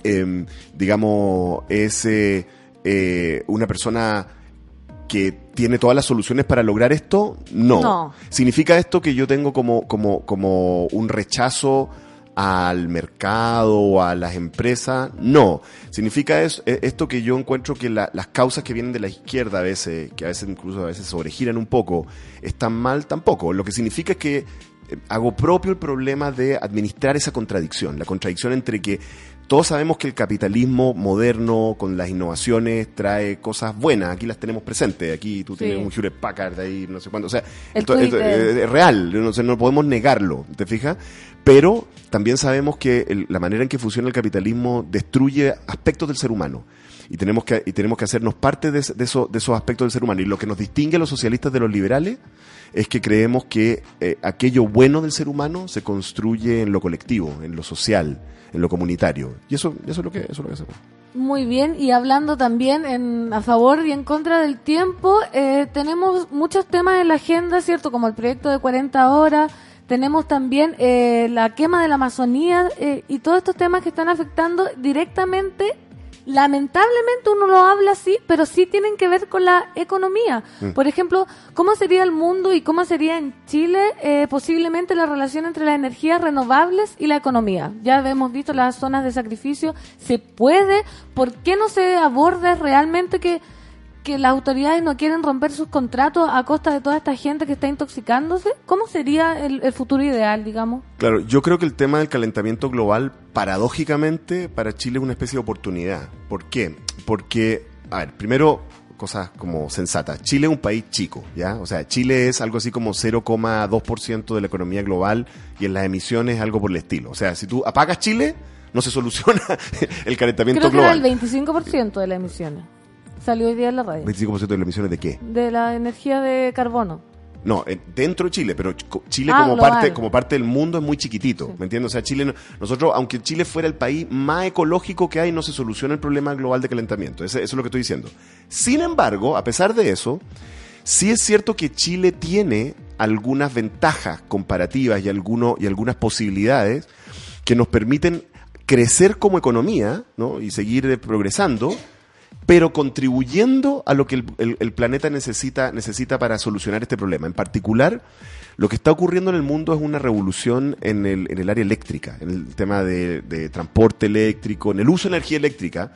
em, digamos, es eh, eh, una persona que tiene todas las soluciones para lograr esto? No. No. ¿Significa esto que yo tengo como, como, como un rechazo al mercado o a las empresas? No. ¿Significa es- eh, esto que yo encuentro que la- las causas que vienen de la izquierda a veces, que a veces incluso a veces sobregiran un poco, están mal? Tampoco. Lo que significa es que eh, hago propio el problema de administrar esa contradicción, la contradicción entre que todos sabemos que el capitalismo moderno con las innovaciones trae cosas buenas, aquí las tenemos presentes, aquí tú tienes Sí. un Hewlett Packard ahí, no sé cuánto, o sea, esto- esto es, es real, no, no podemos negarlo, ¿te fijas? Pero también sabemos que el- la manera en que funciona el capitalismo destruye aspectos del ser humano. Y tenemos que, y tenemos que hacernos parte de, de eso- de esos aspectos del ser humano. Y lo que nos distingue a los socialistas de los liberales es que creemos que eh, aquello bueno del ser humano se construye en lo colectivo, en lo social, en lo comunitario. Y eso, eso es lo que, eso es lo que hacemos. Muy bien, y hablando también en, a favor y en contra del tiempo, eh, tenemos muchos temas en la agenda, ¿cierto? Como el proyecto de 40 horas, tenemos también eh, la quema de la Amazonía eh, y todos estos temas que están afectando directamente, lamentablemente uno lo habla así, pero sí tienen que ver con la economía. Mm. Por ejemplo, ¿cómo sería el mundo y cómo sería en Chile eh, posiblemente la relación entre las energías renovables y la economía? Ya hemos visto las zonas de sacrificio, ¿se puede? ¿Por qué no se aborda realmente que, que las autoridades no quieren romper sus contratos a costa de toda esta gente que está intoxicándose? ¿Cómo sería el, el futuro ideal, digamos? Claro, yo creo que el tema del calentamiento global, paradójicamente, para Chile es una especie de oportunidad. ¿Por qué? Porque, a ver, primero, cosas como sensatas. Chile es un país chico, ¿ya? O sea, Chile es algo así como 0,2% de la economía global y en las emisiones algo por el estilo. O sea, si tú apagas Chile, no se soluciona el calentamiento Creo que global. era el 25% de las emisiones. Salió hoy día en la radio. 25% de las emisiones de qué? De la energía de carbono. No, eh, dentro de Chile, pero Chile Ah, como parte como parte del mundo es muy chiquitito, ¿me entiendes? O sea, Chile, no- nosotros, aunque Chile fuera el país más ecológico que hay, no se soluciona el problema global de calentamiento. Ese- eso es lo que estoy diciendo. Sin embargo, a pesar de eso, sí es cierto que Chile tiene algunas ventajas comparativas y, alguno, y algunas posibilidades que nos permiten crecer como economía ¿no? y seguir progresando, pero contribuyendo a lo que el, planeta necesita, necesita para solucionar este problema. En particular, lo que está ocurriendo en el mundo es una revolución en el, en el área eléctrica, en el tema de, transporte eléctrico, en el uso de energía eléctrica,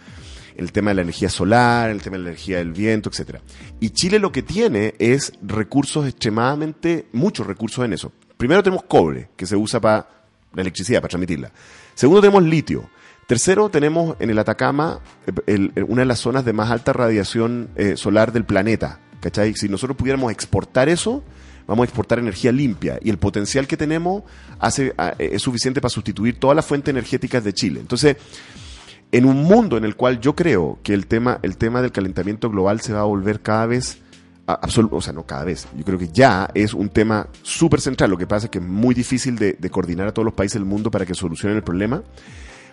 en el tema de la energía solar, en el tema de la energía del viento, etcétera. Y Chile lo que tiene es recursos extremadamente, muchos recursos en eso. Primero tenemos cobre, que se usa para la electricidad, para transmitirla. Segundo tenemos litio. Tercero, tenemos en el Atacama eh, una de las zonas de más alta radiación eh, solar del planeta. ¿Cachai? Si nosotros pudiéramos exportar eso, vamos a exportar energía limpia. Y el potencial que tenemos hace, ah, eh, es suficiente para sustituir todas las fuentes energéticas de Chile. Entonces, en un mundo en el cual yo creo que el tema, el tema del calentamiento global se va a volver cada vez, a- absolu- o sea, no cada vez, yo creo que ya es un tema súper central. Lo que pasa es que es muy difícil de, de coordinar a todos los países del mundo para que solucionen el problema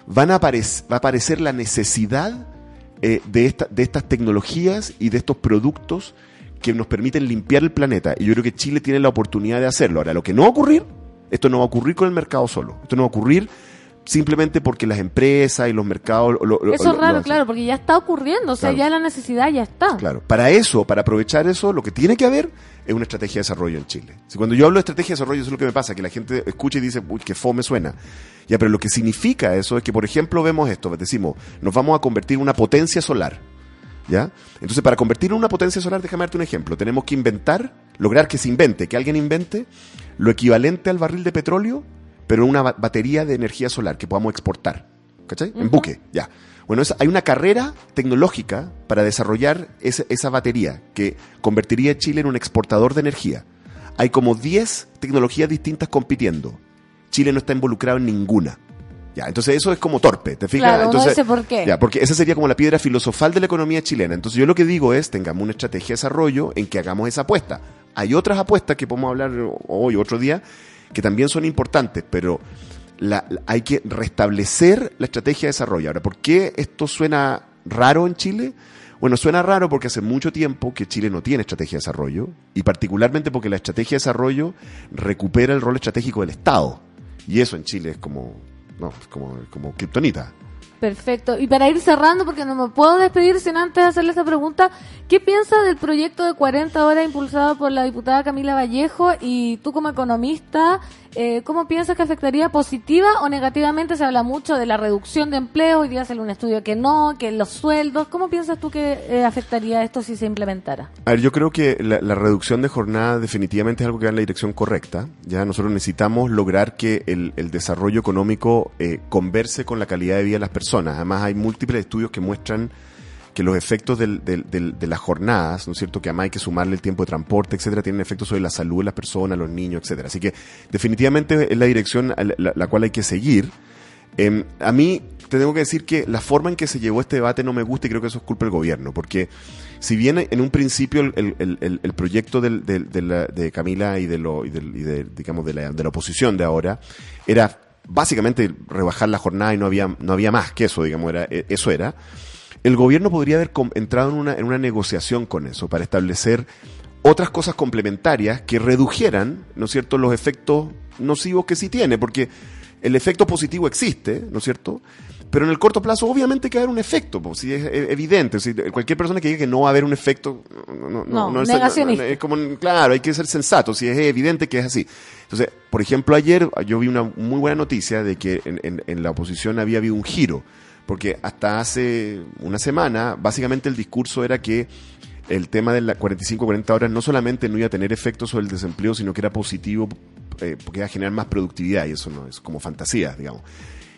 van a aparec- va a aparecer la necesidad eh, de, esta- de estas tecnologías y de estos productos que nos permiten limpiar el planeta. Y yo creo que Chile tiene la oportunidad de hacerlo. Ahora, lo que no va a ocurrir, esto no va a ocurrir con el mercado solo. Esto no va a ocurrir simplemente porque las empresas y los mercados... lo- lo- Eso es raro, claro, porque ya está ocurriendo, o sea, Claro. ya la necesidad ya está. Claro, para eso, para aprovechar eso, lo que tiene que haber es una estrategia de desarrollo en Chile. Si cuando yo hablo de estrategia de desarrollo, eso es lo que me pasa, que la gente escucha y dice, uy, qué fome suena. Ya, pero lo que significa eso es que, por ejemplo, vemos esto, decimos, nos vamos a convertir en una potencia solar. ¿Ya? Entonces, para convertir en una potencia solar, déjame darte un ejemplo. Tenemos que inventar, lograr que se invente, que alguien invente lo equivalente al barril de petróleo, pero en una ba- batería de energía solar que podamos exportar. ¿Cachai? En buque, ya. Bueno, es- hay una carrera tecnológica para desarrollar ese- esa batería que convertiría a Chile en un exportador de energía. Hay como 10 tecnologías distintas compitiendo. Chile no está involucrado en ninguna. Ya, entonces eso es como torpe, ¿te fijas? Claro, entonces, dice, ¿por qué? Ya, porque esa sería como la piedra filosofal de la economía chilena. Entonces yo lo que digo es, tengamos una estrategia de desarrollo en que hagamos esa apuesta. Hay otras apuestas que podemos hablar hoy o otro día que también son importantes, pero la- la- hay que restablecer la estrategia de desarrollo. Ahora, ¿por qué esto suena raro en Chile? Bueno, suena raro porque hace mucho tiempo que Chile no tiene estrategia de desarrollo y particularmente porque la estrategia de desarrollo recupera el rol estratégico del Estado. Y eso en Chile es como, no, es como, como kriptonita. Perfecto. Y para ir cerrando, porque no me puedo despedir sin antes hacerle esta pregunta, ¿qué piensa del proyecto de 40 horas impulsado por la diputada Camila Vallejo y tú como economista, eh, cómo piensas que afectaría positiva o negativamente? Se habla mucho de la reducción de empleo, hoy día sale un estudio que no, que los sueldos. ¿Cómo piensas tú que eh, afectaría esto si se implementara? A ver, yo creo que la, reducción de jornada definitivamente es algo que va en la dirección correcta. Ya nosotros necesitamos lograr que el, el desarrollo económico eh, converse con la calidad de vida de las personas. Además, hay múltiples estudios que muestran que los efectos del- de las jornadas, ¿no es cierto? Que además hay que sumarle el tiempo de transporte, etcétera, tienen efectos sobre la salud de las personas, los niños, etcétera. Así que definitivamente es la dirección la, cual hay que seguir. Em, a mí te tengo que decir que la forma en que se llevó este debate no me gusta y creo que eso es culpa del gobierno, porque si bien en un principio el, proyecto del- del- de, la- de Camila y de lo y del- y de, digamos de la, de la oposición de ahora era básicamente rebajar la jornada y no había no había más que eso, digamos, era eh, eso era. El gobierno podría haber entrado en una, en una negociación con eso para establecer otras cosas complementarias que redujeran, ¿no es cierto?, los efectos nocivos que sí tiene, porque el efecto positivo existe, ¿no es cierto? Pero en el corto plazo obviamente que va a haber un efecto, pues, sí, es evidente. si cualquier persona que diga que no va a haber un efecto, no, no, No, es, negacionista. es como, claro, hay que ser sensato, si es evidente que es así. Entonces, por ejemplo, ayer yo vi una muy buena noticia de que en, en- en la oposición había habido un giro, porque hasta hace una semana, básicamente el discurso era que el tema de las 45-40 horas no solamente no iba a tener efectos sobre el desempleo, sino que era positivo eh, porque iba a generar más productividad y eso no es como fantasía, digamos.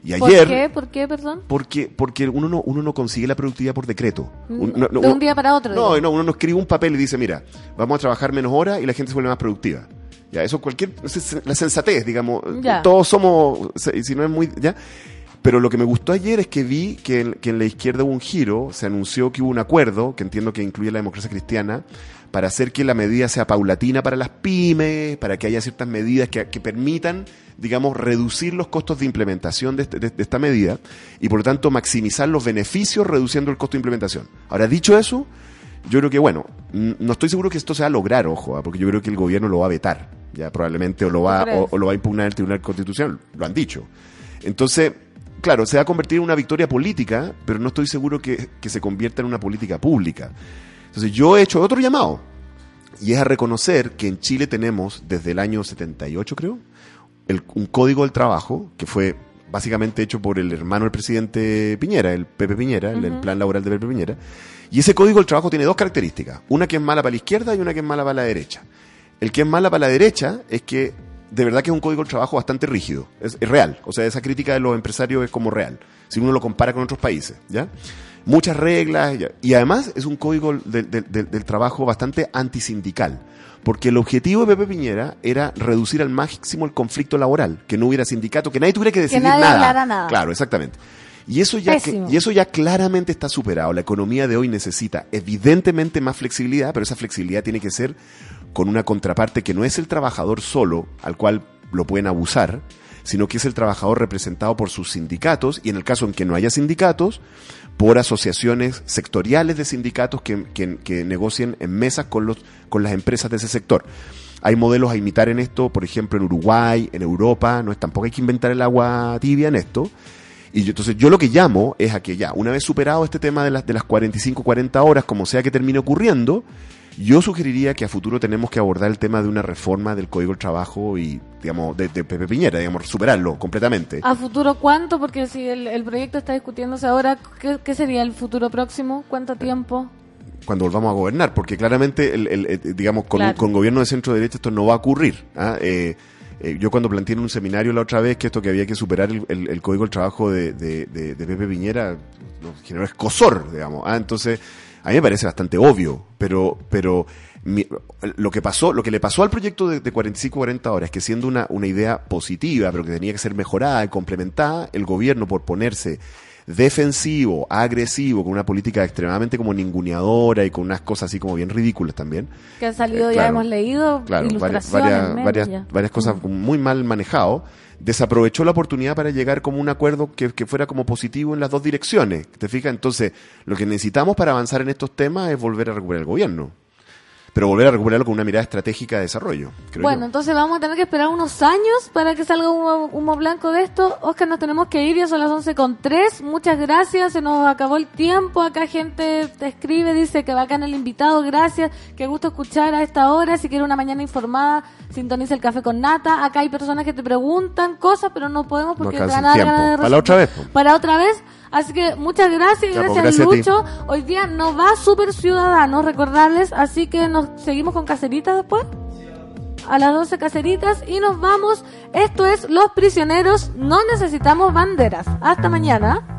Y ¿Por ayer, qué? ¿Por qué, perdón? porque, porque uno, no, uno no consigue la productividad por decreto. Un- no- no- de un día para otro. no, no, uno no escribe un papel y dice, mira, vamos a trabajar menos horas y la gente se vuelve más productiva. Ya, eso cualquier, la sensatez, digamos, Ya. todos somos, si no es muy, ya. Pero lo que me gustó ayer es que vi que en, que en la izquierda hubo un giro, se anunció que hubo un acuerdo, que entiendo que incluye la democracia cristiana, para hacer que la medida sea paulatina para las pymes, para que haya ciertas medidas que, que permitan, digamos, reducir los costos de implementación de, este- de- de esta medida y por lo tanto maximizar los beneficios reduciendo el costo de implementación. Ahora, dicho eso, yo creo que, bueno, no estoy seguro que esto se va a lograr, ojo, ¿ah? porque yo creo que el gobierno lo va a vetar, ya probablemente, o lo va, o, o lo va a impugnar el Tribunal Constitucional, lo han dicho. Entonces, claro, se va a convertir en una victoria política, pero no estoy seguro que, que se convierta en una política pública. Entonces, yo he hecho otro llamado, y es a reconocer que en Chile tenemos, desde el año 78, creo, el- un código del trabajo que fue básicamente hecho por el hermano del presidente Piñera, el Pepe Piñera, el- plan laboral de Pepe Piñera. Y ese código del trabajo tiene dos características, una que es mala para la izquierda y una que es mala para la derecha. El que es mala para la derecha es que de verdad que es un código del trabajo bastante rígido, es, es real, o sea, esa crítica de los empresarios es como real, si uno lo compara con otros países, ¿ya? Muchas reglas, ya. y además es un código del- del- trabajo bastante antisindical, porque el objetivo de Pepe Piñera era reducir al máximo el conflicto laboral, que no hubiera sindicato, que nadie tuviera que decidir nadie nada. nada. Claro, exactamente. Y eso, ya que- y eso ya claramente está superado. La economía de hoy necesita evidentemente más flexibilidad, pero esa flexibilidad tiene que ser con una contraparte que no es el trabajador solo, al cual lo pueden abusar, sino que es el trabajador representado por sus sindicatos y en el caso en que no haya sindicatos, por asociaciones sectoriales de sindicatos que, que- que negocien en mesas con, los, con las empresas de ese sector. Hay modelos a imitar en esto, por ejemplo, en Uruguay, en Europa, no es tampoco hay que inventar el agua tibia en esto. Y yo- entonces yo lo que llamo es a que ya, una vez superado este tema de las, de las 45, 40 horas, como sea que termine ocurriendo, yo sugeriría que a futuro tenemos que abordar el tema de una reforma del Código del Trabajo y, digamos, de, de Pepe Piñera, digamos, superarlo completamente. ¿A futuro cuánto? Porque si el, el proyecto está discutiéndose ahora, ¿qué, qué sería el futuro próximo? ¿Cuánto tiempo? cuando volvamos a gobernar, porque claramente, el, el- el- digamos, con, Claro. con gobierno de centro derecha esto no va a ocurrir. ¿ah? Eh, eh, yo cuando planteé en un seminario la otra vez que esto que había que superar el, el- el código del trabajo de, de, de- de Pepe Piñera, nos generó escosor, digamos. ¿ah? Entonces, a mí me parece bastante obvio, pero, pero mi- lo que pasó, lo que le pasó al proyecto de, de 45-40 horas es que siendo una, una idea positiva, pero que tenía que ser mejorada y complementada, el gobierno por ponerse defensivo, agresivo, con una política extremadamente como ninguneadora y con unas cosas así como bien ridículas también. Que han salido, Eh, ya hemos leído Claro, varias, ilustraciones, varias, varias, cosas muy mal manejado. Desaprovechó la oportunidad para llegar como un acuerdo que, que fuera como positivo en las dos direcciones. ¿Te fijas? Entonces, lo que necesitamos para avanzar en estos temas es volver a recuperar el gobierno. Pero volver a recuperarlo con una mirada estratégica de desarrollo. creo Bueno, yo. entonces vamos a tener que esperar unos años para que salga humo, humo blanco de esto. Oscar, nos tenemos que ir, ya son las 11 con 3. Muchas gracias, se nos acabó el tiempo. Acá gente te escribe, dice que bacán el invitado, gracias. Qué gusto escuchar a esta hora. Si quiere una mañana informada, sintoniza el café con nata. Acá hay personas que te preguntan cosas, pero no podemos porque alcanza te van a dar tiempo. ganas de Para otra vez. Para otra vez. Así que muchas gracias, Ya, gracias, gracias a. Lucho. Hoy día nos va Super Ciudadanos, recordarles. Así que nos seguimos con caseritas después a las 12 caseritas y nos vamos. Esto es Los Prisioneros, no necesitamos banderas. Hasta mañana.